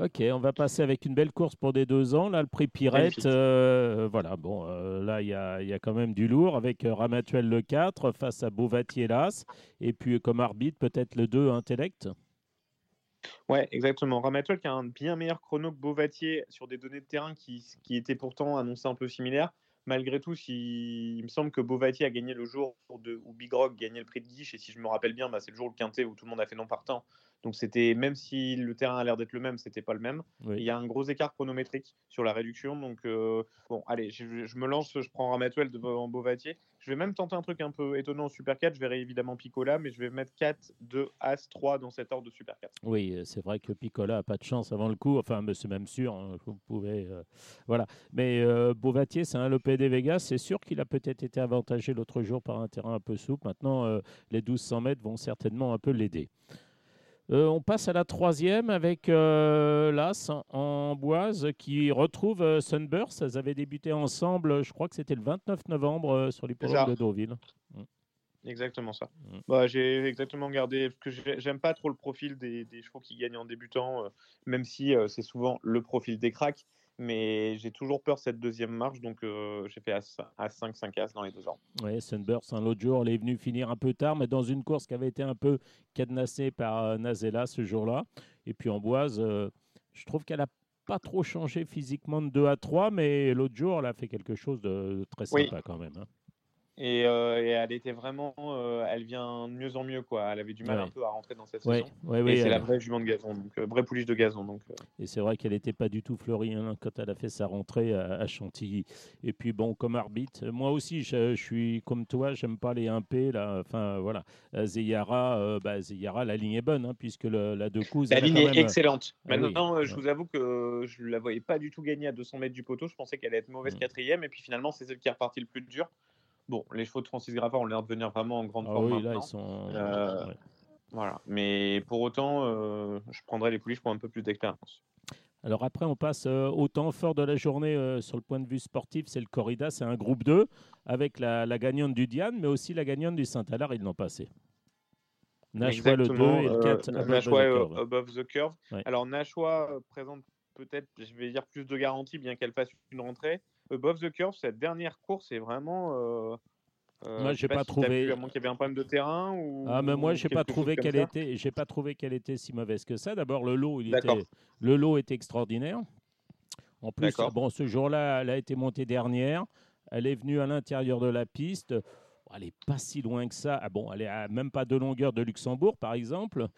Ok, on va passer avec une belle course pour des deux ans. Là, le prix Pirate, euh, voilà, bon, là, il y a, y a, quand même du lourd avec Ramatuel le 4 face à Beauvatier l'As. Et puis, comme arbitre, peut-être le 2 Intellect. Ouais, exactement. Ramatuel qui a un bien meilleur chrono que Beauvatier sur des données de terrain qui, qui étaient pourtant annoncées un peu similaires malgré tout, il me semble que Bovati a gagné le jour de, où Big Rock gagnait le prix de Guiche, et si je me rappelle bien, bah, c'est le jour le quintet où tout le monde a fait non partant. Donc c'était même si le terrain a l'air d'être le même, c'était pas le même. Il y a un gros écart chronométrique sur la réduction. Donc euh, bon, allez, je, me lance, je prends Ramatuel devant Beauvatier. Je vais même tenter un truc un peu étonnant au Super 4. Je verrai évidemment Picola, mais je vais mettre 4, 2, As, 3 dans cet ordre de Super 4. Oui, euh, c'est vrai que Picola a pas de chance avant le coup. Enfin, c'est même sûr. Hein, vous pouvez, euh, voilà. Mais Beauvatier, c'est un le des Vegas. C'est sûr qu'il a peut-être été avantagé l'autre jour par un terrain un peu souple. Maintenant, les 1200 mètres vont certainement un peu l'aider. Euh, on passe à la troisième avec euh, l'As en Boise qui retrouve euh, Sunburst. Elles avaient débuté ensemble, je crois que c'était le 29 novembre sur l'hippodrome de Deauville. Mm. Exactement ça. Mm. Bah, j'ai exactement gardé, parce que j'aime pas trop le profil des, des, chevaux qui gagnent en débutant, même si c'est souvent le profil des cracks mais j'ai toujours peur cette deuxième marche, donc euh, j'ai fait à, 5, 5 As dans les deux ans. Oui, Sunburst, un l'autre jour, elle est venue finir un peu tard, mais dans une course qui avait été un peu cadenassée par euh, Nazella ce jour-là. Et puis en Boise, euh, je trouve qu'elle n'a pas trop changé physiquement de 2 à 3, mais l'autre jour, elle a fait quelque chose de, très sympa quand même. Hein. Euh, et, elle était vraiment, euh, elle vient de mieux en mieux quoi. Elle avait du mal un peu à rentrer dans cette saison. et c'est la vraie jument de gazon, donc euh, vraie pouliche de gazon. Donc. Et c'est vrai qu'elle n'était pas du tout fleurie hein, quand elle a fait sa rentrée à, Chantilly. Et puis bon, comme arbitre, moi aussi, je, suis comme toi, j'aime pas les 1P là. Enfin voilà, Zeyara, bah, Zeyara, la ligne est bonne hein, puisque la deux coups. La ligne est excellente. Ah Maintenant, je vous avoue que je la voyais pas du tout gagner à 200 mètres du poteau. Je pensais qu'elle allait être mauvaise quatrième, et puis finalement, c'est celle qui est repartie le plus dur. Bon, les chevaux de Francis Graffard ont l'air de venir vraiment en grande ah forme. Oui, là, ils sont. Euh, voilà. Mais pour autant, euh, je prendrai les pouliches pour un peu plus d'expérience. Alors après, on passe euh, au temps fort de la journée sur le point de vue sportif. C'est le corrida, c'est un groupe 2 avec la, gagnante du Diane, mais aussi la gagnante du Saint-Alard. Ils l'ont passé. Nashua le 2 et le 4 Nashua above the curve. Alors Nashua présente peut-être, je vais dire, plus de garantie, bien qu'elle fasse une rentrée. Above the Curve, cette dernière course est vraiment. Euh, euh, moi, j'ai pas, pas trouvé. qu'il y avait un problème de terrain ou. Ah, mais moi, j'ai pas trouvé qu'elle était. J'ai pas trouvé qu'elle était si mauvaise que ça. D'abord, le lot, il était. Le lot est extraordinaire. En plus, bon, ce jour-là, elle a été montée dernière. Elle est venue à l'intérieur de la piste. Elle n'est pas si loin que ça. Ah bon, elle est à même pas de longueur de Luxembourg, par exemple.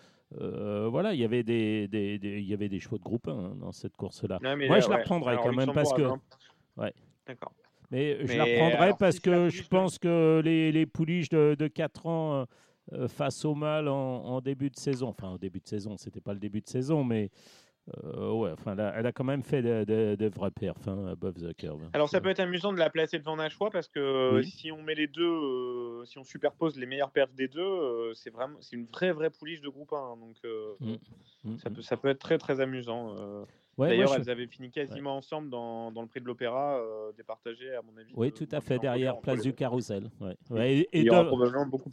Euh, voilà, il y avait des, des, il y avait des chevaux de groupe 1 hein, dans cette course-là. Moi, je la reprendrai quand même parce que. Ouais. D'accord. Mais je la reprendrai parce que je pense que les, les pouliches de, de 4 ans euh, euh, face au mal en, début de saison, enfin en début de saison, c'était pas le début de saison, mais euh, ouais, enfin, elle a, quand même fait de, vrais perfs hein, above the curve. Alors ça peut être amusant de la placer devant Nashua parce que si on met les deux, si on superpose les meilleurs perfs des deux, c'est vraiment, c'est une vraie vraie pouliche de groupe 1. Hein, donc mmh. Mmh, ça, mmh. Peut, ça peut être très très amusant. D'ailleurs, elles avaient fini quasiment ensemble dans, dans, le prix de l'opéra, euh, départagé, à mon avis. Oui, tout à fait, derrière Place du Carrousel. Et, et, beaucoup...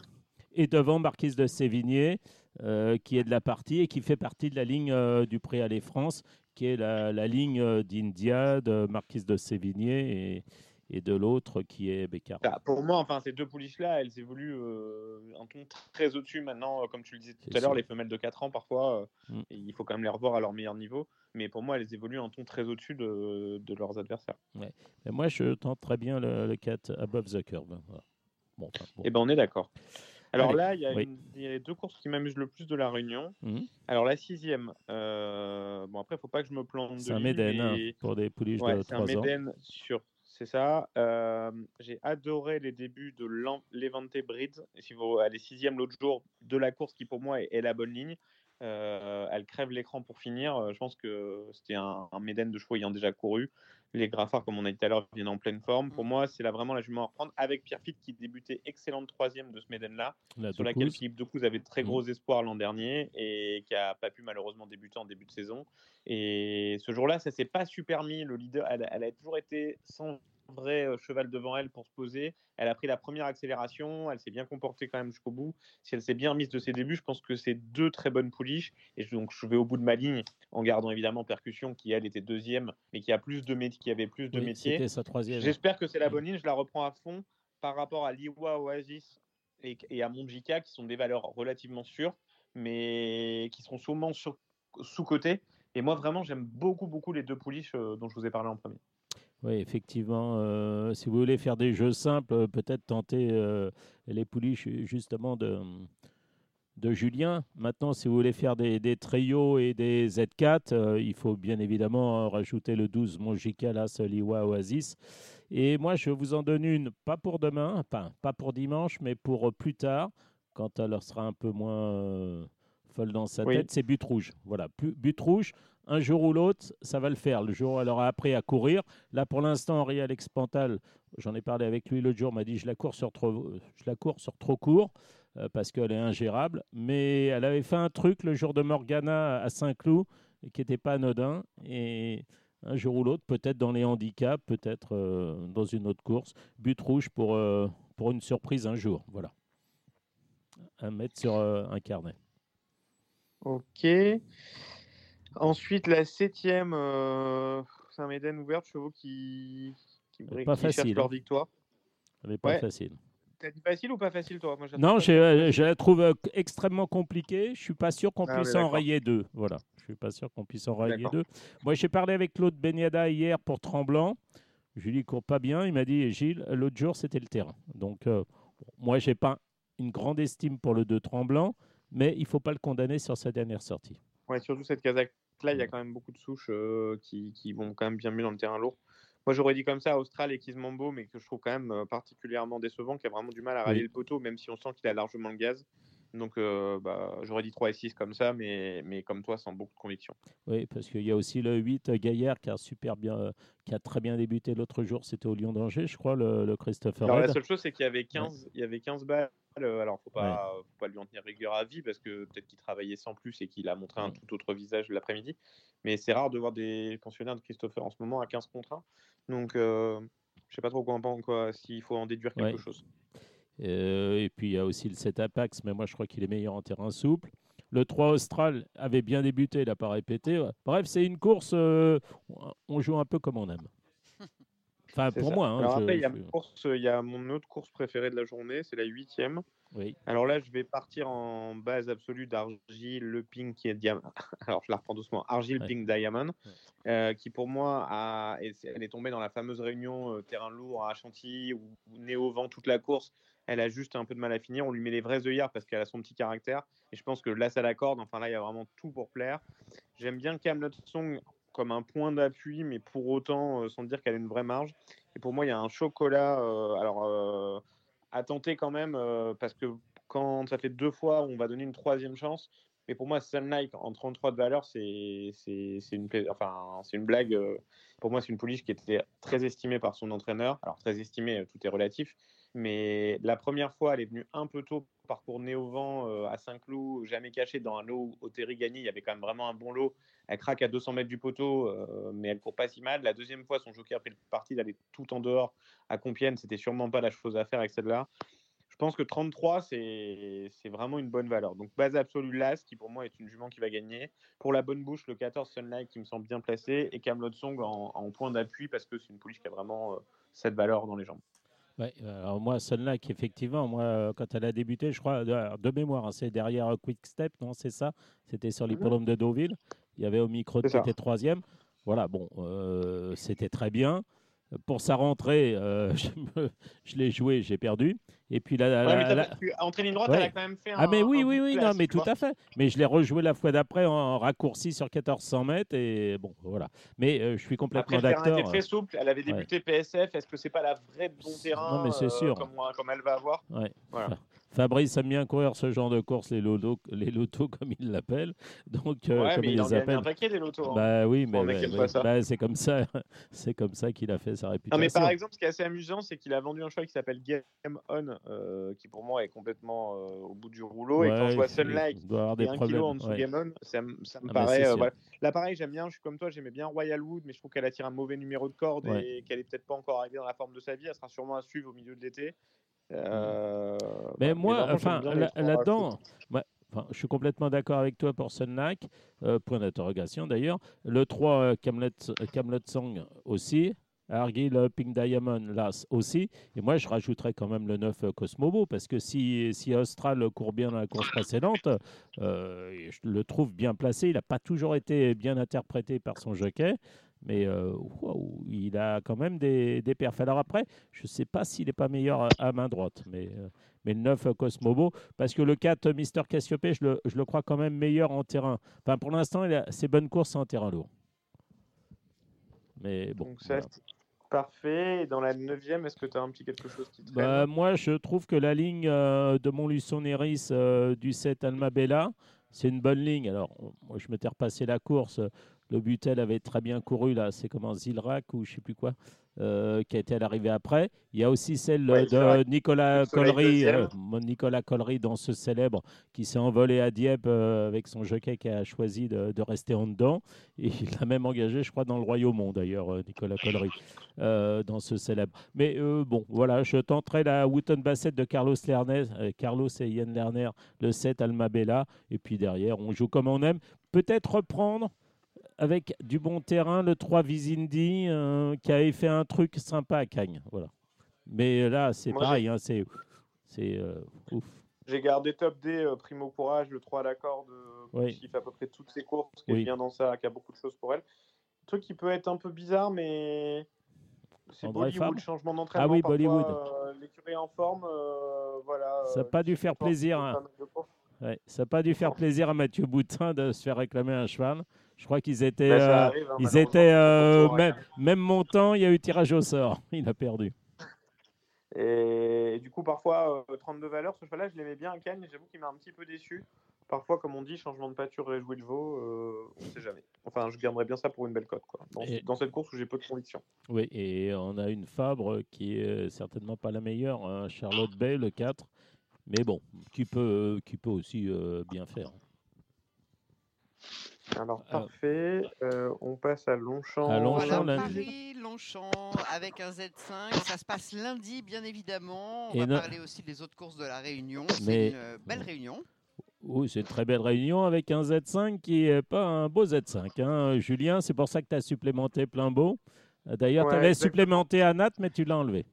et, devant Marquise de Sévigné, euh, qui est de la partie et qui fait partie de la ligne euh, du Prix Aller France, qui est la, la ligne d'India, de Marquise de Sévigné et, et de l'autre qui est Bécard. Bah, pour moi, enfin, ces deux pouliches-là, elles évoluent euh, un ton très au-dessus maintenant. Euh, comme tu le disais tout à l'heure, les femelles de 4 ans, parfois, euh, mm. il faut quand même les revoir à leur meilleur niveau. Mais pour moi, elles évoluent un ton très au-dessus de, de, leurs adversaires. Ouais. moi, je tente très bien le, le 4 above the curve. Bon, Et eh ben, on est d'accord. Alors là, il y, a les deux courses qui m'amusent le plus de la Réunion. Mm. Alors la sixième, bon après, il ne faut pas que je me plante. C'est un Méden hein, pour des pouliches de 3 ans. C'est un Méden sur c'est ça. j'ai adoré les débuts de Levante Breed. Si vous allez sixième l'autre jour de la course, qui pour moi est, la bonne ligne. elle crève l'écran pour finir. Je pense que c'était un, un Méden de chevaux ayant déjà couru. Les Graffards, comme on a dit tout à l'heure, viennent en pleine forme. Pour moi, c'est là vraiment la jument à reprendre avec Pierre Fitt qui débutait excellente troisième de ce Méden-là, sur laquelle Philippe Decouze avait de très gros espoirs l'an dernier et qui n'a pas pu malheureusement débuter en début de saison. Et ce jour-là, ça s'est pas super mis. Le leader, elle, elle a toujours été sans vrai cheval devant elle pour se poser. Elle a pris la première accélération, elle s'est bien comportée quand même jusqu'au bout. Si elle s'est bien mise de ses débuts, je pense que c'est deux très bonnes pouliches. Et donc je vais au bout de ma ligne en gardant évidemment Percussion qui elle était deuxième, mais qui a plus de métiers, qui avait plus de métiers. C'était sa troisième. J'espère que c'est la bonne ligne. Je la reprends à fond par rapport à Liwa Oasis et, et à Monjika qui sont des valeurs relativement sûres, mais qui seront sûrement sous-cotées. Et moi, vraiment, j'aime beaucoup, beaucoup les deux pouliches euh, dont je vous ai parlé en premier. Oui, effectivement, euh, si vous voulez faire des jeux simples, euh, peut-être tenter euh, les pouliches justement de, de Julien. Maintenant, si vous voulez faire des, des et des Z4, il faut bien évidemment rajouter le 12 Monjica, Las, Liwa, Oasis. Et moi, je vous en donne une, pas pour demain, enfin, pas pour dimanche, mais pour plus tard, quand elle sera un peu moins folle dans sa tête, c'est but rouge. Voilà, but rouge un jour ou l'autre, ça va le faire. Le jour où elle aura appris à courir. Là, pour l'instant, Henri Alex Pantal, j'en ai parlé avec lui l'autre jour, m'a dit je la cours sur trop, je la cours sur trop court euh, parce qu'elle est ingérable. Mais elle avait fait un truc le jour de Morgana à Saint-Cloud qui n'était pas anodin. Et un jour ou l'autre, peut-être dans les handicaps, peut-être euh, dans une autre course. But rouge pour, euh, pour une surprise un jour. Voilà. À mettre sur un carnet. Ok. Ensuite, la septième, euh, c'est un Méden ouvert, chevaux qui, qui, pas facile, leur hein. victoire. Elle n'est pas facile. T'as dit facile ou pas facile, toi? Non, je, je, la trouve euh, extrêmement compliquée. Je suis pas sûr qu'on ah, puisse en rayer deux. Voilà, je suis pas sûr qu'on puisse en rayer deux. Moi, j'ai parlé avec Claude Beniada hier pour Tremblant. Je lui dis court pas bien. Il m'a dit Gilles, l'autre jour c'était le terrain. Donc, euh, moi, j'ai pas une grande estime pour le 2 Tremblant, mais il faut pas le condamner sur sa dernière sortie. Ouais, surtout cette Kazakh là, il y a mmh. quand même beaucoup de souches euh, qui, qui, vont quand même bien mieux dans le terrain lourd. Moi, j'aurais dit comme ça Austral et Kizmambo, mais que je trouve quand même particulièrement décevant, qui a vraiment du mal à rallier le poteau, même si on sent qu'il a largement le gaz. Donc, euh, bah, j'aurais dit 3 et 6 comme ça, mais, mais comme toi, sans beaucoup de conviction. Oui, parce qu'il y a aussi le 8 Gaillard qui a, super bien, qui a très bien débuté l'autre jour. C'était au Lyon d'Angers, je crois, le, Christopher. Alors, la seule chose, c'est qu'il y avait 15, il y avait 15 balles alors, faut pas, faut pas lui en tenir rigueur à vie parce que peut-être qu'il travaillait sans plus et qu'il a montré un tout autre visage l'après-midi. Mais c'est rare de voir des pensionnaires de Christopher en ce moment à 15 contre 1. Donc, euh, je sais pas trop quoi, quoi s'il faut en déduire quelque chose. Euh, et puis, il y a aussi le 7 Apax, mais moi, je crois qu'il est meilleur en terrain souple. Le 3 Austral avait bien débuté, il n'a pas répété. Bref, c'est une course, euh, on joue un peu comme on aime. *laughs* Enfin, pour moi. Hein, Alors après, il y, a il y a mon autre course préférée de la journée, c'est la huitième. Oui. Alors là, je vais partir en base absolue d'Argile, le Pink qui est Diamond. *laughs* Alors je la reprends doucement. Argile, Pink, Diamond, euh, qui pour moi, a... elle est tombée dans la fameuse réunion euh, terrain lourd à Chantilly ou néo vent toute la course. Elle a juste un peu de mal à finir. On lui met les vrais œillères parce qu'elle a son petit caractère. Et je pense que là, ça l'accorde. Enfin là, il y a vraiment tout pour plaire. J'aime bien Camelot Song comme un point d'appui, mais pour autant, euh, sans dire qu'elle a une vraie marge. Et pour moi, il y a un chocolat. alors à tenter quand même, euh, parce que quand ça fait deux fois, on va donner une troisième chance. Mais pour moi, Sunlight en 33 de valeur, c'est une, une blague. Euh, pour moi, c'est une pouliche qui était très estimée par son entraîneur. Alors, très estimée, euh, tout est relatif. Mais la première fois, elle est venue un peu tôt, parcours au vent à Saint-Cloud, jamais caché dans un lot au Terrigani. Il y avait quand même vraiment un bon lot. Elle craque à 200 mètres du poteau, mais elle court pas si mal. La deuxième fois, son jockey a pris le parti d'aller tout en dehors à Compiègne. C'était sûrement pas la chose à faire avec celle-là. Je pense que 33, c'est vraiment une bonne valeur. Donc, base absolue, Las, qui pour moi est une jument qui va gagner. Pour la bonne bouche, le 14 Sunlight, qui me semble bien placé. Et Camelot Song en, point d'appui, parce que c'est une pouliche qui a vraiment cette valeur dans les jambes. Ouais, alors moi, Sunlight, effectivement, moi, quand elle a débuté, je crois, de, mémoire, hein, c'est derrière Quick Step, non, c'est ça? C'était sur l'hippodrome de Deauville. Il y avait au micro qui était troisième. Voilà, bon, euh, c'était très bien. Pour sa rentrée, euh, *laughs* je, l'ai joué, j'ai perdu. Et puis Ouais, mais la- tu- Entrée ligne droite, Ouais. elle a quand même fait un. Ah mais oui, oui, oui, non, mais tout vois. à fait. Mais je l'ai rejoué la fois d'après en raccourci sur 1400 mètres et bon, voilà. Mais euh, je suis complètement d'accord. était très souple. Elle avait Ouais. débuté PSF. Est-ce que c'est pas la vraie bon terrain Non, mais euh, sûr. Comme, comme elle va avoir? Voilà. *laughs* Fa- Fabrice aime bien courir ce genre de course, les lotos, les lotos *laughs* comme il l'appelle. Donc, euh, Ouais, comme mais il il les appelle. un paquet des lotos. hein. Bah oui, mais pas ça. Bah, c'est comme ça, *laughs* c'est comme ça qu'il a fait sa réputation. Non, mais par exemple, ce qui est assez amusant, c'est qu'il a vendu un cheval qui s'appelle Game On, euh, qui pour moi est complètement euh, au bout du rouleau. et quand je vois Sunlight, et un kilo en dessous ouais. Game On, ça, me- ça me Ah, bah, paraît. voilà. Là, pareil, j'aime bien, je suis comme toi, j'aimais bien Royal Wood, mais je trouve qu'elle attire un mauvais numéro de corde et qu'elle est peut-être pas encore arrivée dans la forme de sa vie. Elle sera sûrement à suivre au milieu de l'été. Euh, Mais voilà. moi, enfin, là- là-dedans, enfin, je suis complètement d'accord avec toi pour Sunlight, euh, point d'interrogation d'ailleurs. Le 3, euh, Camelot, Camelot Song aussi. Argyll, euh, Pink Diamond, là aussi. Et moi, je rajouterais quand même le 9 euh, Cosmobo, parce que si, si Austral court bien dans la course précédente, euh, je le trouve bien placé. Il n'a pas toujours été bien interprété par son jockey, mais euh, il a quand même des, des perfs. Alors après, je ne sais pas s'il n'est pas meilleur à, à main droite, mais, euh, mais le 9 euh, Cosmobo, parce que le 4 euh, Mister Cassiope, je le, je le crois quand même meilleur en terrain. Enfin, pour l'instant, il a ses bonnes courses en terrain lourd. Mais bon. Donc, ça, voilà. parfait. Et dans la neuvième, est-ce que tu as un petit quelque chose qui traîne Bah, moi, je trouve que la ligne euh, de Montluçon Néris euh, du 7 Almabella, c'est une bonne ligne. Alors, moi, je m'étais repassé la course. Le Butel avait très bien couru, là. C'est comment Zilrac ou je sais plus quoi, euh, qui a été à l'arrivée après. Il y a aussi celle Ouais, de. Nicolas Collery, euh, Nicolas Collery dans ce célèbre qui s'est envolé à Dieppe euh, avec son jockey qui a choisi de, de rester en dedans. Et il l'a même engagé, je crois, dans le Royaume, d'ailleurs, euh, Nicolas Collery, euh, dans ce célèbre. Mais euh, bon, voilà, je tenterai la Wooten Bassett de Carlos Lerner, euh, Carlos et Yann Lerner, le 7 Almabella. Et puis derrière, on joue comme on aime. Peut-être reprendre avec du bon terrain le 3 Visindi euh, qui avait fait un truc sympa à Cagnes. Voilà. Mais là, c'est pareil, hein, c'est euh, ouf. J'ai gardé top D, euh, Primo Courage, le 3 à la corde, euh, Oui. qui fait à peu près toutes ses courses, qui est Oui. bien dans ça, qui a beaucoup de choses pour elle. Un truc qui peut être un peu bizarre, mais c'est Bollywood, changement d'entraînement. Ah oui, parfois, Bollywood. euh, L'écurie en forme, euh, voilà. Ça n'a euh, pas dû faire plaisir. hein. Ouais, ça n'a pas dû faire plaisir à Mathieu Boutin de se faire réclamer un cheval. Je crois qu'ils étaient, Ben, euh, arrive, hein, ils étaient euh, même, même montant. Il y a eu tirage au sort. *laughs* Il a perdu. Et, du coup, parfois, euh, 32 valeurs, ce cheval-là, je l'aimais bien à Cannes, j'avoue qu'il m'a un petit peu déçu. Parfois, comme on dit, changement de pâture, réjoui le veau, euh, on ne sait jamais. Enfin, je garderais bien ça pour une belle cote, quoi. Dans, Et- dans cette course où j'ai peu de conviction. Oui, et on a une Fabre qui est certainement pas la meilleure, hein, Charlotte Bay, le 4. Mais bon, qui peut, qui peut aussi bien faire. Alors, Ah. parfait. Euh, on passe à Longchamp. À Longchamp, Voilà, lundi. Paris, Longchamp, avec un Z5. Ça se passe lundi, bien évidemment. On Et va parler aussi des autres courses de la Réunion. Mais- C'est une euh, belle réunion. Oui, c'est une très belle réunion avec un Z5 qui n'est pas un beau Z5. hein. Julien, c'est pour ça que tu as supplémenté plein beau. Euh, D'ailleurs, Ouais, tu avais exactement. supplémenté à Nat, mais tu l'as enlevé.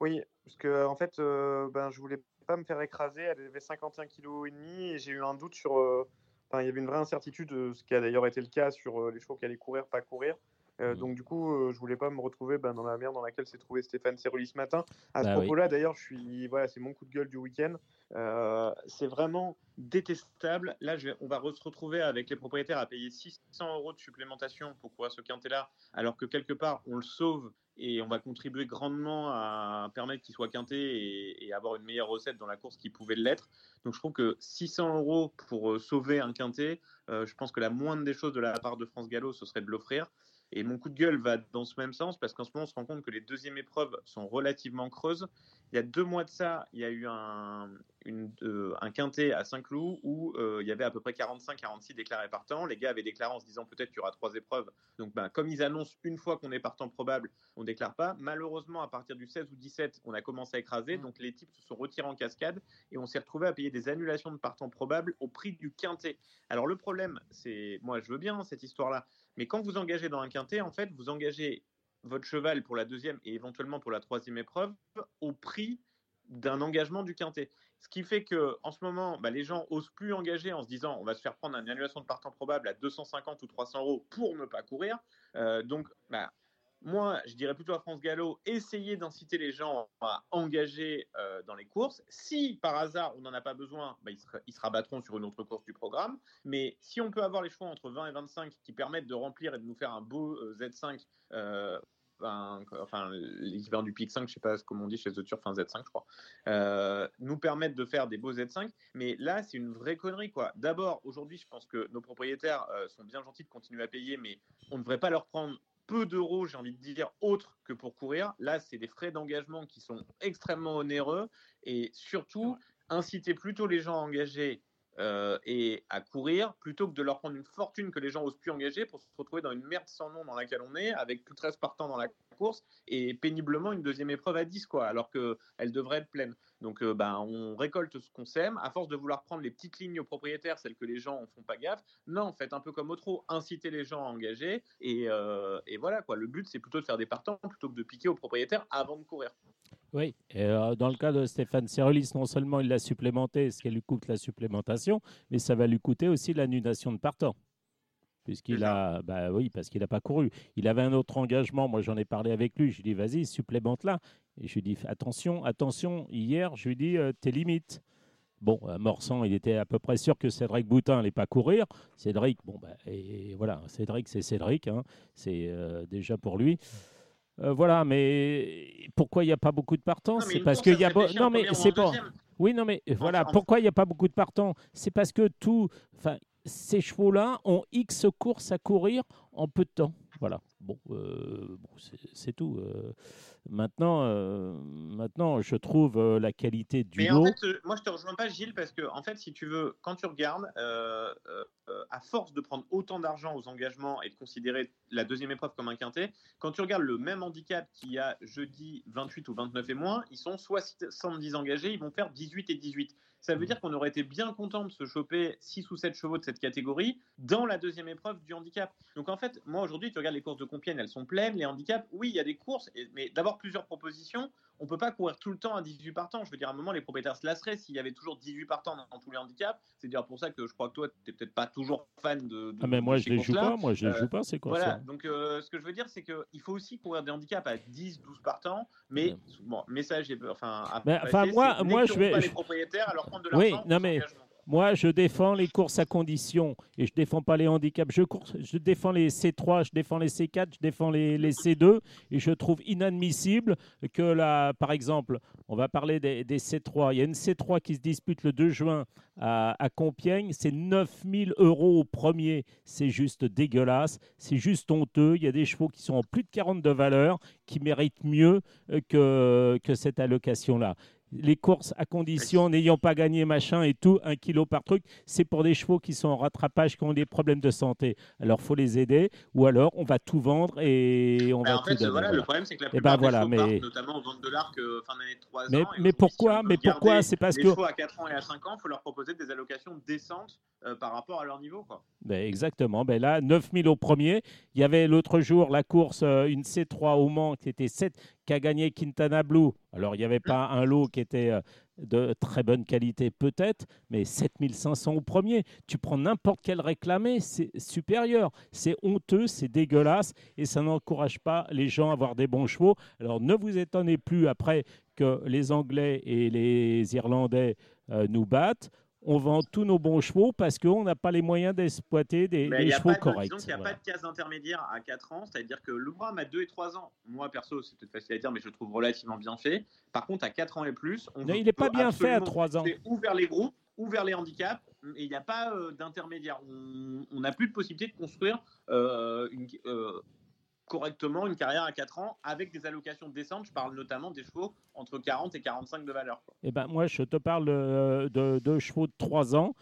Oui, parce que en fait, euh, ben, je voulais pas me faire écraser. Elle avait 51 kg et demi et j'ai eu un doute sur. euh, Enfin, il y avait une vraie incertitude, euh, ce qui a d'ailleurs été le cas sur euh, les chevaux qui allaient courir, pas courir. Euh, Mm. Donc du coup, euh, je voulais pas me retrouver ben, dans la merde dans laquelle s'est trouvé Stéphane Cerulli ce matin. À ce Bah oui. propos-là, d'ailleurs, je suis, voilà, c'est mon coup de gueule du week-end. Euh, c'est vraiment détestable. Là, je vais- on va se retrouver avec les propriétaires à payer 600 euros de supplémentation pour courir ce quintet-là, alors que quelque part, on le sauve et on va contribuer grandement à permettre qu'il soit quinté et, avoir une meilleure recette dans la course qui pouvait l'être. Donc je trouve que 600 euros pour euh, sauver un quintet, euh, je pense que la moindre des choses de la part de France Gallo, ce serait de l'offrir. Et mon coup de gueule va dans ce même sens parce qu'en ce moment, on se rend compte que les deuxièmes épreuves sont relativement creuses. Il y a deux mois de ça, il y a eu un, une, euh, un quintet à Saint-Cloud où euh, il y avait à peu près 45-46 déclarés partants. Les gars avaient déclaré en se disant peut-être qu'il y aura trois épreuves. Donc, ben, comme ils annoncent une fois qu'on est partant probable, on déclare pas. Malheureusement, à partir du 16 ou 17, on a commencé à écraser. Donc, les types se sont retirés en cascade et on s'est retrouvé à payer des annulations de partants probables au prix du quintet. Alors, le problème, c'est, moi, je veux bien cette histoire-là, mais quand vous engagez dans un quintet, en fait, vous engagez votre cheval pour la deuxième et éventuellement pour la troisième épreuve au prix d'un engagement du quintet. Ce qui fait que en ce moment, bah, les gens osent plus engager en se disant on va se faire prendre une annulation de partant probable à 250 ou 300 euros pour ne pas courir. Euh, donc, bah, moi, je dirais plutôt à France Gallo, essayez d'inciter les gens à engager euh, dans les courses. Si par hasard on n'en a pas besoin, bah, ils, se, rabattront sur une autre course du programme. Mais si on peut avoir les chevaux entre 20 et 25 qui permettent de remplir et de nous faire un beau euh, Z5, euh, enfin l'équivalent du PIC 5, je ne sais pas comment on dit chez The Turf, enfin Z5 je crois, nous permettent de faire des beaux Z5. Mais là, c'est une vraie connerie quoi. D'abord, aujourd'hui, je pense que nos propriétaires sont bien gentils de continuer à payer, mais on ne devrait pas leur prendre peu d'euros, j'ai envie de dire, autres que pour courir. Là, c'est des frais d'engagement qui sont extrêmement onéreux et surtout, inciter plutôt les gens à engager euh, et à courir plutôt que de leur prendre une fortune que les gens osent plus engager pour se retrouver dans une merde sans nom dans laquelle on est, avec plus de 13 partants dans la course et péniblement une deuxième épreuve à 10, quoi, alors qu'elle devrait être pleine. Donc, euh, ben, on récolte ce qu'on sème. À force de vouloir prendre les petites lignes aux propriétaires, celles que les gens ne font pas gaffe, non, faites un peu comme au trop, inciter les gens à engager. Et, euh, voilà, quoi. Le but, c'est plutôt de faire des partants plutôt que de piquer aux propriétaires avant de courir. Oui, et euh, dans le cas de Stéphane Cerulis, non seulement il l'a supplémenté, ce qui lui coûte la supplémentation, mais ça va lui coûter aussi l'annulation de partant puisqu'il a, bah oui, parce qu'il n'a pas couru. Il avait un autre engagement. Moi, j'en ai parlé avec lui. Je lui ai dit, vas-y, supplémente là. Et je lui ai dit, attention, attention. Hier, je lui ai dit, euh, tes limites. Bon, à Morsan, il était à peu près sûr que Cédric Boutin n'allait pas courir. Cédric, bon, bah, et voilà, Cédric, c'est Cédric. Hein. c'est euh, déjà pour lui. Euh, voilà, mais pourquoi il n'y a pas beaucoup de partants? C'est parce qu'il y a. Non, mais c'est pas. Oui, non, mais voilà, pourquoi il n'y a pas beaucoup de partants? C'est parce que tout. Enfin, ces chevaux-là ont X courses à courir en peu de temps. Voilà. Bon, euh, c'est tout. Euh. maintenant, euh, maintenant, je trouve la qualité du Mais en fait, moi, je te rejoins pas, Gilles, parce que en fait, si tu veux, quand tu regardes, à force de prendre autant d'argent aux engagements et de considérer la deuxième épreuve comme un quintet, quand tu regardes le même handicap qu'il y a jeudi 28 ou 29 et moins, ils sont 70 engagés, ils vont faire 18 et 18. Ça veut mmh. dire qu'on aurait été bien content de se choper 6 ou 7 chevaux de cette catégorie dans la deuxième épreuve du handicap. Donc en fait, moi aujourd'hui, tu regardes les courses de Compiègne, elles sont pleines. Les handicaps, oui, il y a des courses, mais d'avoir plusieurs propositions, on peut pas courir tout le temps à 18 partants. Je veux dire, à un moment, les propriétaires se lasseraient s'il y avait toujours 18 partants dans, tous les handicaps. C'est dire pour ça que je crois que toi, tu n'es peut-être pas toujours fan de. ah, mais moi, je les joue pas. Moi, je les joue euh, pas, c'est quoi Voilà. Donc, euh, ce que je veux dire, c'est qu'il faut aussi courir des handicaps à 10, 12 partants. Mais, bon, message, enfin, enfin moi, moi je vais. Pas les propriétaires leur prendre de l'argent. Oui, non, mais. Moi, je défends les courses à condition et je défends pas les handicaps. Je, je défends les C3, je défends les C4, je défends les, C2 et je trouve inadmissible que là, par exemple, on va parler des, C3. Il y a une C3 qui se dispute le 2 juin à, à Compiègne. C'est 9000 euros au premier. C'est juste dégueulasse. C'est juste honteux. Il y a des chevaux qui sont en plus de 40 de valeur qui méritent mieux que, que cette allocation-là les courses à condition, n'ayant pas gagné machin et tout, un kilo par truc, c'est pour des chevaux qui sont en rattrapage, qui ont des problèmes de santé. Alors, faut les aider, ou alors on va tout vendre et on va en fait, Voilà, Le problème, c'est que la eh ben, plupart des mais... partent, notamment au vente de l'arc euh, fin d'année de 3 mais, ans. Mais pourquoi Mais pourquoi? C'est parce les que. chevaux à 4 ans et à 5 ans, il faut leur proposer des allocations décentes euh, par rapport à leur niveau. Quoi. Ben, exactement. Ben là, 9000 au premier. Il y avait l'autre jour la course, euh, une C3 au Mans, qui était 7, qui a gagné Quintana Blue. Alors, il n'y avait pas un lot qui était euh, de très bonne qualité, peut-être, mais 7500 au premier. Tu prends n'importe quel réclamé, c'est supérieur. C'est honteux, c'est dégueulasse et ça n'encourage pas les gens à avoir des bons chevaux. Alors, ne vous étonnez plus après que les Anglais et les Irlandais nous battent on vend tous nos bons chevaux parce qu'on n'a pas les moyens d'exploiter des, chevaux corrects. Donc il n'y a pas de case intermédiaire à 4 ans, c'est-à-dire que le bras a 2 et 3 ans. Moi, perso, c'est peut-être facile à dire, mais je le trouve relativement bien fait. Par contre, à 4 ans et plus, on il n'est pas bien fait à 3 ans. Ou vers les groupes, ou vers les handicaps, et il n'y a pas euh, d'intermédiaire. On n'a plus de possibilité de construire euh, une, euh, correctement une carrière à 4 ans avec des allocations décentes. Je parle notamment des chevaux entre 40 et 45 de valeur. Eh ben, moi, je te parle euh, de, chevaux de 3 ans.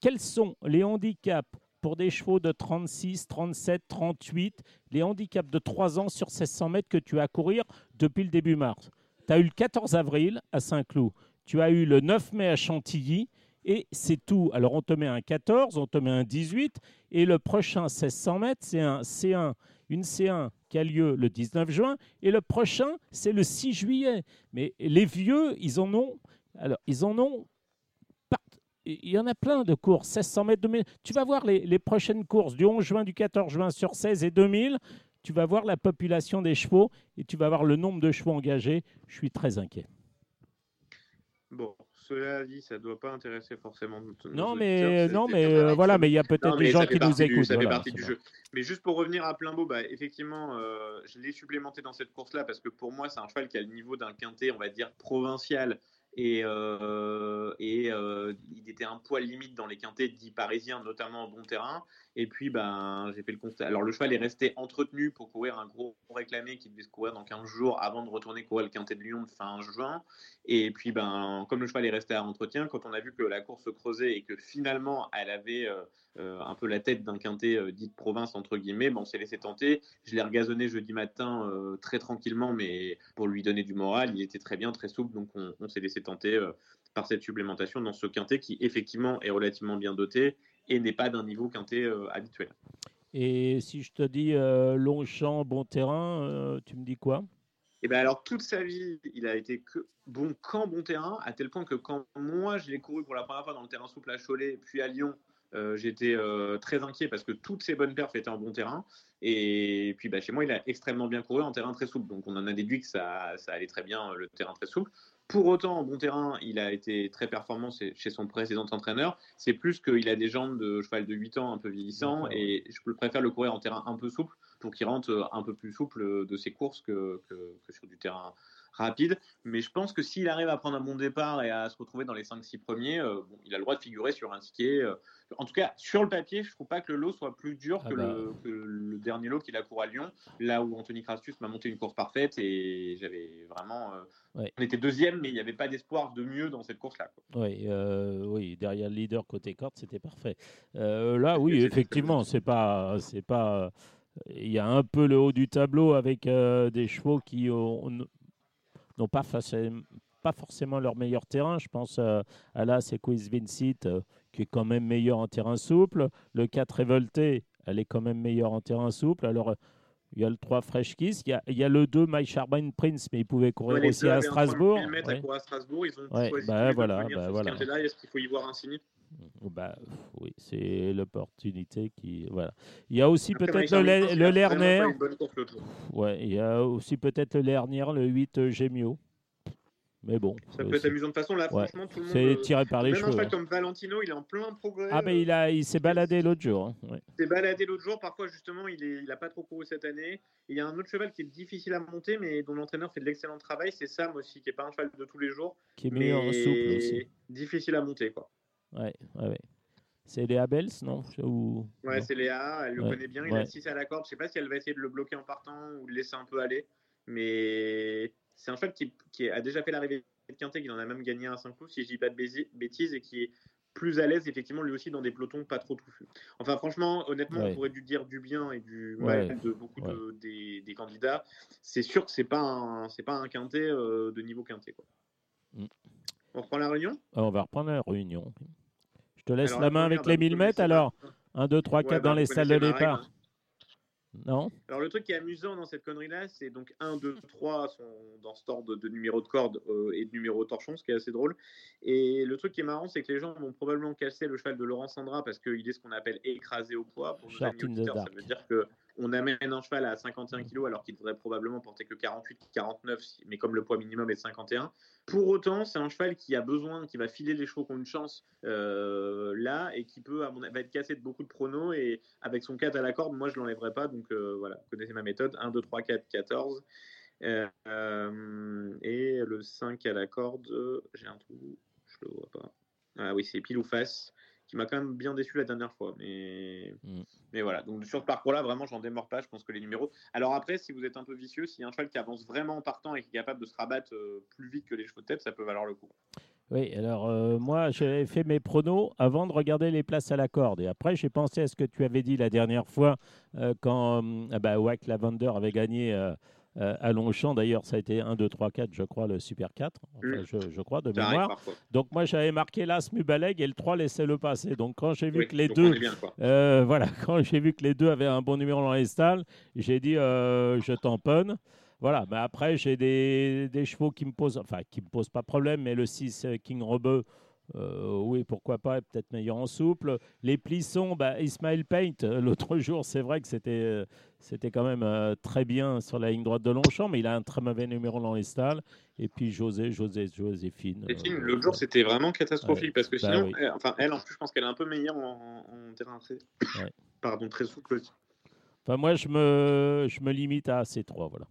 quels sont les handicaps pour des chevaux de 36, 37, 38, les handicaps de 3 ans sur 1600 mètres que tu as à courir depuis le début mars? Tu as eu le 14 avril à Saint-Cloud, tu as eu le 9 mai à Chantilly, et c'est tout. Alors on te met un 14, on te met un 18, et le prochain 1600 mètres, c'est un C1 une C1 qui a lieu le 19 juin et le prochain, c'est le 6 juillet. Mais les vieux, ils en ont. Alors, ils. Il y en a plein de courses, 1600 mètres, 2000. Tu vas voir les, prochaines courses du 11 juin, du 14 juin sur 16 et 2000 tu vas voir la population des chevaux et tu vas voir le nombre de chevaux engagés. Je suis très inquiet. Cela dit, ça ne doit pas intéresser forcément. non, mais, non, mais euh, voilà, mais il y a peut-être des gens qui nous écoutent. ça fait partie du jeu. Mais juste pour revenir à plein beau, bah, effectivement, euh, je l'ai supplémenté dans cette course-là parce que pour moi, c'est un cheval qui a le niveau d'un quintet, on va dire, provincial et, euh, et il était un poil limite dans les quintés dits parisiens, notamment en bon terrain. Et puis, ben, j'ai fait le constat. Alors, le cheval est resté entretenu pour courir un gros réclamé qui devait se courir dans 15 jours avant de retourner courir le quintet de Lyon fin juin. Et puis, ben, comme le cheval est resté à entretien, quand on a vu que la course se creusait et que finalement, elle avait euh, un peu la tête d'un quintet dit de province, entre guillemets, ben, on s'est laissé tenter. Je l'ai regazonné jeudi matin très tranquillement, mais pour lui donner du moral, il était très bien, très souple. Donc, on, on s'est laissé tenter par cette supplémentation dans ce quintet qui, effectivement, est relativement bien doté et n'est pas d'un niveau quintet euh, habituel. Et si je te dis euh, Longchamp, bon terrain, euh, tu me dis quoi? Et eh bien alors toute sa vie, il a été que bon camp, bon terrain, à tel point que quand moi je l'ai couru pour la première fois dans le terrain souple à Cholet, puis à Lyon, j'étais très inquiet parce que toutes ses bonnes perfs étaient en bon terrain. Et puis bah, chez moi, il a extrêmement bien couru en terrain très souple. Donc on en a déduit que ça, ça allait très bien, le terrain très souple. Pour autant, en bon terrain, il a été très performant chez son précédent entraîneur. C'est plus qu'il a des jambes de cheval de 8 ans un peu vieillissant et je préfère le courir en terrain un peu souple pour qu'il rentre un peu plus souple de ses courses que, que, sur du terrain rapide. Mais je pense que s'il arrive à prendre un bon départ et à se retrouver dans les 5-6 premiers, euh, il a le droit de figurer sur un ticket. Euh, en tout cas, sur le papier, je trouve pas que le lot soit plus dur ah que, le, bah. que, le, dernier lot qu'il a couru à Lyon, là où Anthony Crastus m'a monté une course parfaite et j'avais vraiment. Euh, on était deuxième, mais il n'y avait pas d'espoir de mieux dans cette course-là. Oui, oui, derrière le leader côté corde, c'était parfait. là, oui, effectivement, c'est pas, c'est pas. Il y a un peu le haut du tableau avec des chevaux qui ont, n'ont pas, pas forcément leur meilleur terrain. Je pense euh, à là, c'est Quiz Vincit, euh, qui est quand même meilleur en terrain souple. Le 4 Révolté, elle est quand même meilleure en terrain souple. Alors, il y a le 3 Fresh Kiss, il y a, il y a le 2 My Charbine Prince, mais il pouvait courir aussi à Strasbourg. à Strasbourg. Ils ont ouais, choisi bah, voilà, bah, voilà. Est-ce qu'il faut y voir un signe bah, oui, c'est l'opportunité qui. Voilà. Il y a aussi peut-être le, le Lerner. Ouais, il y a aussi peut-être le Lerner, le 8 Gemio. Mais bon. Ça peut être amusant de façon. Là, franchement, tout le monde. C'est tiré par les même cheveux. Même un hein. comme Valentino, il est en plein progrès. Ah, mais il, a, il s'est baladé l'autre jour. Hein. Ouais. Il s'est baladé l'autre jour. Parfois, justement, il n'a il a pas trop couru cette année. Il y a un autre cheval qui est difficile à monter, mais dont l'entraîneur fait de l'excellent travail. C'est Sam aussi, qui n'est pas un cheval de tous les jours. Qui est meilleur en souple aussi. Difficile à monter, quoi. Ouais, ouais, ouais. C'est Léa Bells, non? Ou... Ouais, c'est Léa, elle le connaît bien. Il a 6 à la corde. Je sais pas si elle va essayer de le bloquer en partant ou le laisser un peu aller. Mais c'est un cheval qui, qui a déjà fait l'arrivée de Quintet, qui en a même gagné un 5 coups, si je dis pas de bêtises, et qui est plus à l'aise, effectivement, lui aussi, dans des pelotons pas trop touffus. Enfin, franchement, honnêtement, on pourrait dû dire du bien et du mal de beaucoup de, des, des, candidats. C'est sûr que c'est pas un, c'est pas un quintet euh, de niveau quintet. Quoi. Mm. On reprend la réunion? On va reprendre la réunion. Je te laisse la main avec les 1000 mètres alors 1, 2, 3, 4 dans les salles de départ. Hein. Non? Alors le truc qui est amusant dans cette connerie-là, c'est donc 1, 2, 3 sont dans ce ordre de, numéro de corde euh, et de numéro de torchon, ce qui est assez drôle. Et le truc qui est marrant, c'est que les gens vont probablement casser le cheval de Laurent Sandra parce qu'il est ce qu'on appelle écrasé au poids. Pour nos amis auditeurs, ça veut dire que on amène un cheval à 51 kg alors qu'il devrait probablement porter que 48, 49, mais comme le poids minimum est de 51. Pour autant, c'est un cheval qui a besoin, qui va filer les chevaux qui ont une chance euh, là et qui peut, à mon, va être cassé de beaucoup de pronos. Et avec son 4 à la corde, moi je l'enlèverai pas. Donc euh, voilà, vous connaissez ma méthode 1, 2, 3, 4, 14. et le 5 à la corde, j'ai un trou, je le vois pas. Ah oui, c'est pile ou face qui m'a quand même bien déçu la dernière fois. Mais, mm. mais voilà, donc sur ce parcours-là, vraiment, j'en démords pas. Je pense que les numéros. Alors après, si vous êtes un peu vicieux, s'il y a un cheval qui avance vraiment en partant et qui est capable de se rabattre euh, plus vite que les chevaux de tête, ça peut valoir le coup. Oui, alors euh, moi, j'avais fait mes pronos avant de regarder les places à la corde. Et après, j'ai pensé à ce que tu avais dit la dernière fois euh, quand bah, Wack Lavender avait gagné euh, à Longchamp. D'ailleurs, ça a été 1, 2, 3, 4, je crois, le Super 4, mm. je, crois, de mémoire. Donc, moi, j'avais marqué l'As Mubaleg et le 3, laissez-le passer. Donc, quand j'ai vu que les deux. Euh, voilà, *laughs* quand j'ai vu que les deux avaient un bon numéro dans les stalles, j'ai dit euh, je tamponne. Voilà, mais après, j'ai des, des, chevaux qui me posent, enfin, qui me posent pas problème, mais le 6 King Rebeu, oui, pourquoi pas, peut-être meilleur en souple. Les plissons, bah, Ismail Paint, l'autre jour, c'est vrai que c'était c'était quand même très bien sur la ligne droite de Longchamp, mais il a un très mauvais numéro dans les stalles. Et puis José, José, Joséphine. l'autre jour, c'était vraiment catastrophique parce que bah sinon, elle, enfin, elle, en plus, je pense qu'elle est un peu meilleure en, terrain très, pardon, très souple Enfin, moi, je me, je me limite à ces trois, voilà.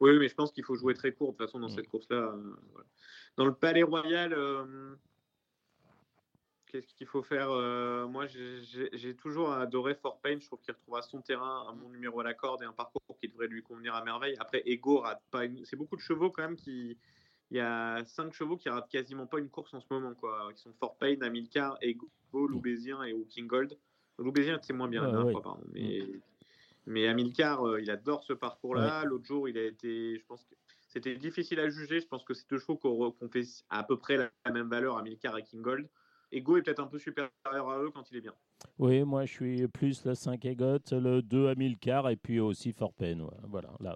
Oui, mais je pense qu'il faut jouer très court de toute façon dans mm. cette course-là. Euh, dans le Palais Royal, euh, qu'est-ce qu'il faut faire euh, Moi, j'ai toujours adoré Fort Payne. Je trouve qu'il retrouvera son terrain, un bon numéro à la corde et un parcours qui devrait lui convenir à merveille. Après, Ego rate pas. C'est beaucoup de chevaux quand même qui. Il y a cinq chevaux qui ratent quasiment pas une course en ce moment, quoi. Qui sont Fort Payne, Amilcar, Ego, Loubésien et King Gold. Loubésien, c'est moins bien la dernière fois, pardon. Mais. Mais Amilcar, euh, il adore ce parcours-là. L'autre jour, il a été, je pense que c'était difficile à juger. Je pense que c'est deux chevaux qu'on fait à peu près la même valeur, Amilcar et King Gold. Ego est peut-être un peu supérieur à eux quand il est bien. Oui, moi je suis plus le 5 Egot, le 2 Amilcar et puis aussi Fort Pen. Voilà, là.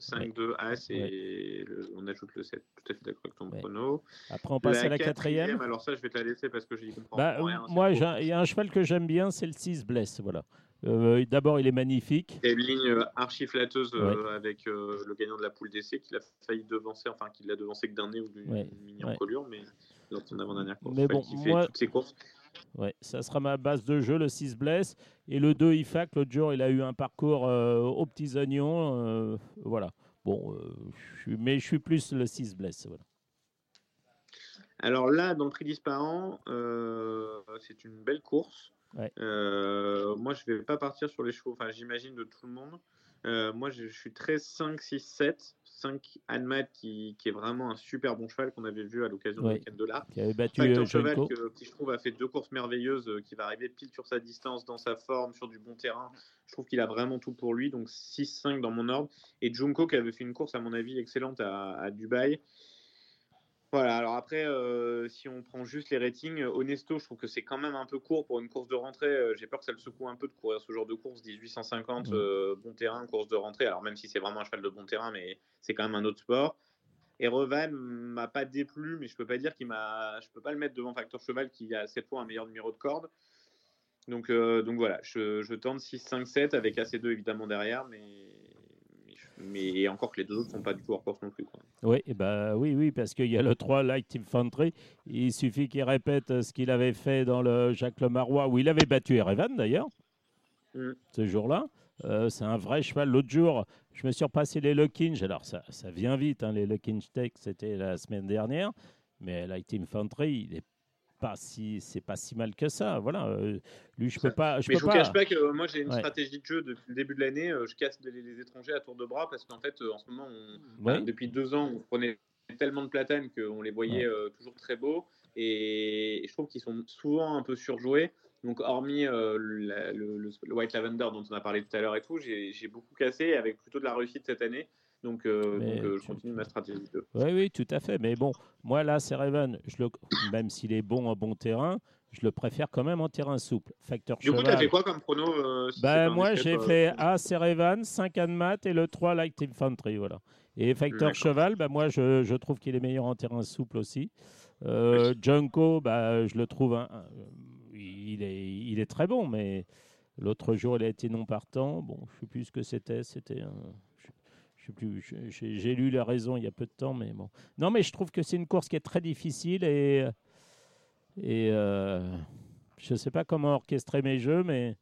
5-2 As et on ajoute le 7. Tout à fait d'accord avec ton chrono. Après, on passe à la quatrième. Alors, ça, je vais te la laisser parce que j'y comprends bah, rien. Moi, il y a un cheval que j'aime bien, c'est le 6 Bless. Voilà. Euh, d'abord, il est magnifique. Il y a une ligne euh, archi flatteuse euh, avec le gagnant de la poule d'essai qui a failli devancer, enfin qui l'a devancé que d'un nez ou d'une mini encolure, mais dans son avant-dernière course. Mais bon, moi, toutes ses courses. Ouais, ça sera ma base de jeu, le 6 blesse. Et le 2 IFAC, l'autre jour, il a eu un parcours aux petits oignons. voilà. Bon, je mais je suis plus le 6 blesse. Voilà. Alors là, dans le prix disparant, c'est une belle course. Euh, moi, je vais pas partir sur les chevaux, enfin, j'imagine de tout le monde. Euh, moi, je, suis très 5, 6, 7. 5 Anmat qui, qui, est vraiment un super bon cheval qu'on avait vu à l'occasion du week-end de l'art. Qui avait battu un euh, cheval qui, je trouve, a fait deux courses merveilleuses, qui va arriver pile sur sa distance, dans sa forme, sur du bon terrain. Je trouve qu'il a vraiment tout pour lui. Donc 6-5 dans mon ordre. Et Junko qui avait fait une course, à mon avis, excellente à, à Dubaï. Voilà, alors après, euh, si on prend juste les ratings, Honesto, je trouve que c'est quand même un peu court pour une course de rentrée. J'ai peur que ça le secoue un peu de courir ce genre de course, 1850, mmh. bon terrain, course de rentrée. Alors même si c'est vraiment un cheval de bon terrain, mais c'est quand même un autre sport. Et Revan m'a pas déplu, mais je peux pas dire qu'il m'a, je peux pas le mettre devant Facteur Cheval qui a cette fois un meilleur numéro de corde. Donc, donc voilà, je, je tente 6, 5, 7 avec AC2 évidemment derrière, mais mais encore que les deux autres ne sont pas du tout hors course non plus. Oui, bah, oui, oui, parce qu'il y a le 3 Light Infantry. Il suffit qu'il répète ce qu'il avait fait dans le Jacques Lemarois, où il avait battu Erevan d'ailleurs, mm. ce jour-là. Euh, c'est un vrai cheval. L'autre jour, je me suis repassé les Luckinge. Alors, ça, ça vient vite, hein, les Luckinge Tech, c'était la semaine dernière. Mais Light Infantry, il est pas si c'est pas si mal que ça. Voilà, euh, lui je peux pas. Je mais je vous cache pas que euh, moi j'ai une stratégie de jeu depuis le début de l'année. Euh, je casse les, étrangers à tour de bras parce qu'en fait en ce moment, depuis deux ans, on prenait tellement de platanes qu'on les voyait toujours très beaux et je trouve qu'ils sont souvent un peu surjoués. Donc hormis le, White Lavender dont on a parlé tout à l'heure et tout, j'ai beaucoup cassé avec plutôt de la réussite cette année. Donc, euh, euh, je continue ma stratégie. Oui, oui, tout à fait. Mais bon, moi là, c'est je le... même s'il est bon en bon terrain, je le préfère quand même en terrain souple. Facteur du coup, tu as fait quoi comme prono euh, ben, Moi, j'ai fait A, Serevan, 5 Anmat et le 3 Light Infantry. Voilà. Et Facteur Cheval, ben, moi, je, je trouve qu'il est meilleur en terrain souple aussi. Euh, Junko, ben, je le trouve. il, est, il est très bon, mais l'autre jour, il a été non partant. Bon, je ne sais plus ce que c'était. C'était un plus, j'ai lu la raison il y a peu de temps, mais bon. Non, mais je trouve que c'est une course qui est très difficile et, et euh, je ne sais pas comment orchestrer mes jeux, mais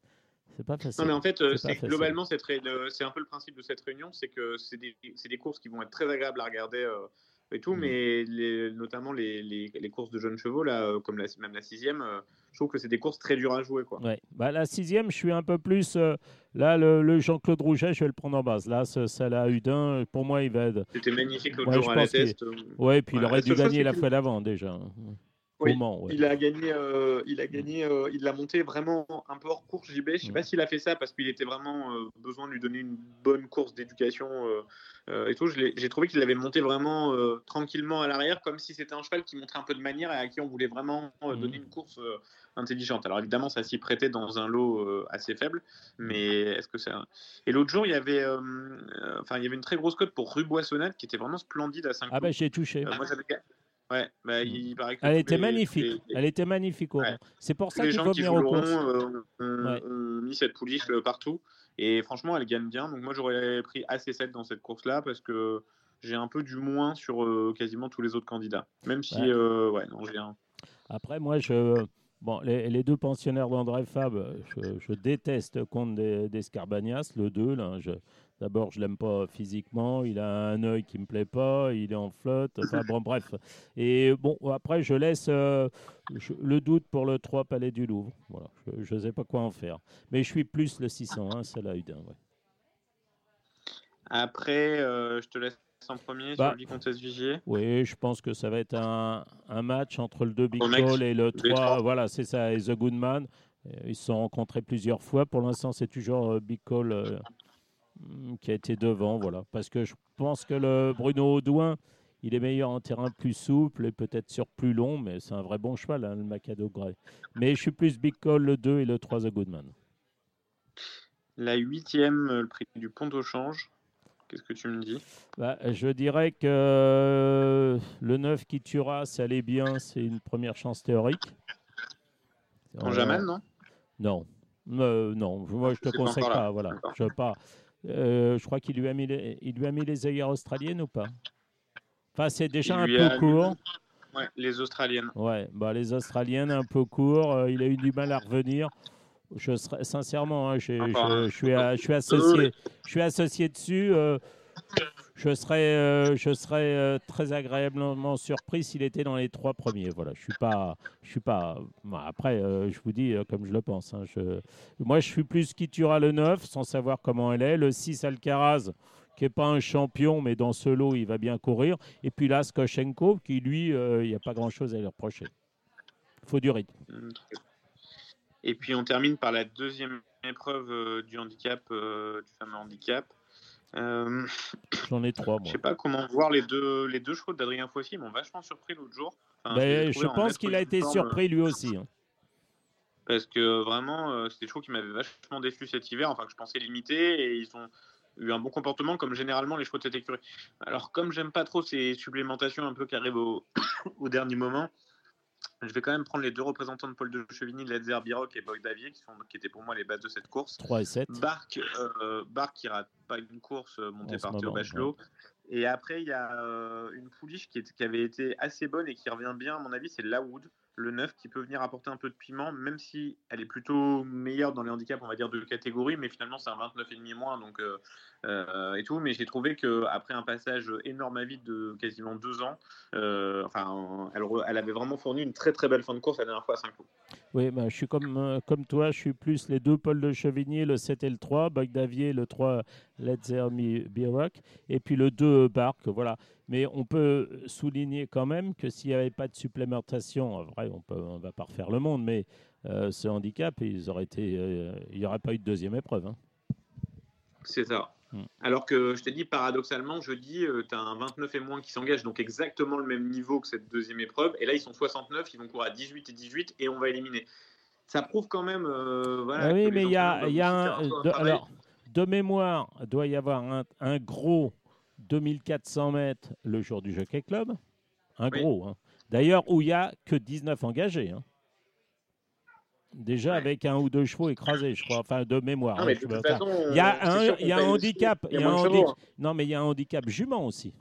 c'est pas facile. Non, mais en fait, euh, globalement, c'est un peu le principe de cette réunion, c'est que c'est des, des, courses qui vont être très agréables à regarder. Euh, et tout, mm. mais les, notamment les, les, courses de jeunes chevaux, là, comme la, même la sixième, je trouve que c'est des courses très dures à jouer. Quoi. Ouais. Bah, la sixième, je suis un peu plus. Euh, là, le, Jean-Claude Rouget, je vais le prendre en base. Là, ça l'a Udin, pour moi, il va être. C'était magnifique l'autre jour à la test. Ouais, puis il aurait dû gagner la fois d'avant déjà. Oui, il a gagné, euh, il a gagné, euh, il l'a monté vraiment un peu hors course JB. Je sais pas s'il a fait ça parce qu'il était vraiment euh, besoin de lui donner une bonne course d'éducation et tout. J'ai trouvé qu'il l'avait monté vraiment tranquillement à l'arrière, comme si c'était un cheval qui montrait un peu de manière et à qui on voulait vraiment donner une course intelligente. Alors évidemment, ça s'y prêtait dans un lot assez faible, mais est-ce que ça Et l'autre jour, il y avait, enfin, il y avait une très grosse cote pour Rue Boissonnade qui était vraiment splendide à 5 Ah bah j'ai touché. moi, Ouais, bah, il paraît que Elle était les- magnifique. les- les- Elle était magnifique. au Ouais. C'est pour ça les qu'il gens faut qui venir le courses. euh, ont, Ouais. ont mis cette pouliche euh, partout. Et franchement, elle gagne bien. Donc moi, j'aurais pris AC7 dans cette course-là parce que j'ai un peu du moins sur euh, quasiment tous les autres candidats. Même si, Ouais. euh, ouais, non, j'ai un. Après, moi, je. Bon, les, les deux pensionnaires d'André Fab, je, je déteste Comte des, des Scarbagnas, le 2. Là, je, D'abord, je l'aime pas physiquement, il a un œil qui me plaît pas, il est en flotte, enfin bon, bref. Et bon, après, je laisse euh, je- le doute pour le 3 Palais du Louvre. Voilà, je ne sais pas quoi en faire. Mais je suis plus le 601, c'est la Udin. Ouais. Après, euh, je te laisse en premier Bah, sur le Vicomtesse Vigier. Oui, je pense que ça va être un, un match entre le 2 Big Call et le les 3. trois. Voilà, c'est ça, et The Goodman. Euh, Ils se sont rencontrés plusieurs fois. Pour l'instant, c'est toujours Big Call qui a été devant. Voilà, parce que je pense que le Bruno Audouin, il est meilleur en terrain plus souple et peut-être sur plus long, mais c'est un vrai bon cheval, hein, le Macado Gray. Mais je suis plus Big Call le 2 et le 3 The Goodman. La huitième, euh, le prix du pont au change. Qu'est-ce que tu me dis? Bah, je dirais que euh, le 9 qui tuera, ça allait bien, c'est une première chance théorique. En Jaman, non? Non. Euh, non, moi je te pas conseille pas. Voilà. Je, pas. Euh, je crois qu'il lui a mis les, il lui a mis les œillères australiennes ou pas? Enfin, c'est déjà un peu a court. Ouais, les Australiennes. Ouais, bah, les Australiennes un peu court. euh, il a eu du mal à revenir. Je serais sincèrement, hein, j'ai- Encore je, un. je suis, à- je suis associé, je suis associé dessus. euh, je serais, euh, euh, très agréablement surpris s'il était dans les trois premiers. Voilà, je suis pas, je suis pas. bon, après, euh, je vous dis comme je le pense. hein, moi, je suis plus qui tuera le 9 sans savoir comment elle est. Le 6 Alcaraz, qui n'est pas un champion, mais dans ce lot, il va bien courir. Et puis là, Skoshenko, qui lui, il n'y a pas grand-chose à lui reprocher. Il faut du rythme. Ok. Et puis on termine par la deuxième épreuve du handicap, du fameux handicap. Euh, J'en ai trois, je sais pas comment voir les deux, les deux chevaux d'Adrien Foissy, ils m'ont vachement surpris l'autre jour. Enfin, Ben, je pense qu'il a été surpris lui aussi. hein. Parce que vraiment, euh, c'est des chevaux qui m'avaient vachement déçu cet hiver, enfin que je pensais limiter, et ils ont eu un bon comportement comme généralement les chevaux de cette écurie. Alors comme j'aime pas trop ces supplémentations un peu qui arrivent au, *coughs* au dernier moment, je vais quand même prendre les deux représentants de Paul de Chevigny, Ledzer Biroc et Boy Davier, qui, sont, qui étaient pour moi les bases de cette course. 3 et 7. Barque, euh, qui rate pas une course euh, montée par Théo Bachelot. Et après, il y a euh, une pouliche qui, est- qui avait été assez bonne et qui revient bien, à mon avis, c'est Lawood, le 9, qui peut venir apporter un peu de piment, même si elle est plutôt meilleure dans les handicaps, on va dire, de catégorie, mais finalement, c'est un 29,5 moins, donc, euh, euh, et tout. Mais j'ai trouvé qu'après un passage énorme à vide de quasiment deux ans, euh, enfin, elle, avait vraiment fourni une très très belle fin de course la dernière fois à 5 coups. Oui, ben, je suis comme, comme toi, je suis plus les deux Paul de Chevigny, le 7 et le 3, Bagdavier, le 3 Letzer Biroc, et puis le 2 Barque. Voilà. Mais on peut souligner quand même que s'il n'y avait pas de supplémentation, en vrai, on ne va pas refaire le monde, mais euh, ce handicap, ils auraient été, euh, il n'y aurait pas eu de deuxième épreuve. hein. C'est ça. Mm. Alors que je t'ai dit, paradoxalement, jeudi, tu as un 29 et moins qui s'engage, donc exactement le même niveau que cette deuxième épreuve. Et là, ils sont 69, ils vont courir à 18 et 18, et on va éliminer. Ça prouve quand même. euh, voilà, Ah oui, mais il y a, y un, de, alors, de mémoire, il doit y avoir un, un gros 2400 mètres le jour du Jockey Club. Un Oui. gros. hein. D'ailleurs, où il n'y a que 19 engagés. hein. Déjà avec un ou deux chevaux écrasés, je crois. Enfin, de mémoire. Hein, il y a c'est un, y a handicap. aussi, il y a il y a un moins de handi- chevaux, hein. Non, mais il y a un handicap jument aussi.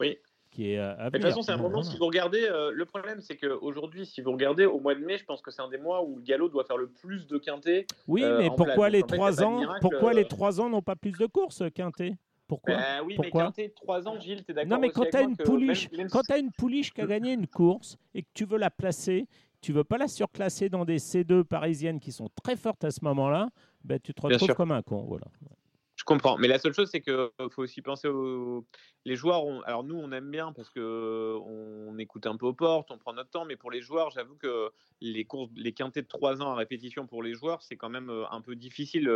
Oui. Qui est euh, à de toute façon, c'est un moment, si vous regardez, euh, le problème, c'est qu'aujourd'hui, si vous regardez, au mois de mai, je pense que c'est un des mois où le galop doit faire le plus de quintés. Oui, euh, mais pourquoi place. les trois ans miracle, Pourquoi euh, les trois ans n'ont pas plus de courses, Quintet Pourquoi Bah oui, Pourquoi mais quinté, 3 ans, Gilles, t'es d'accord Non, mais quand avec tu as une pouliche, même- quand t'as une qui a gagné une course et que tu veux la placer, tu veux pas la surclasser dans des C2 parisiennes qui sont très fortes à ce moment-là, ben, tu te retrouves comme un con. Voilà. Je comprends, mais la seule chose, c'est qu'il faut aussi penser aux les joueurs. ont- Alors nous, on aime bien parce que on écoute un peu aux portes, on prend notre temps, mais pour les joueurs, j'avoue que les courses, les quintés de 3 ans à répétition pour les joueurs, c'est quand même euh, un peu difficile.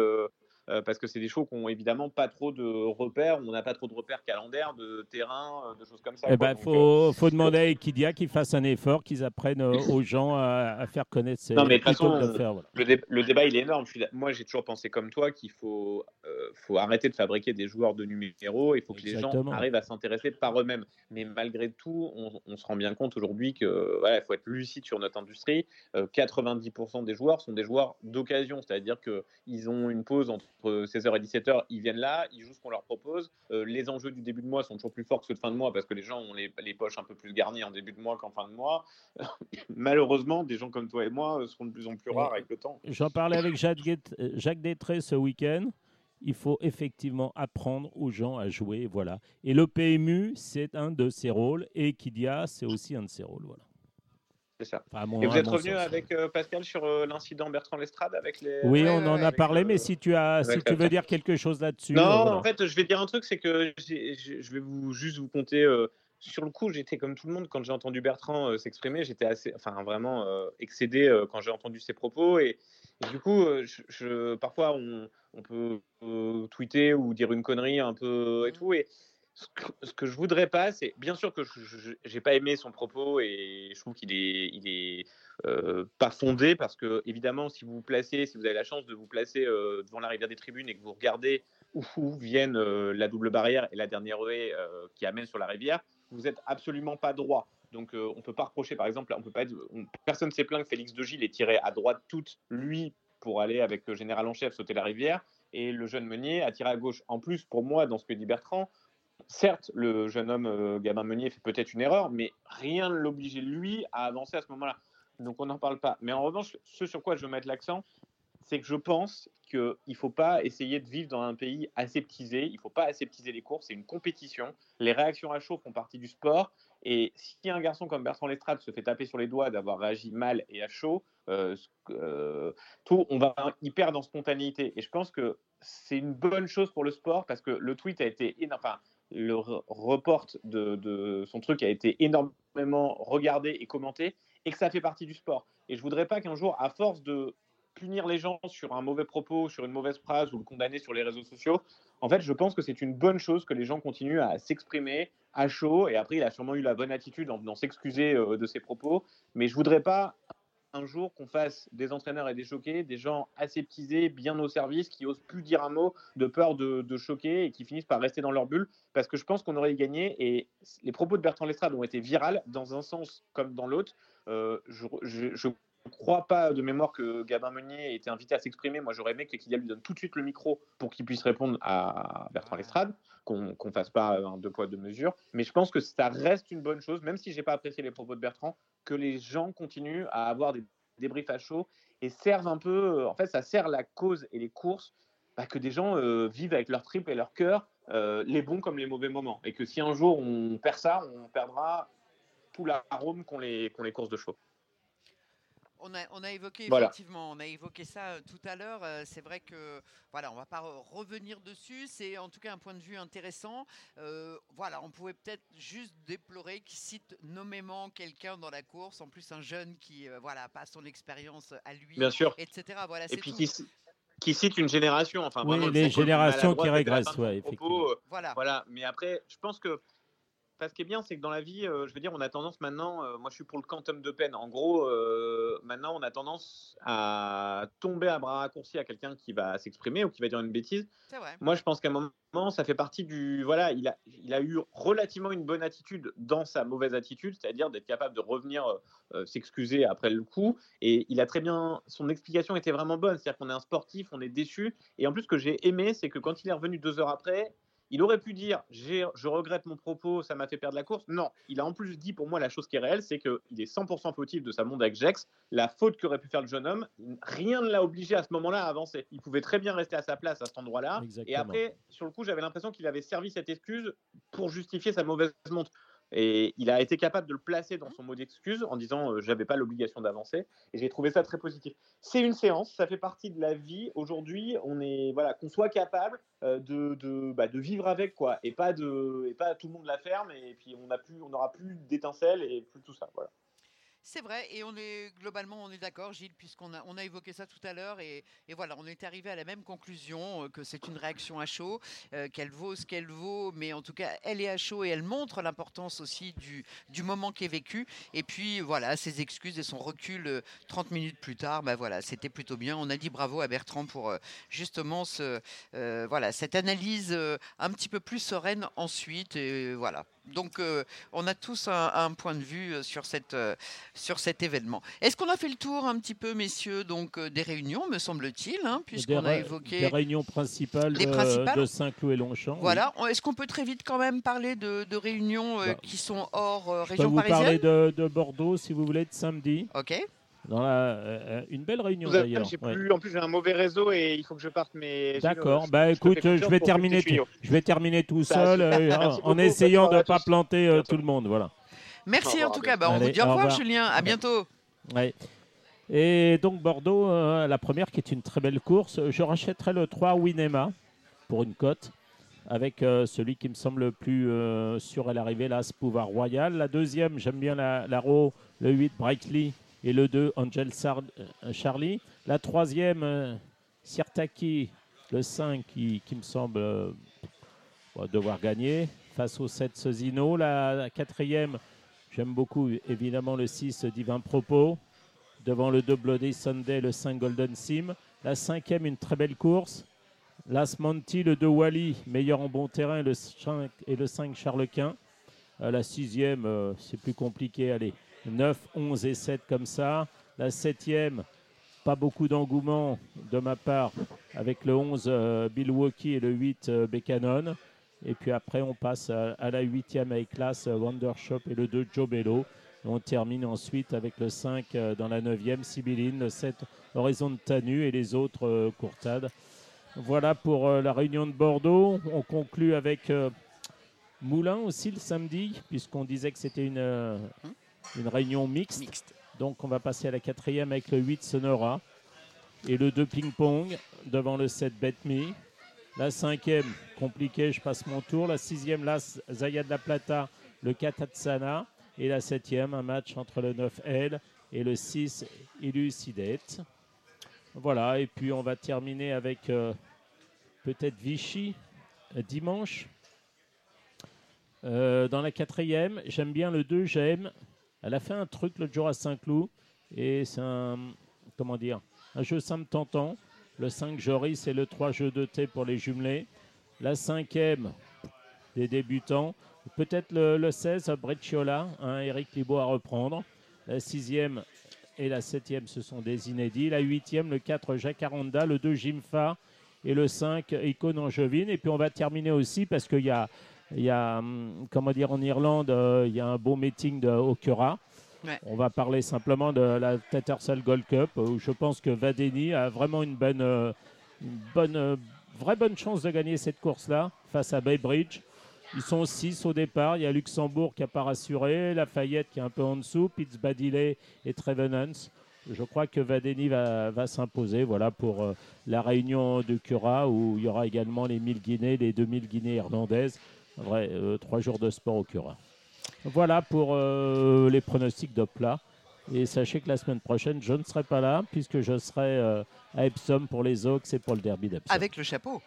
Euh, euh, parce que c'est des shows qui ont évidemment pas trop de repères, on n'a pas trop de repères calendaires, de terrain, euh, de choses comme ça. Il quoi. ben, Donc, faut, demander à Equidia qu'ils fassent un effort, qu'ils apprennent euh, aux gens à, à faire connaître ces Non, mais de toute plutôt que façon, de faire, voilà. le, dé- le débat il est énorme. Suis moi, j'ai toujours pensé comme toi qu'il faut, euh, faut arrêter de fabriquer des joueurs de numéro. Il faut que les gens arrivent à s'intéresser par eux-mêmes. Mais malgré tout, on, on se rend bien compte aujourd'hui que voilà, il faut être lucide sur notre industrie. Euh, 90% des joueurs sont des joueurs d'occasion, c'est-à-dire qu'ils ont une pause entre 16h et 17h, ils viennent là, ils jouent ce qu'on leur propose. Euh, les enjeux du début de mois sont toujours plus forts que ceux de fin de mois parce que les gens ont les, les poches un peu plus garnies en début de mois qu'en fin de mois. *laughs* Malheureusement, des gens comme toi et moi euh, seront de plus en plus rares avec le temps. J'en parlais avec Jacques, euh, Détré ce week-end. Il faut effectivement apprendre aux gens à jouer, voilà. Et le PMU, c'est un de ses rôles, et Equidia, c'est aussi un de ses rôles, voilà. C'est ça. Enfin, à mon- Et vous à êtes revenu sens. avec euh, Pascal sur euh, l'incident Bertrand Lestrade avec les. Oui, Ouais, on en a parlé, le- mais si tu as, si tu veux dire quelque chose là-dessus. Non, euh, voilà. en fait, je vais dire un truc, c'est que je vais vous juste vous compter. euh, sur le coup, j'étais comme tout le monde quand j'ai entendu Bertrand euh, s'exprimer. J'étais assez, enfin vraiment euh, excédé euh, quand j'ai entendu ses propos et, et du coup, euh, je, je- parfois on, on peut euh, tweeter ou dire une connerie un peu et tout et ce que, ce que je voudrais pas, c'est bien sûr que je- j'ai pas aimé son propos et je trouve qu'il est, il est euh, pas fondé parce que évidemment, si vous placez, si vous avez la chance de vous placer euh, devant la rivière des tribunes et que vous regardez où, viennent euh, la double barrière et la dernière euh, qui amène sur la rivière, vous êtes absolument pas droit. Donc euh, on peut pas reprocher, par exemple, on peut pas être, on- personne s'est plaint que Félix de Gilles ait tiré à droite toute lui pour aller avec le général en chef sauter la rivière et le jeune Meunier a tiré à gauche. En plus, pour moi, dans ce que dit Bertrand, certes, le jeune homme euh, Gabin Meunier fait peut-être une erreur, mais rien ne l'obligeait lui à avancer à ce moment-là. Donc on n'en parle pas. Mais en revanche, ce sur quoi je veux mettre l'accent, c'est que je pense qu'il ne faut pas essayer de vivre dans un pays aseptisé. Il ne faut pas aseptiser les courses. C'est une compétition. Les réactions à chaud font partie du sport. Et si un garçon comme Bertrand Lestrade se fait taper sur les doigts d'avoir réagi mal et à chaud, euh, euh, tout, on va y perdre en spontanéité. Et je pense que c'est une bonne chose pour le sport parce que le tweet a été énorme. Enfin, le re- report de, de son truc a été énormément regardé et commenté et que ça fait partie du sport. Et je voudrais pas qu'un jour, à force de punir les gens sur un mauvais propos, sur une mauvaise phrase ou le condamner sur les réseaux sociaux, en fait, je pense que c'est une bonne chose que les gens continuent à s'exprimer à chaud. Et après, il a sûrement eu la bonne attitude en venant s'excuser euh, de ses propos. Mais je voudrais pas un jour qu'on fasse des entraîneurs et des choqués, des gens aseptisés, bien au service, qui osent plus dire un mot de peur de, de choquer et qui finissent par rester dans leur bulle, parce que je pense qu'on aurait gagné. Et les propos de Bertrand Lestrade ont été virales dans un sens comme dans l'autre. Euh, je, je, je crois pas de mémoire que Gabin Meunier ait été invité à s'exprimer. Moi, j'aurais aimé que Kylian lui donne tout de suite le micro pour qu'il puisse répondre à Bertrand Lestrade, qu'on ne fasse pas un deux poids deux mesures. Mais je pense que ça reste une bonne chose, même si j'ai pas apprécié les propos de Bertrand, que les gens continuent à avoir des débriefs à chaud et servent un peu. En fait, ça sert la cause et les courses bah, que des gens euh, vivent avec leur trip et leur cœur, euh, les bons comme les mauvais moments. Et que si un jour on perd ça, on perdra tout l'arôme qu'ont les, qu'ont les courses de chevaux. On a, on a évoqué Voilà. effectivement, on a évoqué ça euh, tout à l'heure. euh, c'est vrai que voilà, on va pas re- revenir dessus. C'est en tout cas un point de vue intéressant. Euh, voilà, on pouvait peut-être juste déplorer qu'il cite nommément quelqu'un dans la course, en plus un jeune qui euh, voilà pas son expérience à lui, Bien sûr. etc. Voilà, Et puis tout. qui, cite une génération. Enfin, Oui, vraiment, les générations qui régressent, ouais, propos, euh, Voilà. Voilà, mais après, je pense que. Enfin, ce qui est bien, c'est que dans la vie, euh, je veux dire, on a tendance maintenant, euh, moi je suis pour le quantum de peine. En gros, euh, maintenant, on a tendance à tomber à bras raccourcis à quelqu'un qui va s'exprimer ou qui va dire une bêtise. Vrai. Moi, je pense qu'à un moment, ça fait partie du. Voilà, il a, il a eu relativement une bonne attitude dans sa mauvaise attitude, c'est-à-dire d'être capable de revenir s'excuser après le coup. Et il a très bien. Son explication était vraiment bonne. C'est-à-dire qu'on est un sportif, on est déçu. Et en plus, ce que j'ai aimé, c'est que quand il est revenu deux heures après, il aurait pu dire je regrette mon propos, ça m'a fait perdre la course. Non, il a en plus dit pour moi la chose qui est réelle, c'est qu'il est 100% fautif de sa monte avec Jex. La faute qu'aurait pu faire le jeune homme, rien ne l'a obligé à ce moment-là à avancer. Il pouvait très bien rester à sa place à cet endroit-là. Et après, sur le coup, j'avais l'impression qu'il avait servi cette excuse pour justifier sa mauvaise monte. Et il a été capable de le placer dans son mot d'excuse en disant euh, j'avais pas l'obligation d'avancer. Et j'ai trouvé ça très positif. C'est une séance, ça fait partie de la vie. Aujourd'hui, on est voilà qu'on soit capable euh, de, de, bah, de vivre avec quoi, et pas de et pas tout le monde la ferme et puis on a plus on n'aura plus d'étincelles et plus tout ça. Voilà. C'est vrai, et on est globalement on est d'accord, Gilles, puisqu'on a, on a évoqué ça tout à l'heure, et, et, voilà, on est arrivé à la même conclusion que c'est une réaction à chaud, qu'elle vaut ce qu'elle vaut, mais en tout cas, elle est à chaud et elle montre l'importance aussi du, du moment qui est vécu. Et puis voilà, ses excuses et son recul 30 minutes plus tard, ben voilà, c'était plutôt bien. On a dit bravo à Bertrand pour justement ce, voilà, cette analyse un petit peu plus sereine ensuite, et voilà. Donc, euh, on a tous un, point de vue euh, sur, cette, euh, sur cet événement. Est-ce qu'on a fait le tour un petit peu, messieurs, donc des réunions, me semble-t-il, hein, puisqu'on a évoqué les réunions principales, de, Saint-Cloud et Longchamp. Voilà. Est-ce qu'on peut très vite quand même parler de, réunions bah, qui sont hors région parisienne Je peux vous parler de, de, Bordeaux, si vous voulez, de samedi. Ok. Dans la, euh, une belle réunion d'ailleurs. En plus, j'ai un mauvais réseau et il faut que je parte. Mais d'accord. Bah écoute, je vais terminer. je vais terminer tout seul euh, *laughs* en, essayant de ne pas planter euh, tout le monde. Voilà. Merci en tout cas. Bah, on vous dit au revoir, Julien. À bientôt. Ouais. Et donc Bordeaux, la première qui est une très belle course. Je rachèterai le 3 Winema pour une cote avec celui qui me semble le plus sûr à l'arrivée, l'As Pouvoir Royal. La deuxième, j'aime bien la, la le 8 Brightly et le 2, Angel euh, Charlie. La troisième, euh, Sirtaki, le 5, qui, me semble euh, devoir gagner face au 7, Sezino. La, quatrième, j'aime beaucoup évidemment le 6, Divin Propos. Devant le 2, Bloody Sunday, le 5, Golden Sim. La cinquième, une très belle course. Las Monty, le 2 Wally, meilleur en bon terrain, le 5, et le 5 Charlequin. la sixième, c'est plus compliqué. Allez, 9, 11 et 7 comme ça. La septième, pas beaucoup d'engouement de ma part avec le 11 euh, Milwaukee et le 8 euh, Becanon. Et puis après, on passe à, la huitième avec classe euh, Wondershop et le 2 Joe Bello. on termine ensuite avec le 5 dans la 9e Sibylline, le 7 Horizon de Tanu et les autres Courtades. Voilà pour la réunion de Bordeaux. On conclut avec Moulin aussi le samedi, puisqu'on disait que c'était une, une réunion mixte. Donc on va passer à la quatrième avec le 8 Sonora et le 2 ping-pong devant le 7 Bet Me. La cinquième, compliqué, je passe mon tour. La sixième, là, Zaya de la Plata, le 4 Atsana. Et la septième, un match entre le 9 L et le 6 Illucidate. Voilà, et puis on va terminer avec euh, peut-être Vichy euh, dimanche. Euh, dans la quatrième, j'aime bien le 2, j'aime elle a fait un truc l'autre jour à Saint-Cloud et c'est un, comment dire, un jeu simple tentant. Le 5 Joris et le 3 jeu de thé pour les jumelés. La cinquième des débutants. Peut-être le, 16 Breccia, hein, Eric Libo à reprendre. La sixième et la septième, ce sont des inédits. La huitième, le 4 Jacques Aranda, le 2 Jimfa et le 5 Icône Angevine. Et puis on va terminer aussi parce qu'il y a il y a, hum, comment dire, en Irlande, euh, il y a un beau meeting de Okura. On va parler simplement de la Tattersall Gold Cup, où je pense que Vadeni a vraiment une bonne, euh, une bonne, euh, vraie bonne chance de gagner cette course-là face à Baybridge. Ils sont six au départ. Il y a Luxembourg qui n'a pas rassuré, Lafayette qui est un peu en dessous, Pitts Badiley et Trevenance. Je crois que Vadeni va, va s'imposer voilà, pour la réunion de Cura où il y aura également les 1000 Guinées, les 2000 Guinées irlandaises. Vrai, euh, trois jours de sport au Cura. Voilà pour euh, les pronostics de plat. Et sachez que la semaine prochaine, je ne serai pas là puisque je serai euh, à Epsom pour les Oaks et pour le derby d'Epsom. Avec le chapeau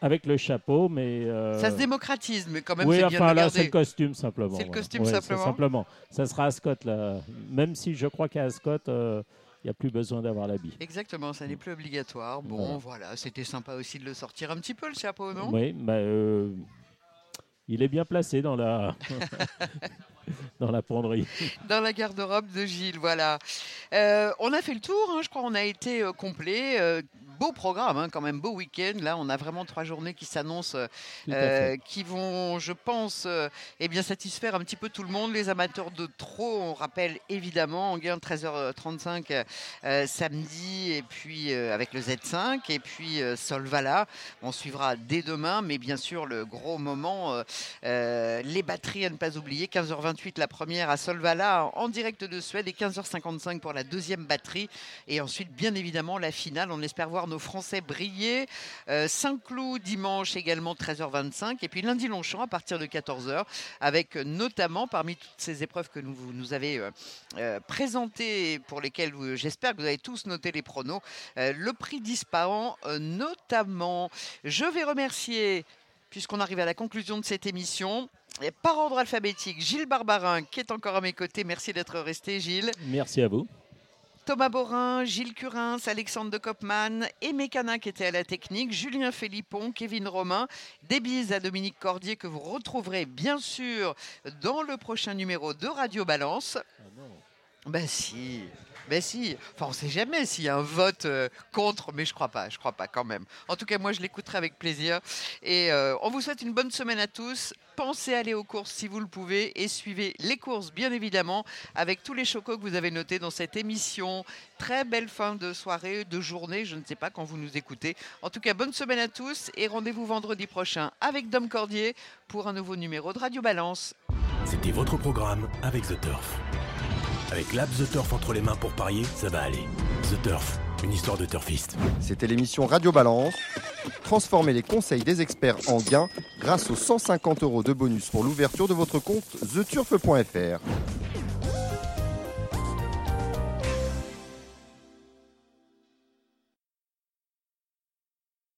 avec le chapeau, mais ça se démocratise, mais quand même. Oui, enfin bien là, c'est le costume simplement. C'est le costume simplement. simplement. Ça sera à Scott là, même si je crois qu'à Scott, il n'y a plus besoin d'avoir l'habit. Exactement, ça n'est plus obligatoire. Bon, voilà, c'était sympa aussi de le sortir un petit peu le chapeau, non? Oui, bah, il est bien placé dans la, *laughs* dans la. Dans la garde-robe de Gilles, voilà. Euh, on a fait le tour, hein, je crois, on a été euh, complet. Euh, beau programme, hein, quand même, beau week-end. Là, on a vraiment trois journées qui s'annoncent, euh, qui vont, je pense, euh, eh bien, satisfaire un petit peu tout le monde. Les amateurs de trop, on rappelle évidemment, en gain 13h35 euh, samedi, et puis avec le Z5, et puis Solvala. On suivra dès demain, mais bien sûr, le gros moment, les batteries à ne pas oublier. 15h28 la première à Solvala en direct de Suède et 15h55 pour la deuxième batterie. Et ensuite, bien évidemment, la finale. On espère voir nos Français briller. Euh, Saint-Cloud dimanche également 13h25 et puis lundi Longchamp à partir de 14h avec notamment parmi toutes ces épreuves que vous nous avez euh, euh, présentées pour lesquelles j'espère que vous avez tous noté les pronos, euh, le prix d'Ispahan euh, notamment. Je vais remercier puisqu'on arrive à la conclusion de cette émission. Par ordre alphabétique, Gilles Barbarin qui est encore à mes côtés. Merci d'être resté, Gilles. Merci à vous. Thomas Borin, Gilles Curins, Alexandre de Kopman et Mécana qui étaient à la technique, Julien Philippon, Kevin Romain, des bises à Dominique Cordier que vous retrouverez bien sûr dans le prochain numéro de Radio Balance. Ben si, ben si. Enfin, on sait jamais s'il y a un vote euh, contre, mais je crois pas, je crois pas quand même. En tout cas, moi, je l'écouterai avec plaisir. Et euh, on vous souhaite une bonne semaine à tous. Pensez à aller aux courses si vous le pouvez et suivez les courses, bien évidemment, avec tous les chocos que vous avez notés dans cette émission. Très belle fin de soirée, de journée, je ne sais pas quand vous nous écoutez. En tout cas, bonne semaine à tous et rendez-vous vendredi prochain avec Dom Cordier pour un nouveau numéro de Radio Balance. C'était votre programme avec The Turf. Avec l'app The Turf entre les mains pour parier, ça va aller. The Turf, une histoire de turfiste. C'était l'émission Radio Balance. Transformez les conseils des experts en gains grâce aux 150 euros de bonus pour l'ouverture de votre compte theturf.fr.